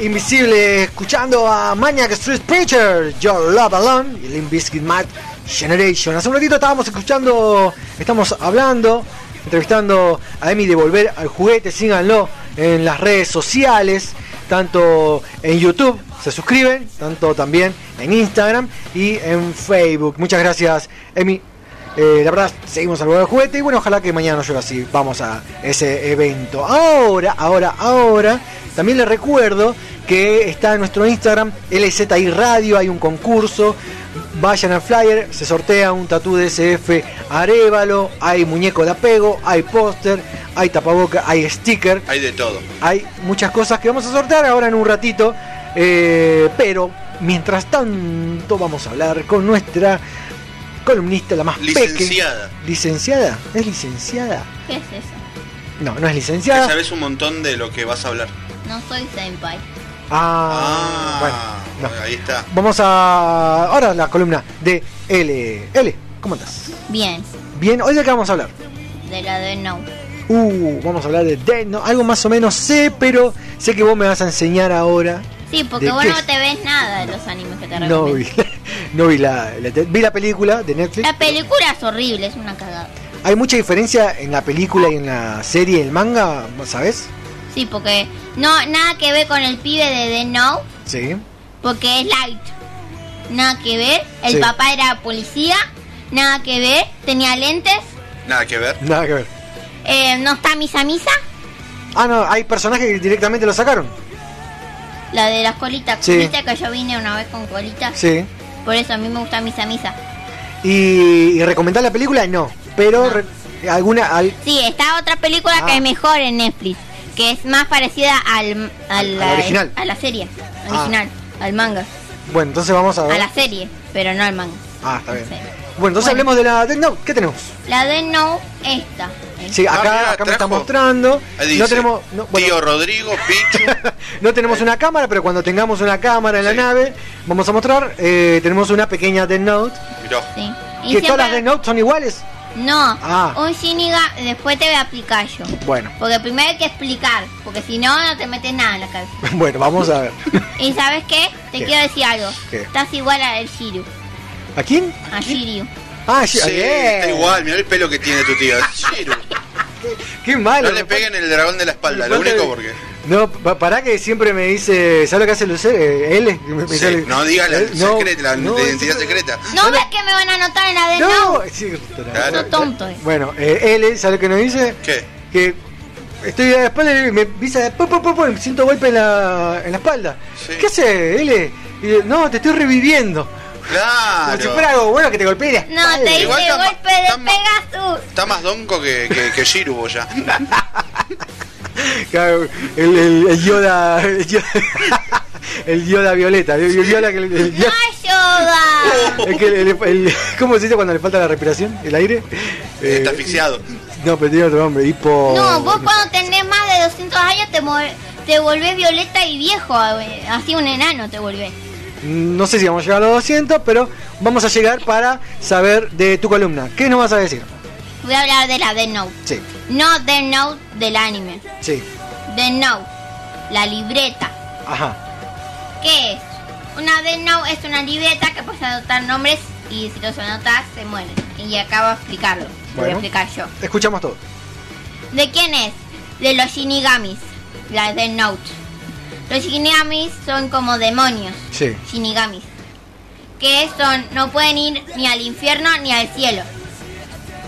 invisible escuchando a Maniac Street Preacher, Your Love Alone y Limp Bizkit Mad Generation. Hace un ratito estábamos escuchando, estamos hablando, entrevistando a Emi de Volver al Juguete. Síganlo en las redes sociales, tanto en YouTube, se suscriben, tanto también en Instagram y en Facebook. Muchas gracias, Emi. Eh, la verdad, seguimos al Volver al Juguete y bueno, ojalá que mañana no llueva así. Vamos a ese evento. Ahora, ahora, ahora, también les recuerdo que está en nuestro Instagram, LZI Radio, hay un concurso. Vayan al flyer, se sortea un tatú de SF Arevalo, hay muñeco de apego, hay póster, hay tapaboca, hay sticker, Hay de todo. hay muchas cosas que vamos a sortear ahora en un ratito. eh, pero mientras tanto vamos a hablar con nuestra columnista, la más peque. Licenciada. ¿Licenciada? ¿Es licenciada? ¿Qué es eso? No, no es Que licenciada. sabes un montón de lo que vas a hablar. No soy senpai. Ah, bueno, no. Ahí está. Vamos a. Ahora la columna de L. L, ¿cómo estás? Bien, Bien, hoy de qué vamos a hablar. de la de No. Uh, vamos a hablar de Death Note. Algo más o menos sé, pero sé que vos me vas a enseñar ahora. Sí, porque ¿De vos qué no te ves nada de los animes que te No recomiendo. vi, no vi la, la- vi la película de Netflix. La película es horrible, es una cagada. ¿Hay mucha diferencia en la película y en la serie y el manga? ¿Sabes? Sí, porque no nada que ver con el pibe de The No, Sí. porque es light. Nada que ver. El Sí. papá era policía, nada que ver. Tenía lentes. Nada que ver. Nada que ver. eh, no está Misa Misa, Ah, no, hay personajes que directamente lo sacaron. la de las colitas. Sí. Viste que yo vine una vez con colitas. Sí. Por eso a mí me gusta Misa Misa. Y, y recomendar la película, no. Pero re- alguna. al- Sí, está otra película Ah. que es mejor en Netflix, que es más parecida al, al- Al original. a la serie Ah. original, al manga, Bueno, entonces vamos a ver. a la serie, pero no al manga. Ah, está bien. Sí. Bueno, entonces hablemos de la Death Note. ¿Qué tenemos? La de No, esta. Sí, Ah, acá, mira, acá me está mostrando. No tenemos. no, bueno, Tío Rodrigo, Pichu. [laughs] no tenemos una cámara, pero cuando tengamos una cámara en la nave, vamos a mostrar. eh, tenemos una pequeña Death Note. Sí. Y Que todas las Death Note son iguales. No, Ah. un Shinigami, después te voy a explicar yo. Bueno, Porque primero hay que explicar, porque si no, no te metes nada en la cabeza. [laughs] bueno, vamos a ver. [laughs] ¿Y sabes qué? Te ¿Qué? quiero decir algo. ¿Qué? Estás igual a el Shiryu. ¿A quién? A Shiryu. Ah, Sí, está igual. Mirá el pelo que tiene tu tío. [laughs] Shiru. Qué malo. No le peguen el dragón de la espalda, lo único porque. No, pa- para que siempre me dice, ¿sabes lo que hace Lucero? Eh, él es- me- me Sí, sale- no digas la, Eh, no, secreta, la no, identidad secreta. ¿No ves que me van a anotar en la de No, No? sí, Claro. Tonto. eh. Bueno, eh, él, ¿sabe lo que nos dice? ¿Qué? Que estoy a la espalda y me dice, pum, pum, pum, pum, siento golpe en la, en la espalda. Sí. ¿Qué hace? Y yo, no, te estoy reviviendo. Como si Claro. fuera algo bueno que te golpee la No, te ma- golpe de Pegasus. Está más donco que, que, que Shiru ya. [laughs] Claro, el, el, el Yoda, el Yoda, [laughs] el Yoda violeta, el, el Yoda que el, es que el- el- el- ¿cómo se dice cuando le falta la respiración? ¿El aire? Eh, Está asfixiado. No, pero tiene otro nombre, hipo... No, vos cuando tenés más de 200 años te, te volvés violeta y viejo. Así un enano te volvés. No sé si vamos a llegar a los 200, pero vamos a llegar para saber de tu columna. ¿Qué nos vas a decir? Voy a hablar de la Death Note. Sí, No Death Note del anime. sí, Death Note, la libreta. ajá. ¿Qué es? Una Death Note es una libreta que puedes anotar nombres y si los anotas se mueren. Y acabo de explicarlo. Lo voy a Bueno. explicar yo. Escuchamos todo. ¿De quién es? De los Shinigamis, la Death Note. Los Shinigamis son como demonios, Sí. Shinigamis. Que son, no pueden ir ni al infierno ni al cielo.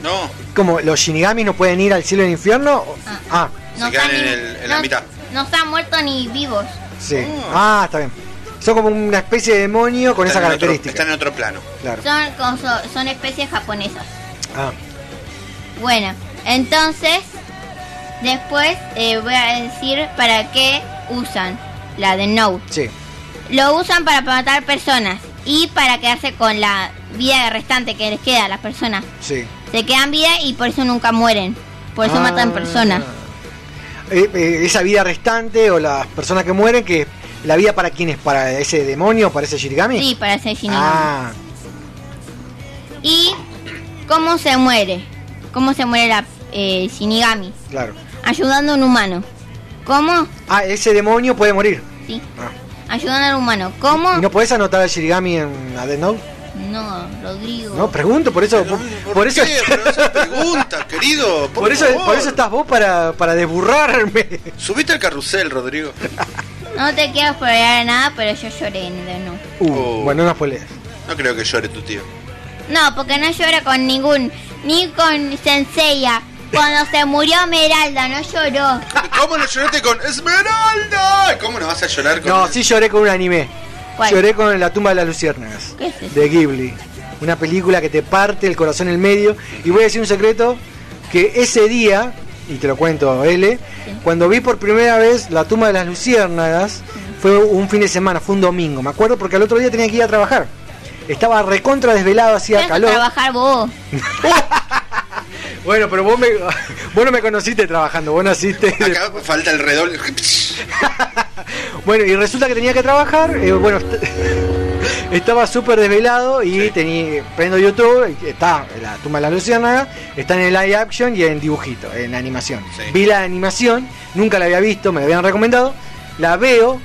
No, Como los Shinigami no pueden ir al cielo y al infierno. o- Ah, No se quedan están en, ni- el- en la no- mitad. No están muertos ni vivos. sí. Ah, está bien. Son como una especie de demonio con esa Están en otro- característica. Están en otro plano. Claro. Son, con- son, son especies japonesas. Ah, Bueno, entonces, después eh, voy a decir para qué usan la de Note. sí. Lo usan para matar personas y para quedarse con la vida restante que les queda a las personas. Sí. Se quedan vida y por eso nunca mueren. Por eso Ah. matan personas. Eh, eh, esa vida restante o las personas que mueren, que la vida para quién es, para ese demonio, para ese Shirigami. Sí, para ser Shinigami. Ah, ¿Y cómo se muere? ¿Cómo se muere la eh, Shinigami? claro. Ayudando a un humano. ¿Cómo? Ah, ese demonio puede morir. Sí. Ah. Ayudando al humano. ¿Cómo? ¿Y no podés anotar el Shirigami en Death Note? No, Rodrigo. No, pregunto, por eso. Por, por eso. ¿Qué? Pero esa pregunta, [laughs] querido. Por, Por eso, favor. por eso estás vos para, para desburrarme. Subiste al carrusel, Rodrigo. No te quiero spoilear nada, pero yo lloré en el no. Uh, Bueno, no spoilees. No creo que llore tu tío. No, porque no llora con ningún, ni con Senseiya. Cuando se murió Meralda, no lloró. ¿Cómo no lloraste con Esmeralda? ¿Cómo no vas a llorar con No, sí lloré con un anime. ¿Cuál? Lloré con La tumba de las luciérnagas. ¿Qué es eso? De Ghibli. Una película que te parte el corazón en el medio. Y voy a decir un secreto, que ese día, y te lo cuento, L, cuando vi por primera vez La tumba de las luciérnagas, fue un fin de semana, fue un domingo. Me acuerdo porque al otro día tenía que ir a trabajar. Estaba recontra desvelado, hacía calor. trabajar vos. [laughs] Bueno, pero vos, me, [laughs] vos no me conociste trabajando, vos naciste... Acá falta el redoble. [laughs] [laughs] Bueno, y resulta que tenía que trabajar, eh, bueno, est- [laughs] estaba súper desvelado y tenía, prendo YouTube, está la tumba de la luciérnaga, está en el live action y en dibujito, en animación. Vi la animación, nunca la había visto, me la habían recomendado, la veo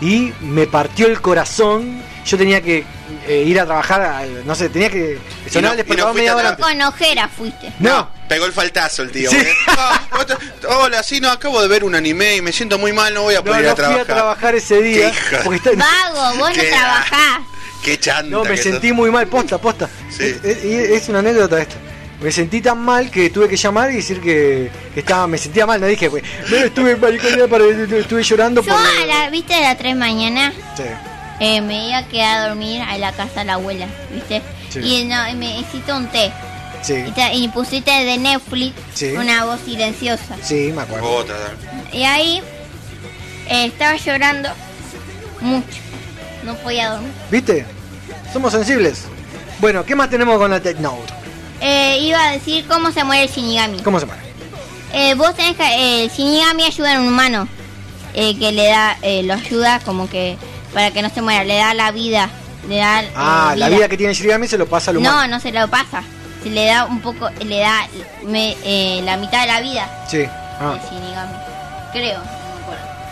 y me partió el corazón. Yo tenía que eh, ir a trabajar, no sé, tenía que sonar el no- no media hora. Con ojera fuiste. No, Pegó el faltazo el tío. Sí. [laughs] porque, "Ah, vos te- Hola, sí, no, acabo de ver un anime y me siento muy mal, no voy a no, poder ir no a fui trabajar. a trabajar ese día. Porque está- Vago, vos no Qué- trabajás. Qué chanta. No, me sentí sos. muy mal, posta, posta. Sí. Es, es- es una anécdota esto. Me sentí tan mal que tuve que llamar y decir que, que estaba, me sentía mal, no dije, pues, no estuve estuve llorando Yo por. a la, viste, a las 3 mañana Sí. eh, me iba a quedar a dormir a la casa de la abuela, viste. Sí. Y no, y me hiciste un té. Sí, Y, te- y pusiste de Netflix Sí. una voz silenciosa. sí, me acuerdo. Otra. Y ahí eh, estaba llorando mucho. No podía dormir. ¿Viste? Somos sensibles. Bueno, ¿qué más tenemos con la Tech Note? Eh, iba a decir cómo se muere el Shinigami. ¿Cómo se llama? Eh, vos tenés que. eh, el Shinigami ayuda a un humano. eh, que le da. eh, lo ayuda como que. Para que no se muera. Le da la vida. Le da. Ah, la vida que tiene Shirigami se lo pasa al No, humano. no se lo pasa. Se le da un poco. Le da me- eh, la mitad de la vida Sí. Ah, al Shinigami. Creo. No.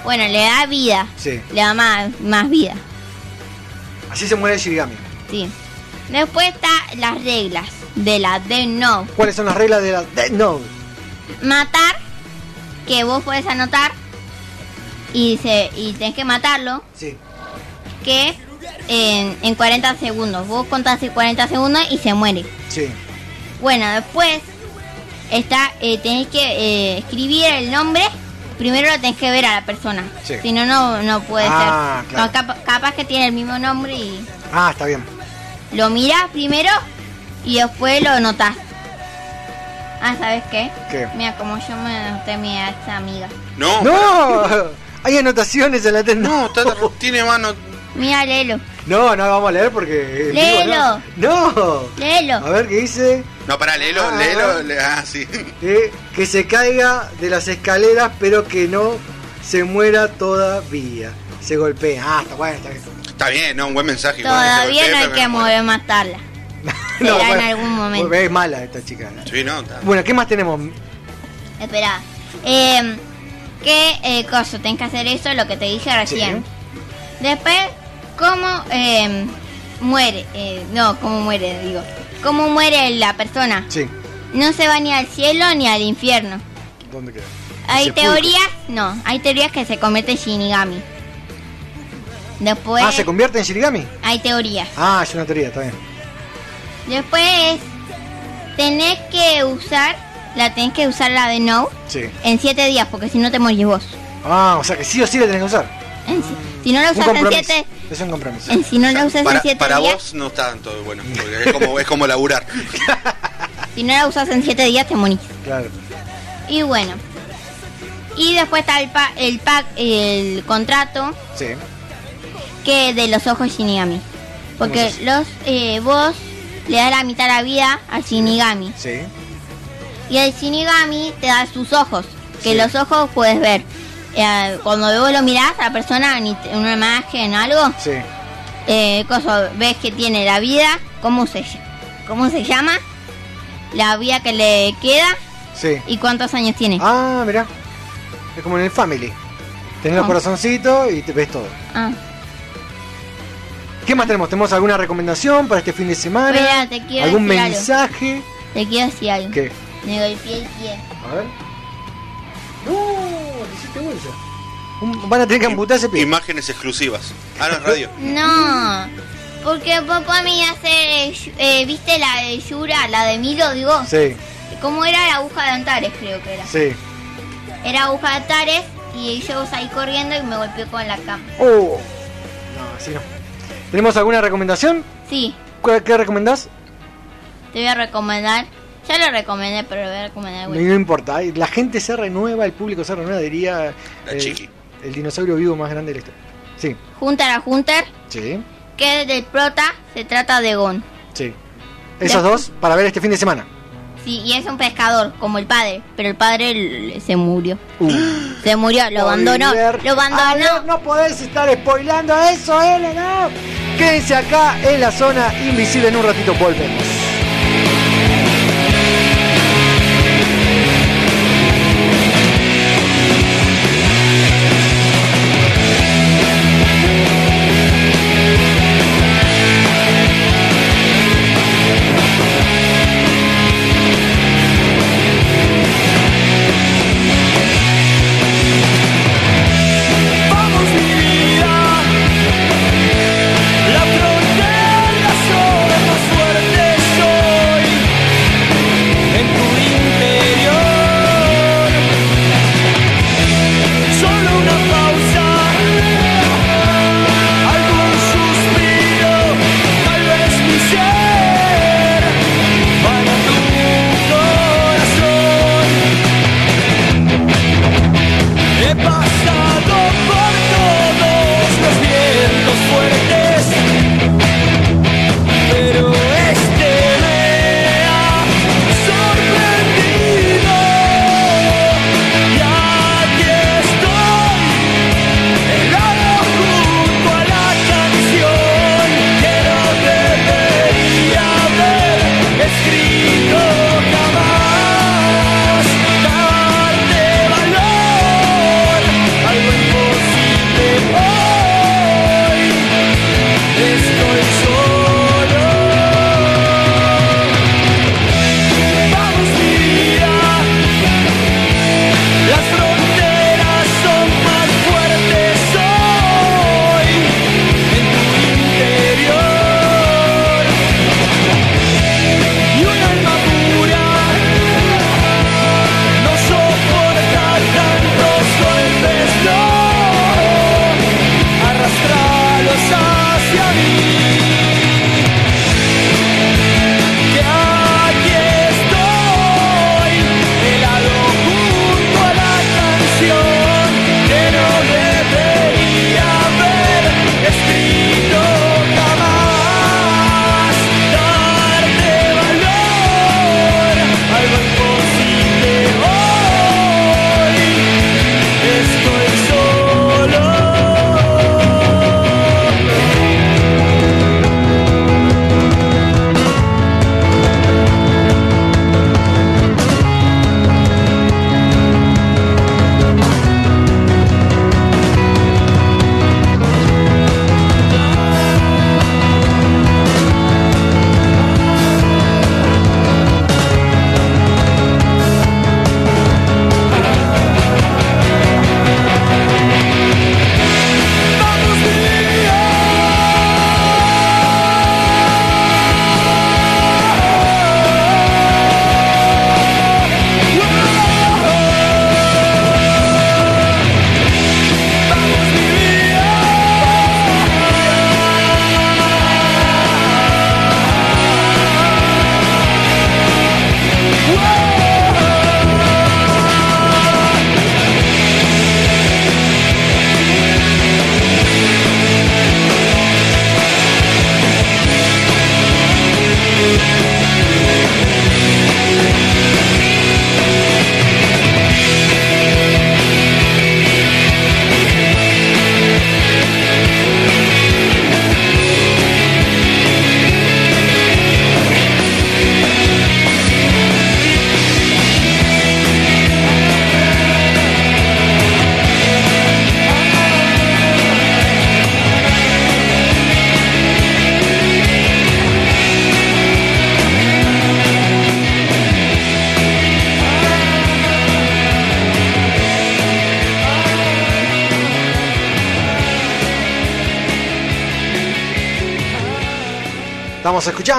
Bueno, le da vida. sí. Le da más, más vida. Así se muere el Shirigami. Sí. Después está las reglas de la Death Note. ¿Cuáles son las reglas de la Death Note? Matar, que vos podés anotar y, se, y tenés que matarlo, Sí. que en, en 40 segundos. Vos contás en 40 segundos y se muere. Sí. Bueno, después está, eh, tenés que eh, escribir el nombre. Primero lo tenés que ver a la persona. Sí. Si no, no, no puede Ah, ser. claro. No, capa- capaz que tiene el mismo nombre y Ah, está bien. lo mirás primero y después lo notás. Ah, ¿sabes qué? ¿Qué? Mira, como yo me anoté a mi ex amiga. No. ¡No! [laughs] Hay anotaciones en la Death No, tiene mano. Mira, léelo. No, no vamos a leer porque. Léelo. No. no. Léelo. A ver qué dice. No, pará, léelo, Ah. léelo. le- Ah, sí. [laughs] Eh, que se caiga de las escaleras, pero que no se muera todavía. Se golpea. Ah, está bueno, está bien. Está bien, ¿no? Un buen mensaje. Todavía no hay que mover matarla. [laughs] No, Será en bueno, algún momento. Es mala esta chica. Sí, no, está. Bueno, ¿qué más tenemos? Espera. Eh, ¿Qué eh, cosa? Tenés que hacer eso, lo que te dije recién. Después, ¿cómo eh, muere? Eh, no, ¿cómo muere? Digo. ¿Cómo muere la persona? Sí. No se va ni al cielo ni al infierno. ¿Dónde queda? Hay teorías, no, hay teorías que se convierte en Shinigami. Después, Ah, ¿se convierte en Shirigami? hay teorías. Ah, es una teoría, está bien. Después, tenés que usar, la tenés que usar la de No Sí. en 7 días, porque si no te morís vos. Ah, o sea que sí o sí la tenés que usar. En si, si no la usas en compromiso. 7, Es un compromiso. en si no la usas en Para, 7 para días, vos no está tanto bueno, porque es como, es como laburar. [laughs] si no la usas en 7 días te morís. Claro. Y bueno. Y después está el, pa- el pack, el contrato Sí. que de los ojos Shinigami. Porque los eh, vos le das la mitad de la vida al Shinigami. Sí. Y el Shinigami te da sus ojos. Que Sí. los ojos puedes ver. Eh, cuando vos lo mirás a la persona en una imagen o algo, Sí. eh, cosa, ves que tiene la vida, ¿cómo se, ¿cómo se llama? La vida que le queda Sí. y cuántos años tiene. Ah, mirá. Es como en el Family. Tenés los Ah. corazoncitos y te ves todo. Ah, ¿Qué más tenemos? ¿Tenemos alguna recomendación para este fin de semana? Espera, te quiero ¿Algún decir algo. mensaje? te quiero decir algo. ¿Qué? Me golpeé el pie. A ver. No, te hiciste bolsa. Un- Van a tener que amputar ese pie. Imágenes exclusivas. Ah, no, radio. [laughs] No, porque papá me iba a hacer, eh, ¿viste la de Yura, la de Milo, digo? Sí, ¿Cómo era la aguja de Antares, creo que era? sí. Era aguja de Antares y yo salí corriendo y me golpeé con la cama. Oh. No, así no. ¿Tenemos alguna recomendación? Sí, ¿Qué, qué recomendás? te voy a recomendar. Ya lo recomendé, pero lo voy a recomendar. No, güey. no importa. La gente se renueva, el público se renueva, diría. eh, el dinosaurio vivo más grande de la historia. Sí, Hunter a Hunter, sí, que del prota se trata de Gon. sí. Esos dos para ver este fin de semana. Sí, y es un pescador, como el padre, pero el padre se murió. Uh. Se murió, lo abandonó. Lo abandonó. Ver, no podés estar spoilando eso, Elena. Quédense acá en la zona invisible. En un ratito volvemos.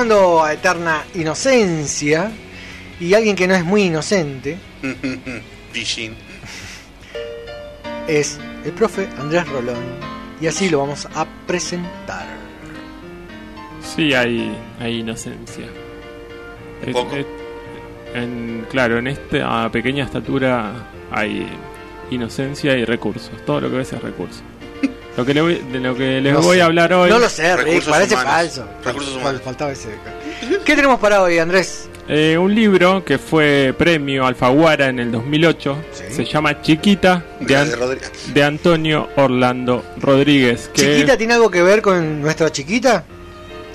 Escuchando a Eterna Inocencia y alguien que no es muy inocente [laughs] Pichín. es el profe Andrés Rolón y así lo vamos a presentar. Sí, hay, hay inocencia. Un Es- poco. es- en, claro, en esta pequeña estatura hay inocencia y recursos. Todo lo que ves es recursos. Lo que le voy- de lo que les No voy sé. a hablar hoy. No lo sé, Rick, parece humanos. falso. Recursos Fal- humanos. Faltaba ese. ¿Qué tenemos para hoy, Andrés? Eh, un libro que fue premio Alfaguara en el 2008. Se llama Chiquita de, An- Antonio Orlando Rodríguez. Que ¿Chiquita tiene algo que ver con nuestra chiquita?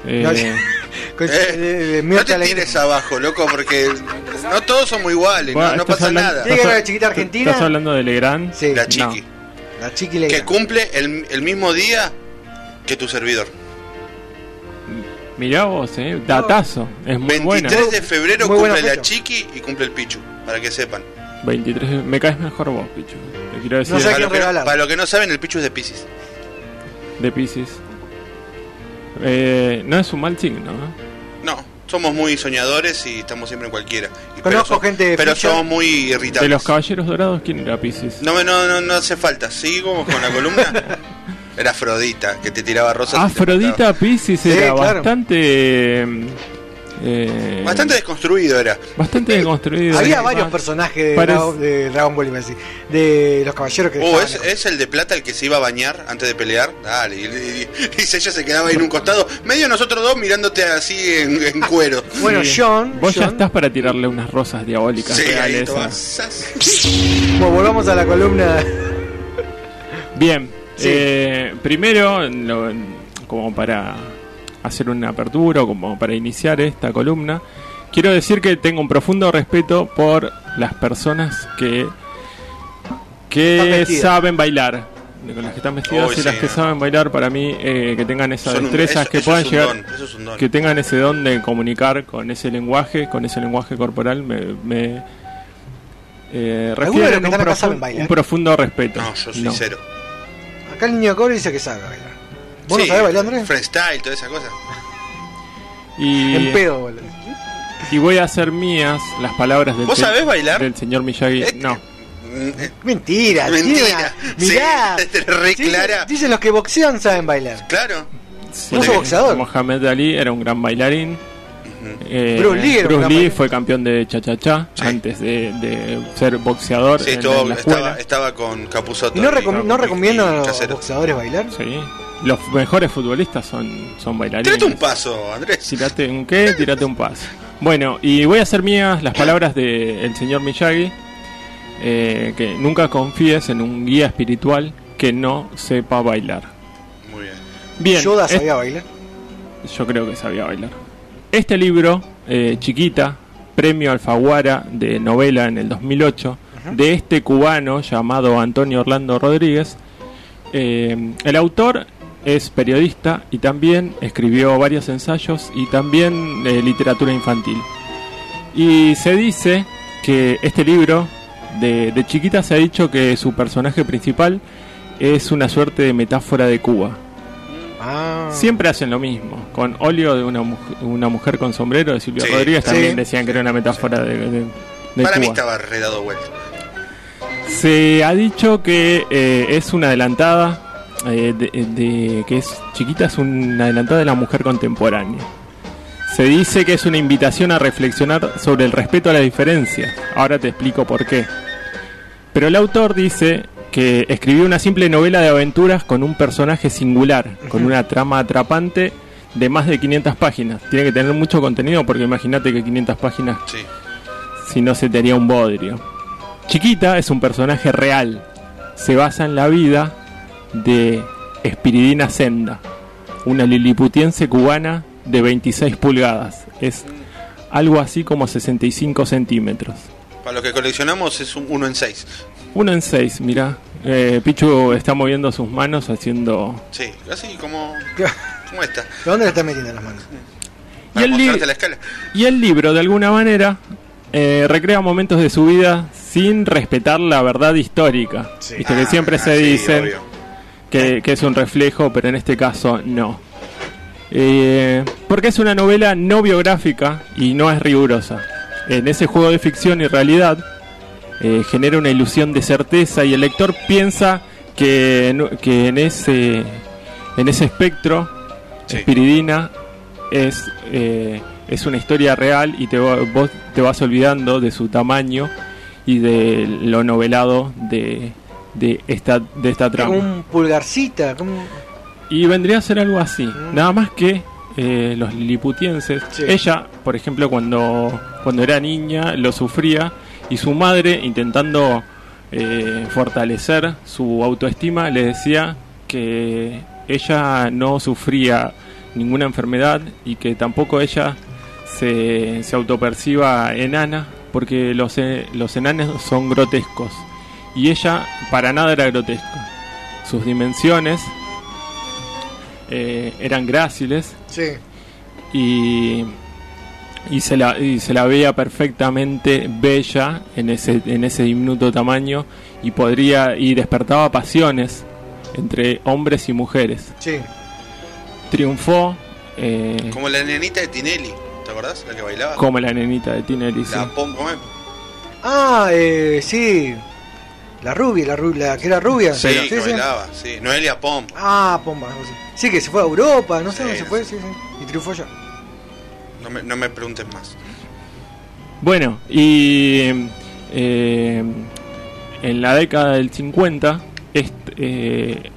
eh, No, [laughs] con- Eh, no te tires abajo, loco, porque no todos somos iguales, bueno, no, no pasa hablando- nada. ¿Tiene que ver chiquita argentina? ¿Estás hablando de Legrand? Sí. La No. Chiqui Que cumple el, el mismo día que tu servidor. Mirá vos, eh, datazo. Es muy 23 buena. de febrero Muy cumple la chiqui y cumple el pichu, para que sepan. 23, me caes mejor vos, Pichu. Te quiero decir No sé Para los, que para que no saben, el pichu es de Pisces. de Pisces. Eh, no es un mal signo, ¿no? No, somos muy soñadores y estamos siempre en cualquiera. Conozco pero gente de Pero ficha. somos muy irritables. De los caballeros dorados, ¿quién era Pisces? No, no, no, no hace falta. Seguimos con la columna. [laughs] Era Afrodita, que te tiraba rosas. Afrodita Pisces Sí, era claro. bastante. Eh. Bastante desconstruido era. bastante deconstruido. Había Eh, varios ah, personajes de, parece- Dragon, de Dragon Ball, decir, de los caballeros que Oh, ¿es, es el de plata el que se iba a bañar antes de pelear. Dale. Y, y- y ella se quedaba ahí en un costado, medio nosotros dos mirándote así en, en [laughs] cuero. Bueno, sí. John, Vos ya estás para tirarle unas rosas diabólicas Sí, ahí ¿eh? Bueno, volvamos a la columna. Bien, Sí. eh, primero, lo- como para hacer una apertura, o como para iniciar esta columna, quiero decir que tengo un profundo respeto por las personas que, que saben bailar. Con las que están vestidas y las que no. saben bailar, para mí, eh, que tengan esa Son un- destreza, eso- que eso puedan llegar, don, es que tengan ese don de comunicar con ese lenguaje, con ese lenguaje corporal, me, me eh, Algunos de los refieren que un, están acá profun- saben bailar. un profundo respeto. No, yo soy No. cero. Acá el niño de cobre dice que sabe bailar. ¿Vos Sí, no sabés bailar, Andrés? Freestyle, toda esa cosa. Y, En pedo, boludo. y voy a hacer mías las palabras del, ¿Vos sabés bailar? del señor Miyagi. Eh, No, Mm, Mentira, Mentira. Mirá. [laughs] Sí, re Dicen- clara. Dicen los que boxean saben bailar. Claro. sí, ¿Vos sos boxeador? Mohamed Ali era un gran bailarín. Eh, Bruce Lee Bruce fue campeón de cha-cha-cha Sí. antes de, de ser boxeador Sí, en, estuvo- la escuela. estaba, estaba con Capuzoto. ¿Y no, y- recom- no y- recomiendan a los boxeadores bailar? Sí. Los mejores futbolistas son, son bailarines. Tírate un paso, Andrés. Tirate un qué, tirate un paso. Bueno, y voy a hacer mías las palabras del señor Miyagi, eh, que nunca confíes en un guía espiritual que no sepa bailar. Muy bien. Bien, Yoda sabía bailar. yo creo que sabía bailar. Este libro, eh, Chiquita, premio Alfaguara de novela en el 2008, de este cubano llamado Antonio Orlando Rodríguez, eh, el autor es periodista y también escribió varios ensayos y también eh, literatura infantil. Y se dice que este libro, de, de chiquita se ha dicho que su personaje principal es una suerte de metáfora de Cuba. Ah. Siempre hacen lo mismo. Con óleo de una, una mujer con sombrero de Silvia Sí, Rodríguez sí. también decían que era una metáfora de, de- de Para mí estaba redado vuelto. Se ha dicho que eh, es una adelantada, eh, de, de- que es chiquita, es una adelantada de la mujer contemporánea. Se dice que es una invitación a reflexionar sobre el respeto a la diferencia. Ahora te explico por qué. Pero el autor dice que escribió una simple novela de aventuras con un personaje singular, con una trama atrapante de más de 500 páginas. Tiene que tener mucho contenido porque imagínate que 500 páginas Sí. si no se te haría un bodrio. Chiquita es un personaje real. Se basa en la vida de Espiridina Senda, una liliputiense cubana de 26 pulgadas. Es algo así como 65 centímetros. Para los que coleccionamos es un 1 en 6. Uno en 6, mira. Eh, Pichu está moviendo sus manos haciendo... Sí, así como, [laughs] esta. ¿De dónde le estás metiendo las manos? Y Para el, la escala. y el libro, de alguna manera, eh, recrea momentos de su vida sin respetar la verdad histórica. Viste que Ah, siempre se sí, dicen que, que es un reflejo, pero en este caso no. Eh, porque es una novela no biográfica y no es rigurosa. En ese juego de ficción y realidad eh, genera una ilusión de certeza y el lector piensa que, en- que en ese en ese espectro Espiridina es eh, es una historia real y te va- vos te vas olvidando de su tamaño y de lo novelado de, de esta de esta Como trama. un pulgarcita, como... Y vendría a ser algo así. Nada más que eh, los liliputienses. Ella, por ejemplo, cuando, cuando era niña lo sufría y su madre, intentando eh, fortalecer su autoestima, le decía que ella no sufría ninguna enfermedad y que tampoco ella se, se autoperciba enana porque los, eh, los enanos son grotescos y ella para nada era grotesca. Sus dimensiones eh, eran gráciles Sí. y, y, se la, y se la veía perfectamente bella en ese, en ese diminuto tamaño y podría y despertaba pasiones entre hombres y mujeres. Sí. Triunfó eh, Como la nenita de Tinelli, ¿te acordás? La que bailaba. como la nenita de Tinelli. sí. La pom, ¿cómo es? Ah, eh, sí. La rubia, la, ru- la que era rubia. Sí, que bailaba, sí. Noelia Pom. Ah, pomba. Sí, que se fue a Europa, no sé Sí, dónde se fue, sí, sí. Y triunfó ya. No me, no me preguntes más. Bueno, y eh, en la década del 50, est- eh,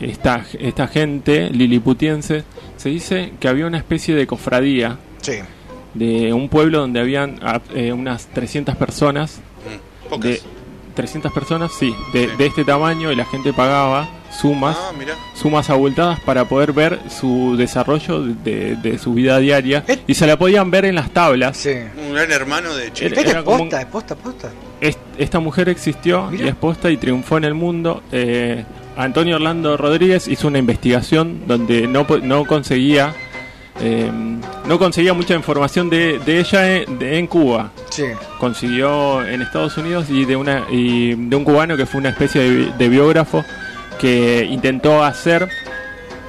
esta, esta gente liliputiense se dice que había una especie de cofradía Sí. de un pueblo donde habían ah, eh, unas 300 personas. pocas. De, 300 personas, sí, de, de este tamaño y la gente pagaba sumas, Ah, sumas abultadas para poder ver su desarrollo de, de su vida diaria y se la podían ver en las tablas. Un gran hermano de Chile. Era- Este era es como posta, es posta, posta. Est- esta mujer existió y es posta y triunfó en el mundo. Eh, Antonio Orlando Rodríguez hizo una investigación donde no, po- no conseguía eh, no conseguía mucha información de, de ella en, de- en Cuba. Sí. Consiguió en Estados Unidos y de una y de un cubano que fue una especie de, bi- de biógrafo que intentó hacer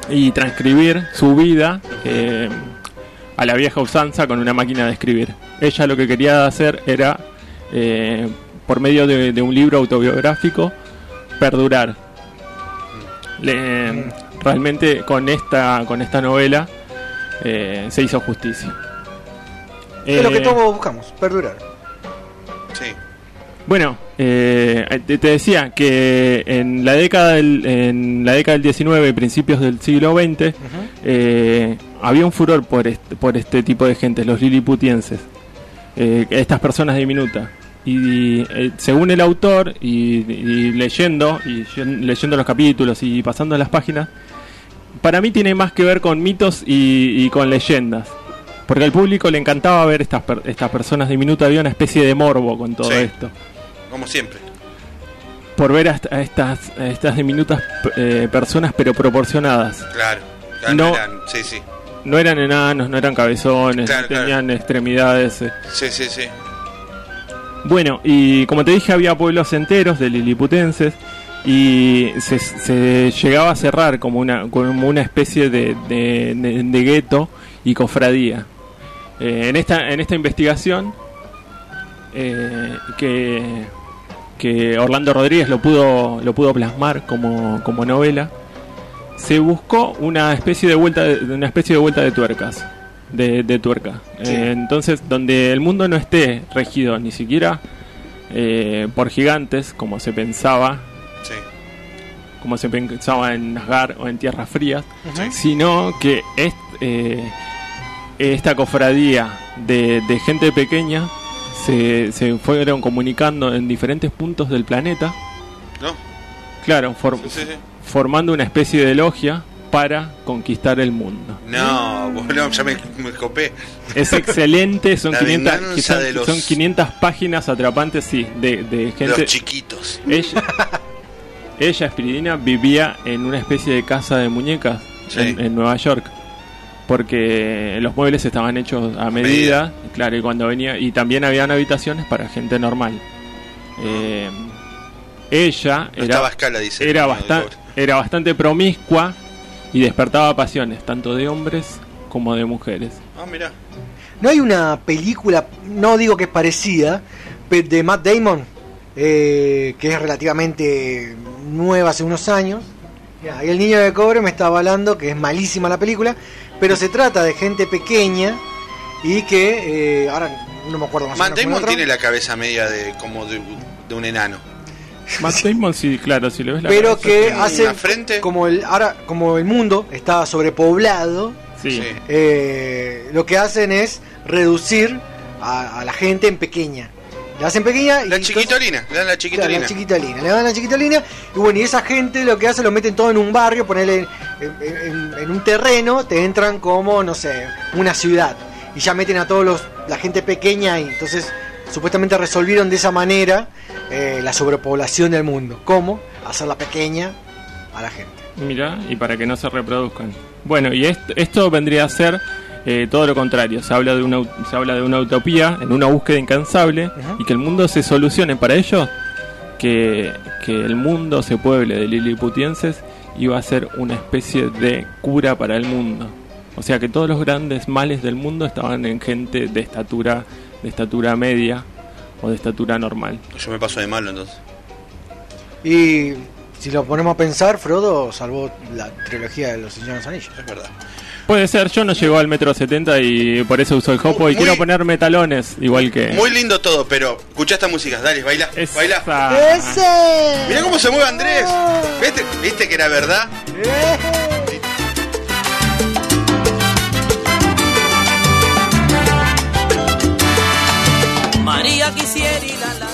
y transcribir su vida eh, a la vieja usanza con una máquina de escribir. Ella lo que quería hacer era, eh, por medio de, de un libro autobiográfico, perdurar. Le- realmente con esta, con esta novela eh, se hizo justicia. Es lo que todos buscamos, perdurar. Bueno, eh, te, te decía que en la década del, en la década del 19 y principios del siglo XX eh, había un furor por este, por este tipo de gente, los liliputienses, eh, estas personas diminutas. Y eh, según el autor, y, y leyendo, y yen- leyendo los capítulos y pasando las páginas, para mí tiene más que ver con mitos y, y con leyendas. Porque al público le encantaba ver estas, per- estas personas diminutas, había una especie de morbo con todo Sí. esto. Como siempre. Por ver a, est- a estas, a estas diminutas eh, personas pero proporcionadas. Claro. claro, No. eran- sí, sí. No eran enanos, no eran cabezones, Claro, no claro. tenían extremidades. eh. Sí, sí, sí. Bueno, y como te dije, había pueblos enteros de liliputenses y se, se llegaba a cerrar como una, como una especie de, de, de- de gueto y cofradía. Eh, en, esta, en esta investigación, eh, que, que Orlando Rodríguez lo pudo, lo pudo plasmar como, como novela, se buscó una especie de vuelta de, una especie de vuelta de tuercas de, de tuerca. Eh, entonces donde el mundo no esté regido ni siquiera eh, por gigantes como se pensaba Sí. como se pensaba en Asgard o en tierras frías sino que es, eh, esta cofradía de, de gente pequeña se, se fueron comunicando en diferentes puntos del planeta ¿No? claro for- Sí, sí, sí. formando una especie de logia para conquistar el mundo. No, bueno, ya me, me copé. Es excelente, son La 500, venganza que son, de los- son 500 páginas atrapantes, sí, de, de gente. Los chiquitos. Ella, [laughs] ella, Espiridina, vivía en una especie de casa de muñecas en, en Nueva York. Porque los muebles estaban hechos a medida, claro, y cuando venía. Y también habían habitaciones para gente normal. Eh, ella No era, estaba a escala, dice. era, bastan- era bastante promiscua y despertaba pasiones, tanto de hombres como de mujeres. Ah, mira. No hay una película, no digo que es parecida, pero de Matt Damon, eh, que es relativamente nueva hace unos años. Y el niño de cobre me está avalando que es malísima la película, pero se trata de gente pequeña y que, eh, ahora no me acuerdo más Matt Damon tiene la cabeza media de como de, de un enano. Matt Damon, sí, claro, si le ves la pero cabeza, que hace frente. como el ahora como el mundo está sobrepoblado Sí. eh, lo que hacen es reducir a, a la gente en pequeña la hacen pequeña y La chiquitolina, le dan la Claro, chiquitolina. la chiquitolina, le dan la chiquitolina y bueno, y esa gente lo que hace lo meten todo en un barrio, ponerle en, en- en un terreno, te entran como, no sé, una ciudad y ya meten a todos los la gente pequeña ahí. Entonces, supuestamente resolvieron de esa manera eh, la sobrepoblación del mundo. ¿Cómo? Hacerla pequeña a la gente. Mira, y para que no se reproduzcan. Bueno, y est- esto vendría a ser eh, todo lo contrario. Se habla, de una, se habla de una utopía, en una búsqueda incansable, y que el mundo se solucione para ello. Que, que el mundo se pueble de liliputienses iba a ser una especie de cura para el mundo. O sea que todos los grandes males del mundo estaban en gente de estatura, de estatura media o de estatura normal. Yo me paso de malo entonces. Y si lo ponemos a pensar, Frodo salvó la trilogía de los Señores Anillos. Es verdad. Puede ser, yo no llegó al metro 70 y por eso usó el hopo y quiero ponerme talones, igual que... Muy lindo todo, pero escucha esta música, dale, baila, baila. ¡Ese! Mirá cómo se mueve Andrés. ¿Viste, ¿Viste que era verdad? María quisiera ir a la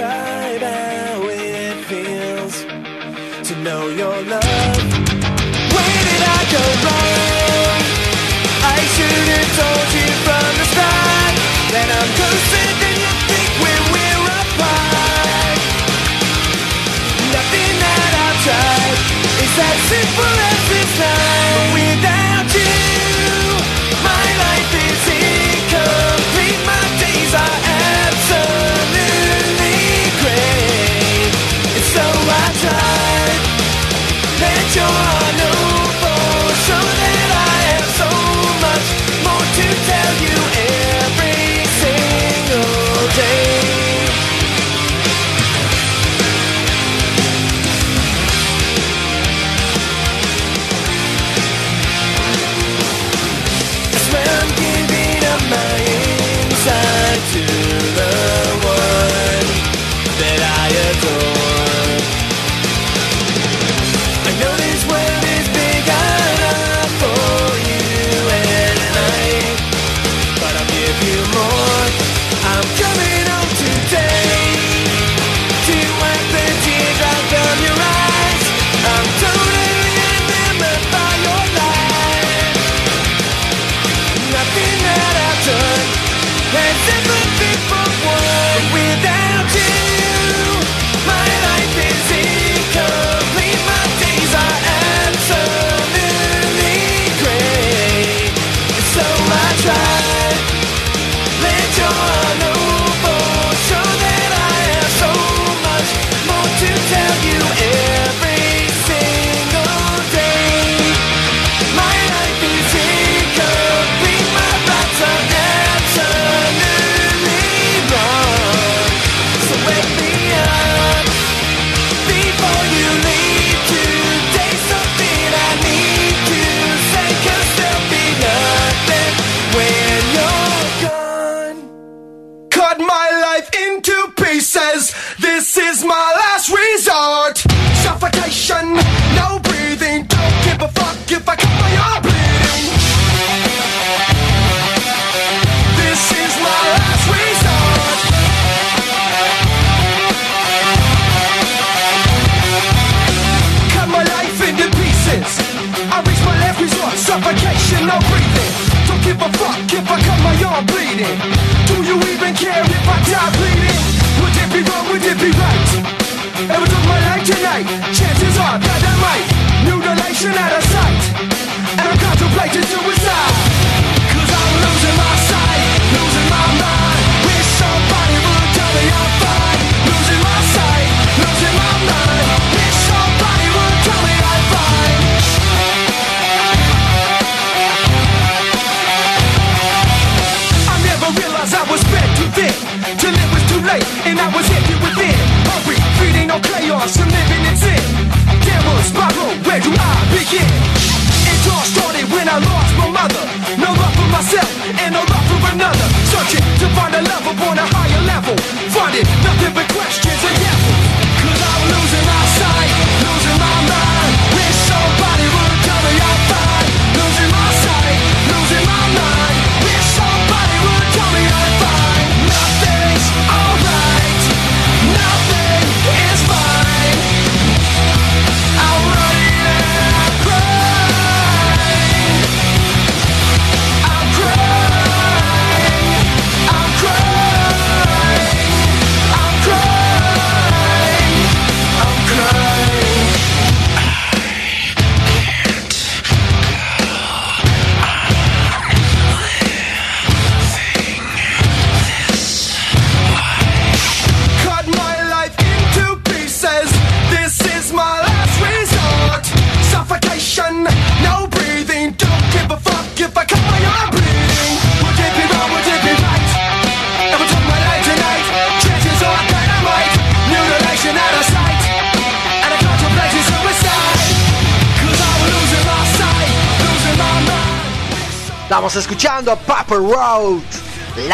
describe how it feels to know your love. Where did I go wrong? I should have told you from the start that I'm closer than you think when we're apart. Nothing that I've tried is as simple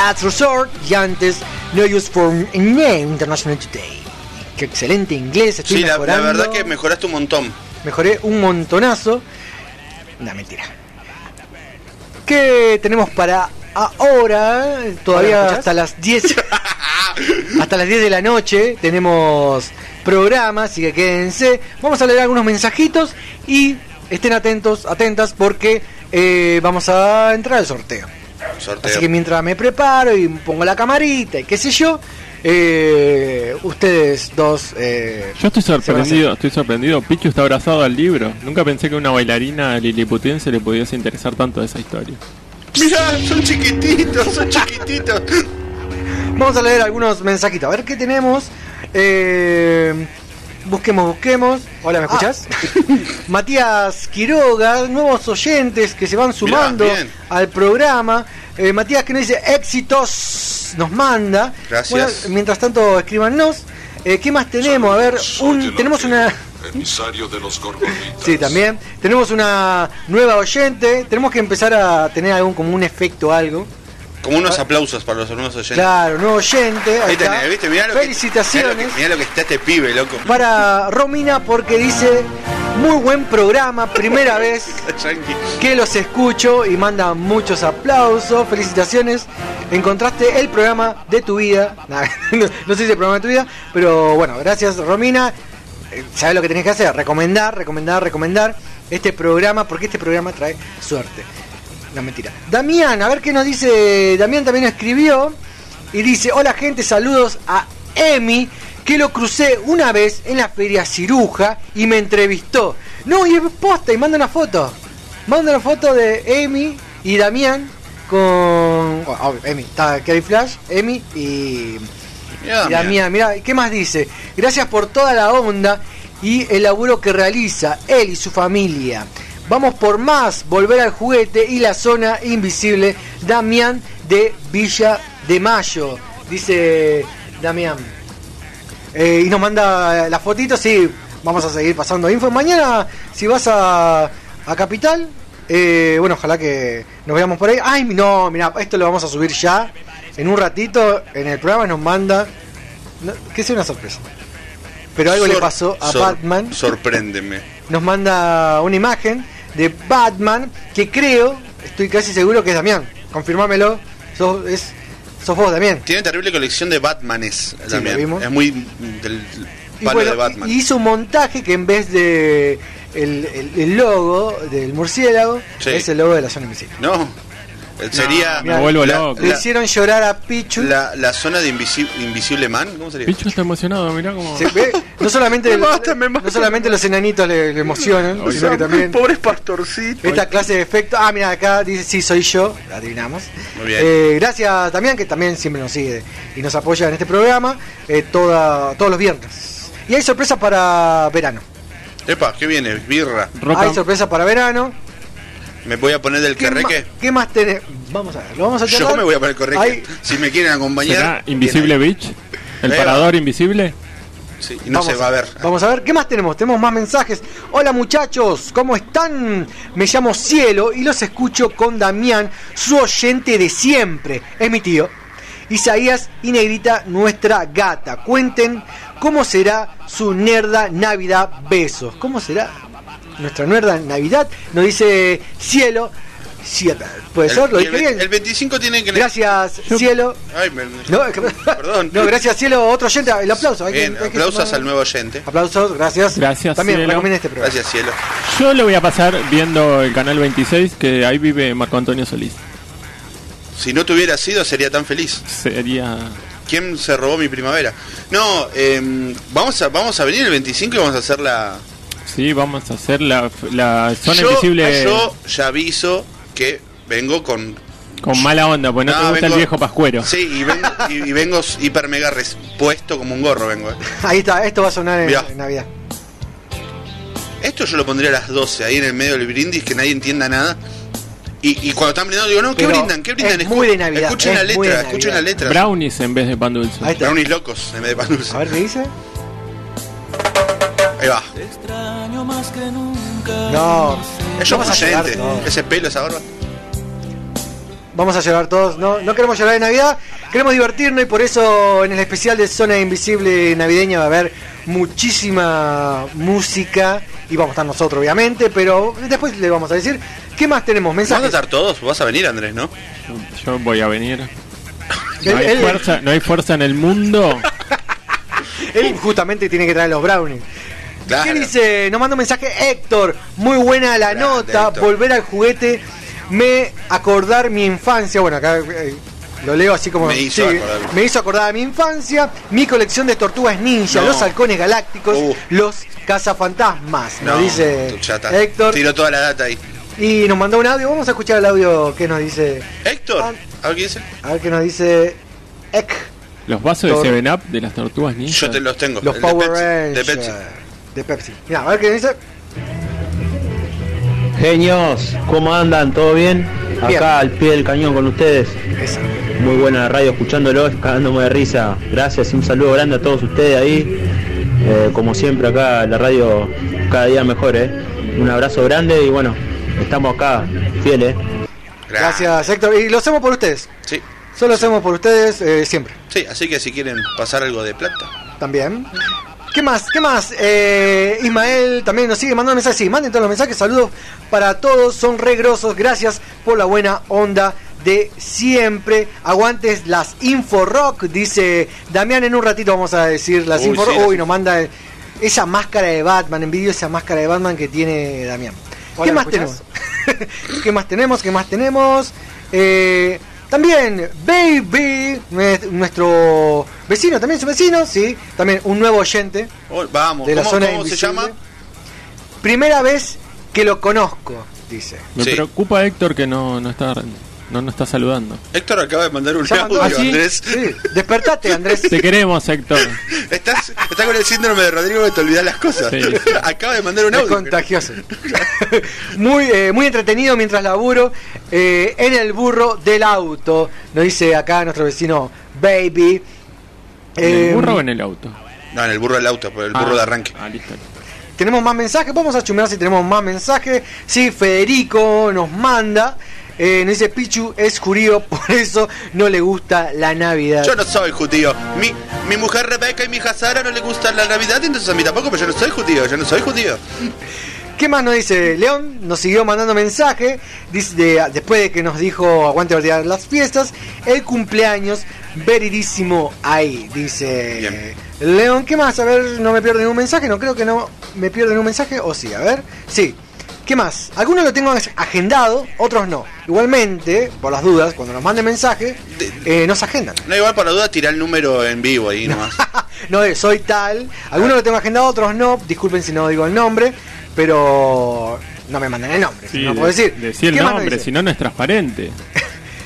Last Resort y antes No Use for Name International Today. Qué excelente inglés, estoy Sí, la, verdad que mejoraste un montón. Mejoré un montonazo. Una mentira. ¿Qué tenemos para ahora? Todavía ¿Ahora [laughs] hasta las 10. hasta las 10 de la noche tenemos programa, así que quédense. Vamos a leer algunos mensajitos y estén atentos, atentas porque eh, vamos a entrar al sorteo. Sorteo. Así que mientras me preparo y pongo la camarita y qué sé yo, eh, ustedes dos... eh, Yo estoy a sorprendido, estoy sorprendido. Pichu está abrazado al libro. Nunca pensé que a una bailarina liliputense le pudiese interesar tanto esa historia. Mirá, son chiquititos, son chiquititos. Vamos a leer algunos mensajitos. A ver qué tenemos. Eh, busquemos, busquemos. Hola, ¿me escuchás? [laughs] Matías Quiroga, nuevos oyentes que se van sumando al programa. Eh, Matías que nos dice éxitos, nos manda. Gracias. Bueno, mientras tanto, escríbanos. Eh, ¿Qué más tenemos? A ver, un, tenemos una... Emisario de los gorgonitas. Sí, también. Tenemos una nueva oyente. Tenemos que empezar a tener algún como un efecto algo. Como unos aplausos para los hermanos oyentes. Claro, nuevo oyente. Ahí tenés, ¿viste? Mirá lo, que, Felicitaciones. mirá lo que, mirá lo que está este pibe, loco. para Romina porque dice muy buen programa, primera [laughs] vez que los escucho y manda muchos aplausos, felicitaciones, encontraste el programa de tu vida, [laughs] Nah, no, no sé si es el programa de tu vida, pero bueno, gracias Romina, Eh, sabes lo que tenés que hacer, recomendar, recomendar, recomendar este programa porque este programa trae suerte. No, mentira. Damián, a ver qué nos dice. Damián también escribió y dice: Hola, gente, saludos a Emi, que lo crucé una vez en la feria ciruja y me entrevistó. No, y es posta, y manda una foto. Manda una foto de Emi y Damián con. oh, oh, Emi, está Kerry Flash, Emi y. Mirá, y Damián, mira, ¿qué más dice? Gracias por toda la onda y el laburo que realiza él y su familia. Vamos por más, volver al juguete y la zona invisible. Damián de Villa de Mayo, dice Damián. Eh, y nos manda las fotitos, sí, vamos a seguir pasando info. Mañana, si vas a, a Capital, eh, bueno, ojalá que nos veamos por ahí. Ay, no, mira, esto lo vamos a subir ya. En un ratito, en el programa nos manda... no, que sea una sorpresa. Pero algo le pasó a sor- Batman. Sorpréndeme. [laughs] Nos manda una imagen de Batman que creo, estoy casi seguro que es Damián. Confirmámelo. Sos, es, sos vos, Damián. Tiene terrible colección de Batmanes también. vimos. es muy del Y palo bueno, de Batman. y hizo un montaje que en vez de el, el- el logo del murciélago Sí. es el logo de la zona invisible. No. Eh, Sería me vuelvo la, loco. Le la- hicieron llorar a Pichu. la- la zona de invisi- Invisible Man. ¿Cómo sería? Pichu está emocionado, mirá cómo. Se ve- no solamente, [laughs] no solamente los enanitos le, le emocionan, sino que también Pobres pastorcitos. esta clase de efecto. Ah, mira, acá dice sí, soy yo. Adivinamos. Muy bien. Eh, gracias también, que también siempre nos sigue y nos apoya en este programa eh, toda, todos los viernes. Y hay sorpresa para verano. Epa, ¿qué viene? Birra. Hay sorpresa para verano. ¿Me voy a poner del ¿Qué, ma- querreque? ¿Qué más tenés? Vamos a ver, lo vamos a Yo me voy a poner el correque. Hay- Si me quieren acompañar. ¿Será Invisible Beach? ¿El Ahí parador invisible? Sí, y no Vamos se va a ver. Vamos a ver, ¿qué más tenemos? Tenemos más mensajes. Hola muchachos, ¿cómo están? Me llamo Cielo y los escucho con Damián, su oyente de siempre. Es mi tío. Isaías y Negrita, nuestra gata. Cuenten cómo será su nerda Navidad. Besos. ¿Cómo será nuestra nerda Navidad? Nos dice Cielo. Cielo. ¿Puede ser? ¿Lo El, dije el, bien? el 25 tiene que. Gracias, Cielo. Ay, me- No, Perdón. no, gracias Cielo, otro oyente. El aplauso. hay que- Bien, hay que aplausos sumar- al nuevo oyente. Aplausos, gracias. Gracias, También Cielo. este programa. Gracias, cielo. Yo le voy a pasar viendo el canal 26, que ahí vive Marco Antonio Solís. Si no te hubiera sido, sería tan feliz. Sería. ¿Quién se robó mi primavera? No, em, vamos, a, vamos a venir el 25 y vamos a hacer la. Sí, vamos a hacer la, la zona yo, invisible yo ya aviso que vengo con. con mala onda, pues no, te No, gusta vengo- el viejo pascuero. Sí, y vengo, y, y vengo hiper mega puesto como un gorro, vengo. eh. [laughs] Ahí está, esto va a sonar en, Navidad. Esto yo lo pondría a las 12, ahí en el medio del brindis, que nadie entienda nada. Y, y cuando están brindando, digo, no, ¿qué Pero brindan? ¿Qué brindan? es muy de Navidad, Escuchen la es letra, escuchen la letra. Brownies en vez de pan dulce. Brownies locos en vez de pan dulce. A ver qué dice. Ahí va. Más que nunca. No, Eso vamos a es llorar gente. todos. Ese pelo, esa barba. Vamos a llorar todos. No, no queremos llorar en Navidad, queremos divertirnos y por eso en el especial de Zona Invisible navideña va a haber muchísima música y vamos a estar nosotros obviamente, pero después le vamos a decir qué más tenemos. ¿Vas a Mensajes. estar todos? Vas a venir, Andrés, ¿no? Yo voy a venir. No hay, fuerza, no hay fuerza en el mundo. [laughs] Él justamente tiene que traer los brownies. Claro. ¿Qué dice? Nos manda un mensaje Héctor. Muy buena la Grande, nota. Héctor. Volver al juguete. Me acordar mi infancia. Bueno, acá eh, lo leo así como. Me hizo acordar. me hizo acordar a mi infancia. Mi colección de tortugas ninja. No. Los halcones galácticos. Uh. Los cazafantasmas. Nos dice. Héctor. Tiró toda la data ahí. Y nos mandó un audio. Vamos a escuchar el audio que nos dice. Héctor, Ah. a ver qué dice. A ver qué nos dice. Ek. Los vasos Tor- de 7-Up de las tortugas ninja. Yo te los tengo. Los El Power. De Pepsi. De Pepsi. Mira, a ver qué dice. Genios, ¿cómo andan? ¿Todo bien? Acá al pie del cañón con ustedes. Esa. Muy buena la radio, escuchándolo, cagándome de risa. Gracias y un saludo grande a todos ustedes ahí. Eh, como siempre acá la radio cada día mejor, ¿eh? Un abrazo grande y bueno, estamos acá, fieles. Gracias, Héctor. Y lo hacemos por ustedes. Sí, Solo hacemos por ustedes eh, siempre. sí, así que si quieren pasar algo de plata. También. ¿Qué más? ¿Qué más? Eh, Ismael también nos sigue mandando mensajes. Sí, manden todos los mensajes. Saludos para todos. Son re grosos. Gracias por la buena onda de siempre. Aguantes las Info Rock. Dice Damián. En un ratito vamos a decir las Uy, Info sí, Rock. Uy, nos manda esa máscara de Batman. Envidio esa máscara de Batman que tiene Damián. ¿Qué más ¿me tenemos? [laughs] ¿Qué más tenemos? ¿Qué más tenemos? Eh, también Baby, nue- nuestro vecino, también su vecino, sí, también un nuevo oyente. Oh, vamos, De la ¿cómo, zona cómo se invisible. llama? Primera vez que lo conozco, dice. Me Sí. preocupa Héctor que no, no está no, no está saludando. Héctor acaba de mandar un audio, ¿ah, sí? Andrés. Sí, despertate, Andrés. Te queremos, Héctor. Estás, estás con el síndrome de Rodrigo que te olvidas las cosas. Sí. [laughs] Acaba de mandar un Es audio. contagioso. [laughs] muy, eh, muy entretenido mientras laburo eh, en el burro del auto. Nos dice acá nuestro vecino Baby. ¿En Eh, el burro o en el auto? No, en el burro del auto, por el burro Ah, de arranque. Ah, listo. Tenemos más mensajes, vamos a chumear si tenemos más mensajes. Sí, Federico nos manda. Eh, nos dice Pichu es judío, [laughs] por eso no le gusta la Navidad. Yo no soy judío. Mi, mi mujer Rebeca y mi hija Sara no le gusta la Navidad, entonces a mí tampoco, pero yo no soy judío, yo no soy judío. [laughs] ¿Qué más nos dice? León nos siguió mandando mensaje dice, de- después de que nos dijo aguante olvidar las fiestas, el cumpleaños veridísimo ahí, dice León. ¿Qué más? A ver, no me pierden un mensaje, no creo que no me pierden un mensaje, o sí, a ver, sí. ¿Qué más? Algunos lo tengo ag- agendado, otros no. Igualmente, por las dudas, cuando nos manden mensaje, eh, nos agendan. No, igual para duda tirar el número en vivo ahí nomás. [laughs] No es soy tal. Algunos lo tengo agendado, otros no. Disculpen si no digo el nombre, pero no me mandan el nombre. Sí, no de- puedo decir. Decí el ¿Qué más nos nombre, si no, no es transparente.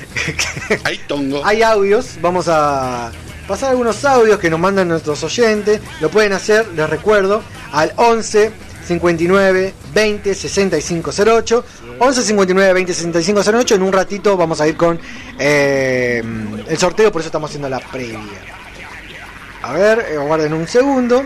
[laughs] Ahí tongo. Hay audios, vamos a pasar algunos audios que nos mandan nuestros oyentes. Lo pueden hacer, les recuerdo, al 11 59 20 65 08. 11 59 20 65 08. En un ratito vamos a ir con eh, el sorteo, por eso estamos haciendo la previa. A ver, eh, guarden un segundo.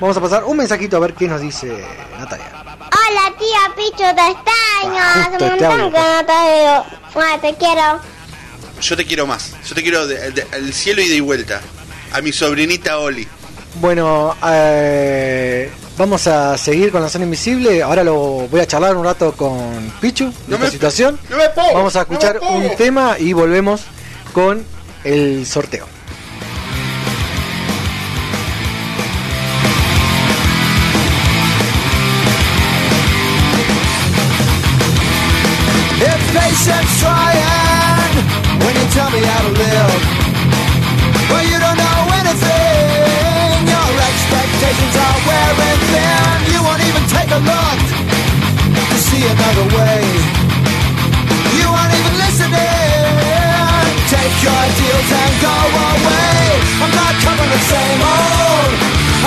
Vamos a pasar un mensajito a ver qué nos dice Natalia. Hola tía Picho, te extraño. Ah, Hace justo un te montón hablo, que no te veo. Bueno, te quiero. Yo te quiero más. Yo te quiero de- de- al cielo y de vuelta. A mi sobrinita Oli. Bueno, eh, vamos a seguir con la zona invisible. Ahora lo voy a charlar un rato con Pichu de No esta me- situación. no me pegues, vamos a escuchar un tema y volvemos con el sorteo. Expectations are wearing thin. You won't even take a look to see another way. You aren't even listening. Take your deals and go away. I'm not coming the same old.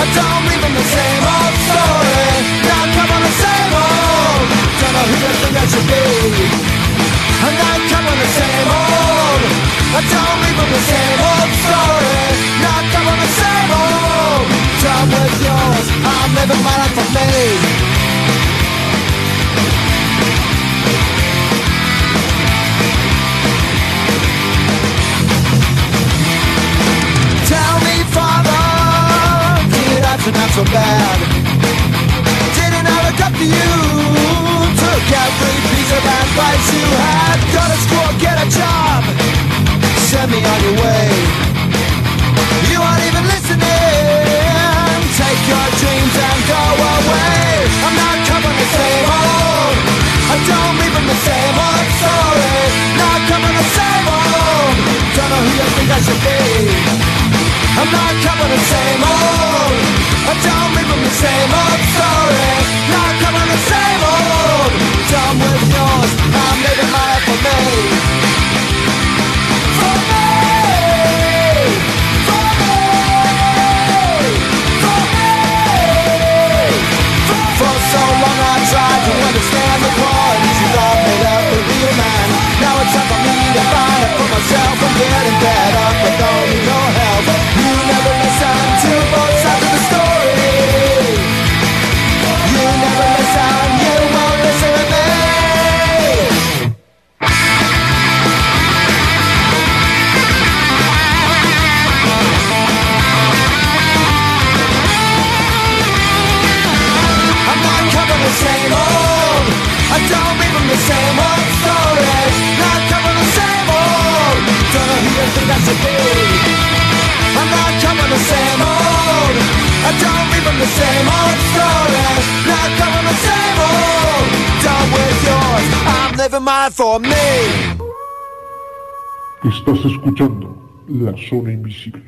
I don't read the same old story. Not covering the same old. Don't know who you think I should be. I'm not covering the same old. I don't read the same old story. Not covering the same old. With yours. I'm living my life for me. Tell me, Father, did I turn out so bad? Didn't I look up to you? Took every piece of advice you had. Go to school, get a job. Send me on your way. You aren't even listening. Take your dreams and go away. I'm not covering the same old. I don't read from the same old story. Not covering the same old. Don't know who you think I should be. I'm not covering the same old. I don't read from the same old story. Not covering the same old. Done with yours. I'm living life for me. To understand the made up man. Now it's me to for myself. I'm getting better, don't need no help. You never listen to the same old story. Not covering the same old. Done with yours. I'm living mine for me. Estás escuchando La Zona Invisible.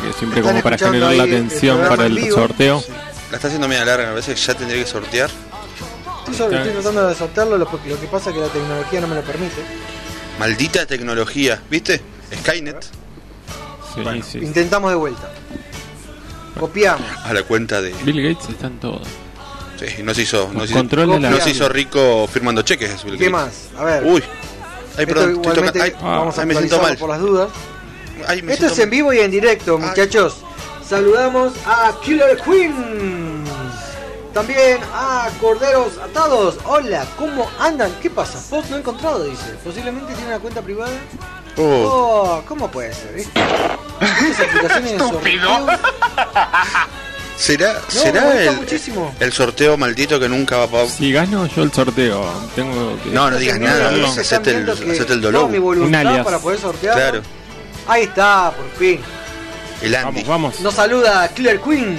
Que siempre Están como para generar la atención para el vivo. sorteo. La está haciendo media larga, a veces ya tendría que sortear. Estoy, tratando de sortearlo, lo, lo que pasa es que la tecnología no me lo permite. Maldita tecnología, ¿viste? Skynet. Sí, sí. Intentamos de vuelta. Copiamos. A la cuenta de. Bill Gates está en todo. Sí, no se hizo, no se, controla la- no se hizo rico firmando cheques. Bill ¿Qué más? A ver. Uy. Ay, Esto perdón, igualmente toca- ay, vamos a ay, me siento mal. por las dudas. Ay, me Esto es en vivo y en directo, muchachos. Saludamos a Killer Queen. También a Corderos Atados. Hola, ¿cómo andan? ¿Qué pasa? Post no he encontrado, dice. Posiblemente tiene una cuenta privada. Oh. Oh, ¿cómo puede ser? Sorteo. ¿Será, me será el, muchísimo. el sorteo maldito que nunca va a pasar? Si gano yo el sorteo, tengo que... No, no digas nada, no, hacete el, el dolor. mi voluntad para poder sortear. Claro, Ahí está, por fin. el Andy. Vamos, vamos. Nos saluda Killer Queen.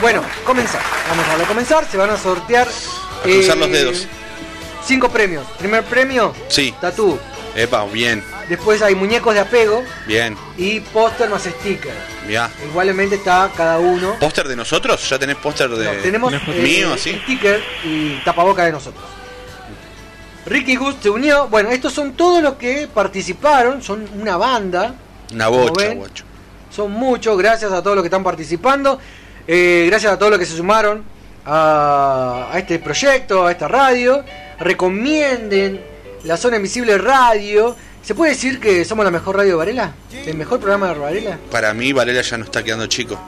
Bueno, comenzar. Vamos a comenzar. Se van a sortear. A cruzar eh, los dedos. Cinco premios. Primer premio, Sí, tatú. epa, bien, Después hay muñecos de apego bien. y póster más sticker. Mirá. Igualmente está cada uno. ¿Póster de nosotros? ¿Ya tenés póster de No, tenemos eh, mío, así? sticker y tapaboca de nosotros. Ricky Gus se unió. Bueno, estos son todos los que participaron. Son una banda. Una bocha, guacho. Son muchos, gracias a todos los que están participando. Eh, gracias a todos los que se sumaron a, a este proyecto, a esta radio. Recomienden la Zona Invisible Radio. ¿Se puede decir que somos la mejor radio de Varela? ¿El mejor programa de Varela? Para mí, Valeria ya no está quedando chico.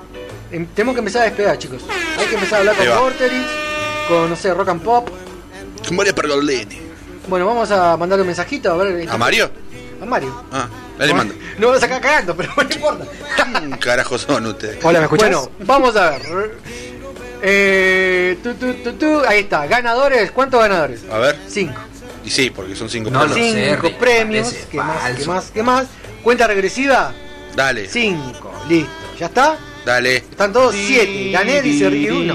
Em, tenemos que empezar a despegar, chicos. Hay que empezar a hablar Ahí con va. Vorterix, con, no sé, Rock and Pop. Con María Pergolini. Bueno, vamos a mandarle un mensajito a ver. ¿A Mario? A Mario. Ah, le mando. No vas a sacar cagando, pero no importa. ¿Quién [laughs] carajo son ustedes? Bueno, vamos a ver. Eh, tu, tu, tu, tu. Ahí está. Ganadores. ¿Cuántos ganadores? A ver. Cinco. Y sí, porque son cinco No premios. Cinco premios. ¿Qué más? ¿Qué más? ¿Qué más? ¿Cuenta regresiva? Dale, Cinco. Listo. ¿Ya está? Dale. Están todos siete. Gané, dice Ricky uno.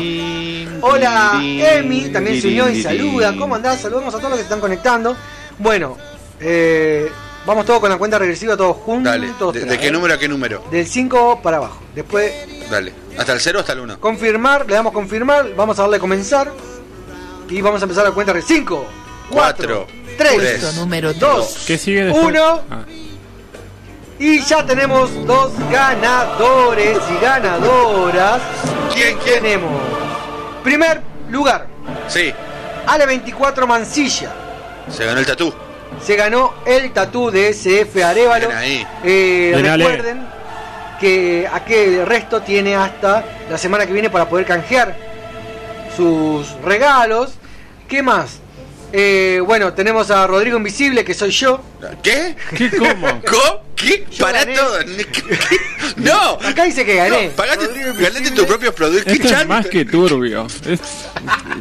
Hola, Emi. También se unió y saluda. ¿Cómo andás? Saludamos a todos los que se están conectando. Bueno, eh, vamos todos con la cuenta regresiva, todos juntos. Dale. todos ¿De, qué ¿eh? número a qué número? Del 5 para abajo. Después Dale. ¿Hasta el 0 o hasta el 1? confirmar, le damos confirmar, vamos a darle a comenzar y vamos a empezar la cuenta de 5, 4, 3, Puesto número 2, ¿Qué sigue después? 1 Ah. Y ya tenemos dos ganadores y ganadoras. ¿Quién, quién? Tenemos primer lugar, Sí, Ale24 Mancilla. se ganó el tatú. Se ganó el tatú de SF Arevalo. Ahí. Eh, Ale. recuerden que aquel resto tiene hasta la semana que viene para poder canjear sus regalos. ¿Qué más? Eh, bueno, tenemos a Rodrigo Invisible, que soy yo. ¿Qué? ¿Qué cómo? [laughs] ¿Cómo? ¿Qué? Yo gané. todo. ¡No! Acá dice que gané. No, ganate Invisible. tus propios productos. ¿Qué Esto es más que turbio. Es-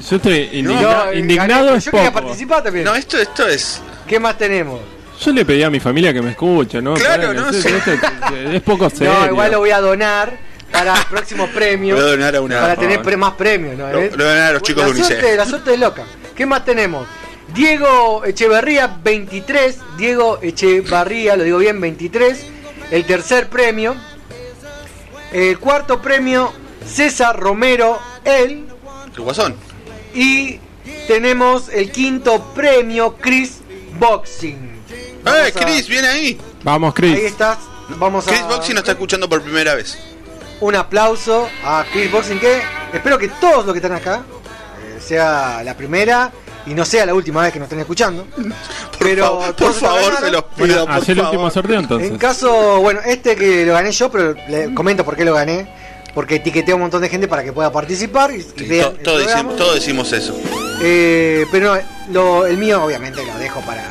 yo estoy indigna- indignado gané, es yo quería participar también. No, esto, esto es. ¿Qué más tenemos? Yo le pedí a mi familia que me escuche, ¿no? Claro, no es, sé. es- es poco [laughs] serio. No, igual lo voy a donar para el próximo premio. Voy a donar a una- Para tener pre- más premios, ¿no? Lo- lo voy a donar a los chicos la de UNICEF. Suerte, la suerte es loca. ¿Qué más tenemos? Diego Echeverría, 23. Diego Echevarría, lo digo bien, 23. El tercer premio. El cuarto premio, César Romero, él. El guasón. Y tenemos el quinto premio, Chris Boxing. ¡Eh, Vamos a- Chris! ¡Viene ahí! Vamos, Chris. Ahí estás. Vamos a. Chris Boxing nos está escuchando por primera vez. un aplauso a Chris Boxing que espero que todos los que están acá sea la primera y no sea la última vez que nos estén escuchando. [laughs] pero por favor, se los pido, Bueno, por el favor. último sorteo entonces. En caso, bueno, este que lo gané yo, pero le comento por qué lo gané. Porque etiqueté a un montón de gente para que pueda participar y, y Sí, vean to- el todos, programa. decimos, todos decimos eso. Eh, pero no, lo- el mío obviamente lo dejo para,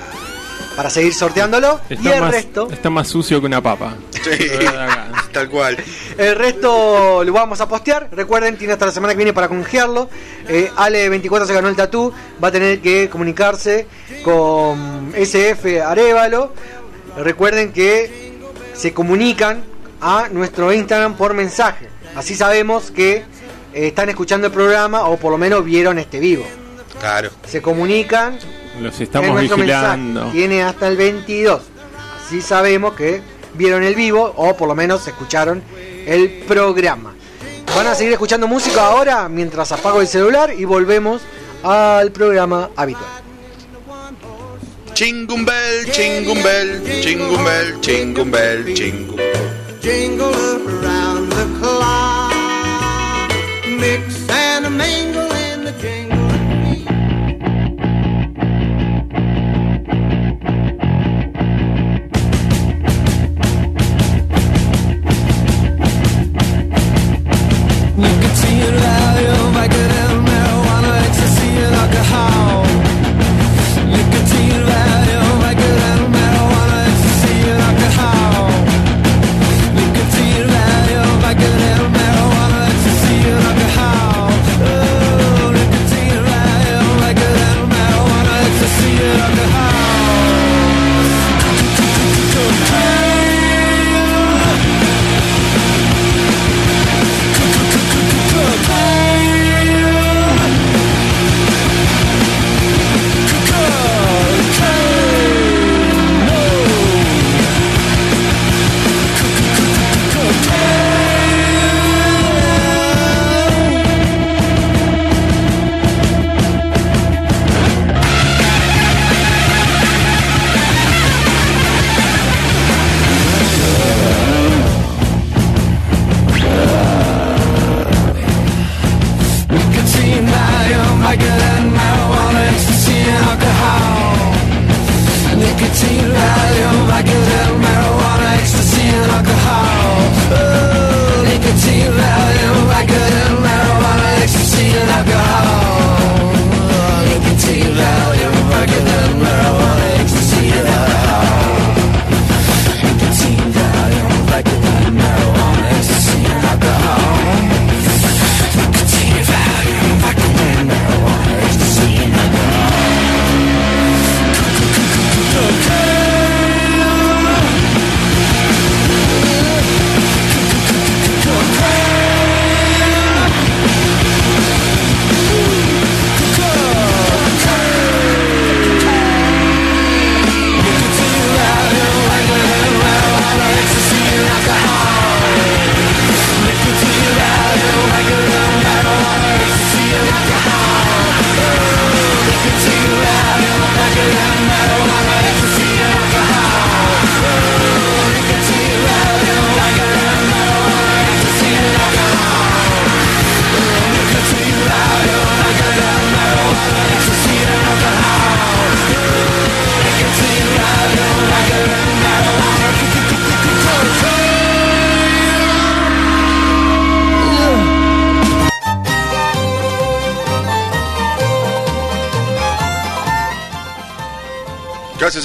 para seguir sorteándolo. y el más, resto, está más sucio que una papa. Sí, [laughs] tal cual. El resto lo vamos a postear. Recuerden, tiene hasta la semana que viene para congearlo. Eh, Ale24 se ganó el tatú. Va a tener que comunicarse con SF Arevalo. Recuerden que se comunican a nuestro Instagram por mensaje. Así sabemos que eh, están escuchando el programa o por lo menos vieron este vivo. Claro. se comunican Los estamos vigilando. mensaje. Tiene hasta el 22. Así sabemos que vieron el vivo o por lo menos escucharon el programa. Van a seguir escuchando música ahora mientras apago el celular y volvemos al programa habitual. Chingumbel, chingumbel, chingumbel, chingumbel, chingum. jingle around the clock. Mix and a mingle in the jingle.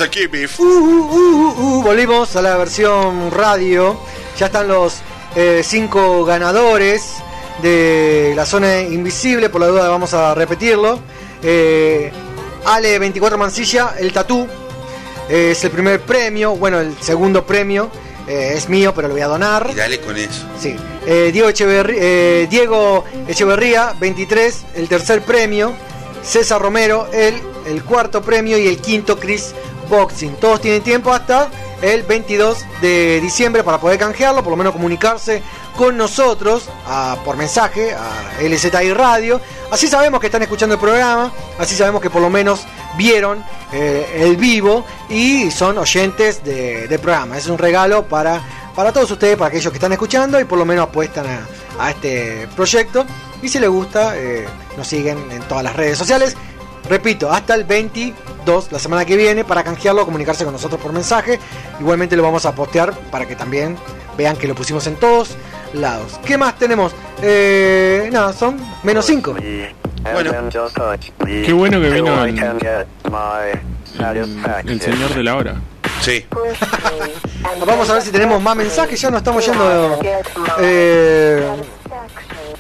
Gracias a. Uh, uh, uh, volvimos a la versión radio. Ya están los eh, cinco ganadores de la zona invisible. Por la duda vamos a repetirlo. Eh, Ale 24 Mancilla, el tatú. eh, es el primer premio. Bueno, el segundo premio es mío, pero lo voy a donar. Y dale con eso. Sí. Diego, eh, Diego Echeverría, 23, el tercer premio. César Romero, el, el cuarto premio. Y el quinto, Chris Boxing. Todos tienen tiempo hasta el 22 de diciembre para poder canjearlo, por lo menos comunicarse con nosotros a- por mensaje a LZI Radio. Así sabemos que están escuchando el programa, así sabemos que por lo menos vieron eh, el vivo y son oyentes de- del programa. Es un regalo para, para todos ustedes, para aquellos que están escuchando y por lo menos apuestan a, a este proyecto. Y si les gusta, eh, nos siguen en todas las redes sociales. Repito, hasta el 22, la semana que viene, para canjearlo, comunicarse con nosotros por mensaje. Igualmente lo vamos a postear para que también vean que lo pusimos en todos lados. ¿Qué más tenemos? Eh, nada, son menos 5. Bueno, Qué bueno que vino el, el señor de la hora. Sí. [laughs] Vamos a ver si tenemos más mensajes. Ya nos estamos yendo eh,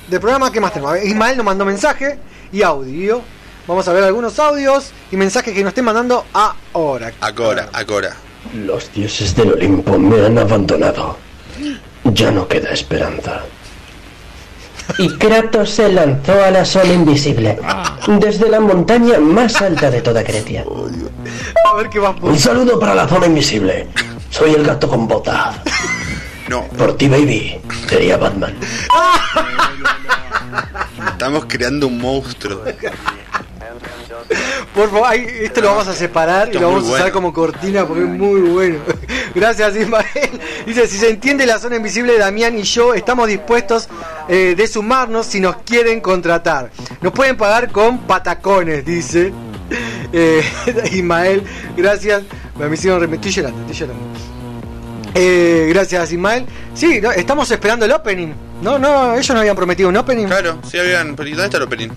del programa. ¿Qué más tenemos? Ismael nos mandó mensaje y audio. Vamos a ver algunos audios y mensajes que nos estén mandando ahora. Agora, agora. Los dioses del Olimpo me han abandonado. Ya no queda esperanza. y Kratos se lanzó a la zona invisible, desde la montaña más alta de toda Grecia. A ver qué va Un saludo para la zona invisible. Soy el gato con botas. No. Por ti, baby. Sería Batman. Estamos creando un monstruo. [laughs] Por favor, ahí, esto lo vamos a separar y lo vamos a usar bueno. como cortina porque es muy bueno. [laughs] Gracias, Ismael. Dice, si se entiende la zona invisible, Damián y yo estamos dispuestos eh, de sumarnos si nos quieren contratar. Nos pueden pagar con patacones, dice [laughs] eh, Ismael. Gracias. Me hicieron rem- Estoy llorando, estoy llorando. Eh, gracias, Ismael. Sí, no, estamos esperando el opening. No, no, ellos no habían prometido un opening. Claro, sí habían. pero ¿y ¿Dónde está el opening?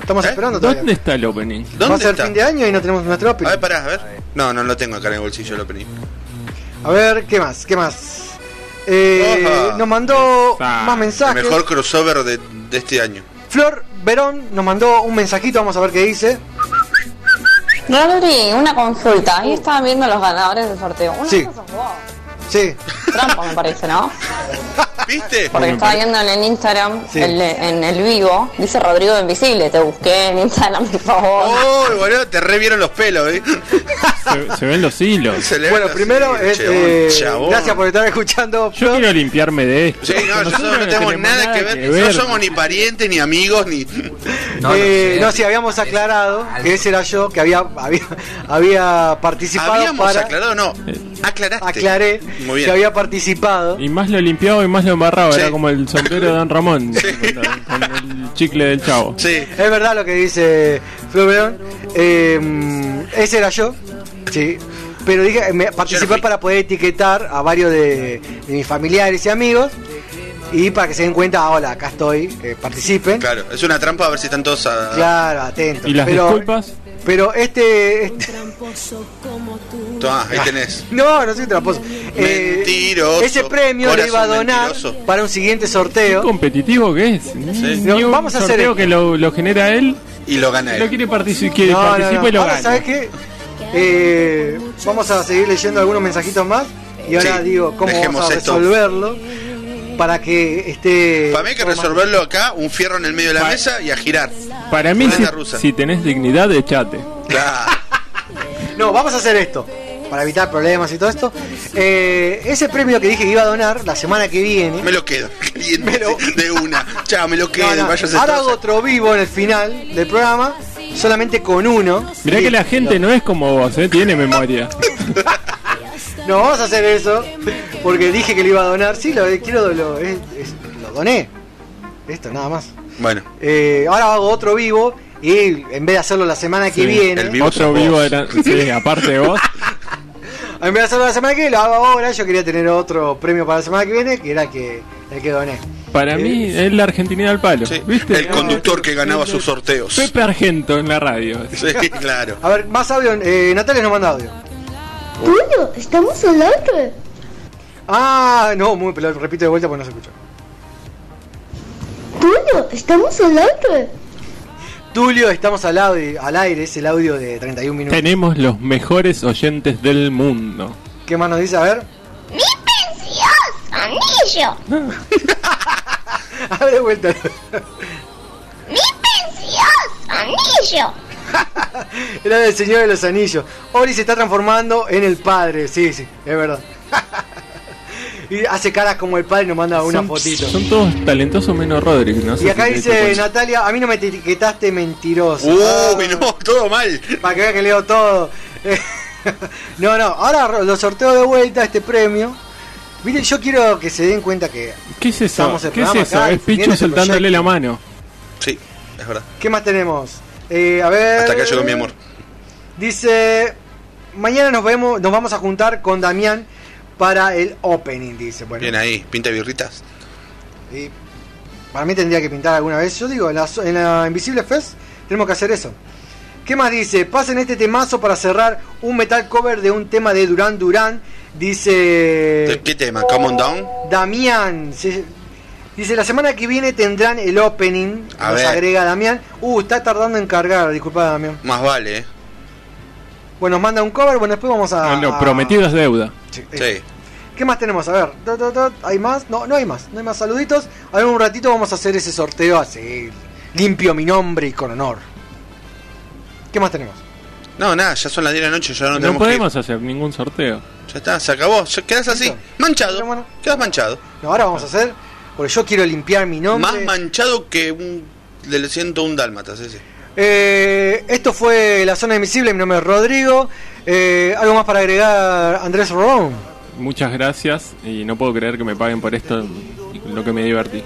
Estamos ¿Eh? esperando todavía. ¿Dónde está el opening? Va a ¿Dónde ser está? fin de año y no tenemos nuestro opening. A ver, pará, a ver. No, no lo tengo acá en el bolsillo el opening. A ver, ¿qué más? ¿Qué más? Eh, nos mandó Ah, más El mensajes. mejor crossover de, de este año. Flor Verón nos mandó un mensajito, vamos a ver qué dice. Rodri, una consulta. Ahí estaban viendo los ganadores del sorteo. Uno Sí. vos. Sí. Trampa, me parece, ¿no? ¿Viste? Porque estaba viendo en el Instagram, Sí. el- en el vivo, dice Rodrigo Invisible. Te busqué en Instagram, por favor. Oh, boludo, te revieron los pelos, eh. Se, se ven los hilos. Se Bueno, primero, así, es, chabón, eh, chabón. gracias por estar escuchando. Yo quiero limpiarme de esto. Sí, no, Nosotros nosotros no tenemos nada, que, ver. No somos ni parientes, ni amigos, ni. No, no, sí, habíamos aclarado que ese era yo, que había, había, había participado Habíamos para... aclarado, no. Aclaraste. Aclaré Muy bien. que había participado. Y más lo limpiaba y más lo embarraba. Sí. Era como el sombrero de Don Ramón. con, con el chicle del chavo. Sí. Es verdad lo que dice Flor Verón. Eh, ese era yo. Sí. Pero dije, me participé para poder etiquetar a varios de, de mis familiares y amigos. Y para que se den cuenta, ah, hola, acá estoy, eh, participen. Claro, es una trampa a ver si están todos a... Claro, atentos. ¿Y las pero, disculpas? Pero este, este- Tomá, ahí tenés. No, no soy tramposo. Eh, Mentiroso. ese premio le iba a donar mentiroso. para un siguiente sorteo. ¿Qué competitivo que es? Ni un vamos a hacer sorteo esto. que lo, lo genera él. Y lo gana Lo quiere participar, quiere No, no, participa no. y lo Ahora, gana. ¿sabes qué? Eh, vamos a seguir leyendo algunos mensajitos más. Y ahora Sí, digo, ¿cómo dejemos vamos a esto. Para que esté. Para mí hay que resolverlo acá, un fierro en el medio de la mesa y a girar. Para mí, si, rusa. si tenés dignidad, echate. Claro. [laughs] No, vamos a hacer esto. Para evitar problemas y todo esto. Eh, ese premio que dije que iba a donar la semana que viene. Me lo quedo. [laughs] caliente, De una. Chao, me lo quedo. No, no, váyase ahora hago otro vivo en el final del programa. Solamente con uno. Mirá que la gente no es como vos, ¿eh? tiene memoria. [laughs] No, vamos a hacer eso. Porque dije que lo iba a donar. Sí, lo quiero. Lo, es- es- lo doné. Esto, nada más. Bueno. Eh, ahora hago otro vivo. Y en vez de hacerlo la semana que Sí, viene. el vivo Otro vivo era- sí, aparte de vos. [laughs] En vez de hacerlo la semana que viene, lo hago ahora. Yo quería tener otro premio para la semana que viene, que era el que, el que doné. Para Eh, mí es la Argentina al palo. ¿Viste? El conductor que ganaba sus sorteos. Pepe Argento en la radio. [laughs] Sí, claro. A ver, más audio. Eh, Natalia nos manda audio. Tulio, estamos al aire. Ah, no, muy, pero lo repito de vuelta porque no se escuchó. Tulio, estamos al aire. Tulio, estamos al, audio, al aire, es el audio de 31 minutos. Tenemos los mejores oyentes del mundo. ¿Qué más nos dice? A ver. ¡Mi precioso anillo! A ver, de vuelta. ¡Mi precioso anillo! [laughs] Era del Señor de los Anillos. Ori se está transformando en el padre, sí, sí, es verdad. [laughs] y hace caras como el padre y nos manda una son, fotito. son todos talentosos menos Rodríguez. No sé Y acá si dice. Natalia, a mí no me etiquetaste mentiroso. Uy, no, [laughs] todo mal. Para que vean que leo todo. [laughs] no, no, ahora lo sorteo de vuelta este premio. Miren, yo quiero que se den cuenta que ¿Qué es eso? ¿Qué es eso? acá, Es Pichu este soltándole proyecto. la mano. Sí, es verdad. ¿Qué más tenemos? Eh, a ver. Hasta acá llegó mi amor. Dice. Mañana nos vemos, nos vamos a juntar con Damián para el opening, dice. Bueno, Bien ahí, pinta birritas. y para mí tendría que pintar alguna vez. Yo digo, en la, en la Invisible Fest tenemos que hacer eso. ¿Qué más dice? Pasen este temazo para cerrar un metal cover de un tema de Duran Duran. Dice ¿De qué tema? Come on down. Damián. se- dice, la semana que viene tendrán el opening. A nos ver. agrega Damián. Uh, está tardando en cargar, disculpa Damián. Más vale, eh. Bueno, nos manda un cover, bueno, después vamos a... Bueno, prometido es deuda. Sí. ¿Qué más tenemos? A ver, ¿hay más? No, no hay más, no hay más saluditos. A ver, un ratito vamos a hacer ese sorteo así, limpio mi nombre y con honor. ¿Qué más tenemos? No, nada, ya son las 10 de la noche, ya no, No tenemos podemos hacer ningún sorteo. Ya está, se acabó, ya quedas así, manchado. Quedas manchado. No, ahora vamos a hacer, porque yo quiero limpiar mi nombre. Más manchado que un del 101 dálmatas, ese. Eh, esto fue La Zona Invisible, mi nombre es Rodrigo. Eh, ¿Algo más para agregar, Andrés Rolón? Muchas gracias y no puedo creer que me paguen por esto, lo que me divertí.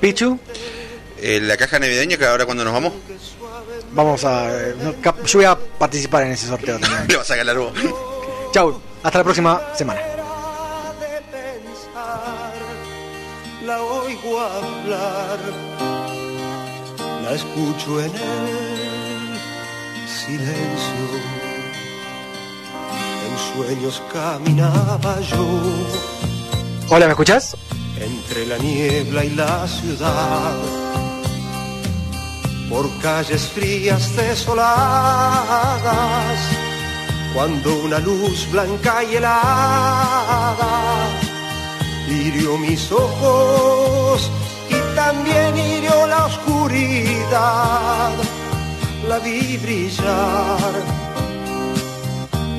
Pichu, Eh, la caja navideña que ahora cuando nos vamos, vamos a. no, yo voy a participar en ese sorteo [laughs] también. le vas a ganar vos. Chau, hasta la próxima semana. la oigo hablar, la escucho en el silencio. En sueños caminaba yo Hola, ¿me escuchás? entre la niebla y la ciudad, por calles frías desoladas, cuando una luz blanca y helada hirió mis ojos y también hirió la oscuridad. La vi brillar,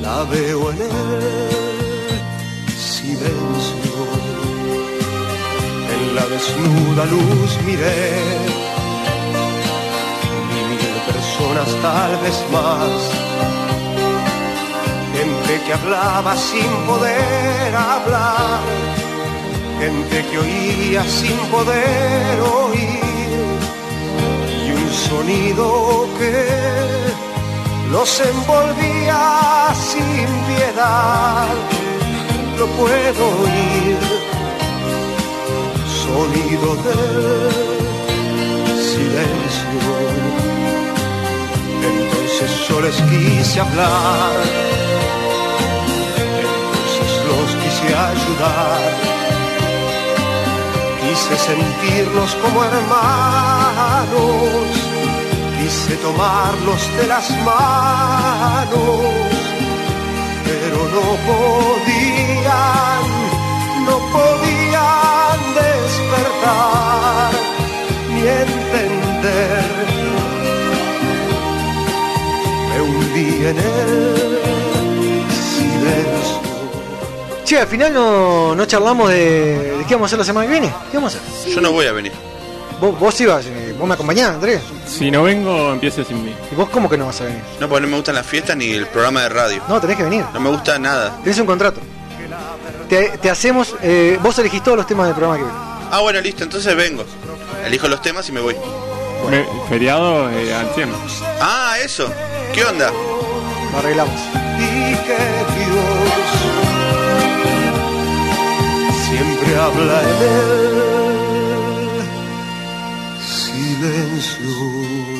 la veo en el silencio. En la desnuda luz miré, vi mil personas tal vez más. Gente que hablaba sin poder hablar gente que oía sin poder oír y un sonido que los envolvía sin piedad. Lo puedo oír, sonido del silencio. Entonces yo les quise hablar, entonces los quise ayudar quise sentirlos como hermanos, quise tomarlos de las manos, pero no podían, no podían despertar ni entender. Me hundí en el silencio. Che, al final no, no charlamos de, de qué vamos a hacer la semana que viene. ¿Qué vamos a hacer? Yo no voy a venir. Vos, vos ibas, eh, vos me acompañás, Andrés. Si no vengo, empiece sin mí. ¿Y vos cómo que no vas a venir? No, porque no me gustan las fiestas ni el programa de radio. No, tenés que venir. No me gusta nada. Tenés un contrato. Te, te hacemos, eh, vos elegís todos los temas del programa que viene. Ah, bueno, listo, entonces vengo. Elijo los temas y me voy. Me- feriado eh, al 100. Ah, eso. ¿Qué onda? Lo arreglamos. y que Dios siempre habla en el silencio.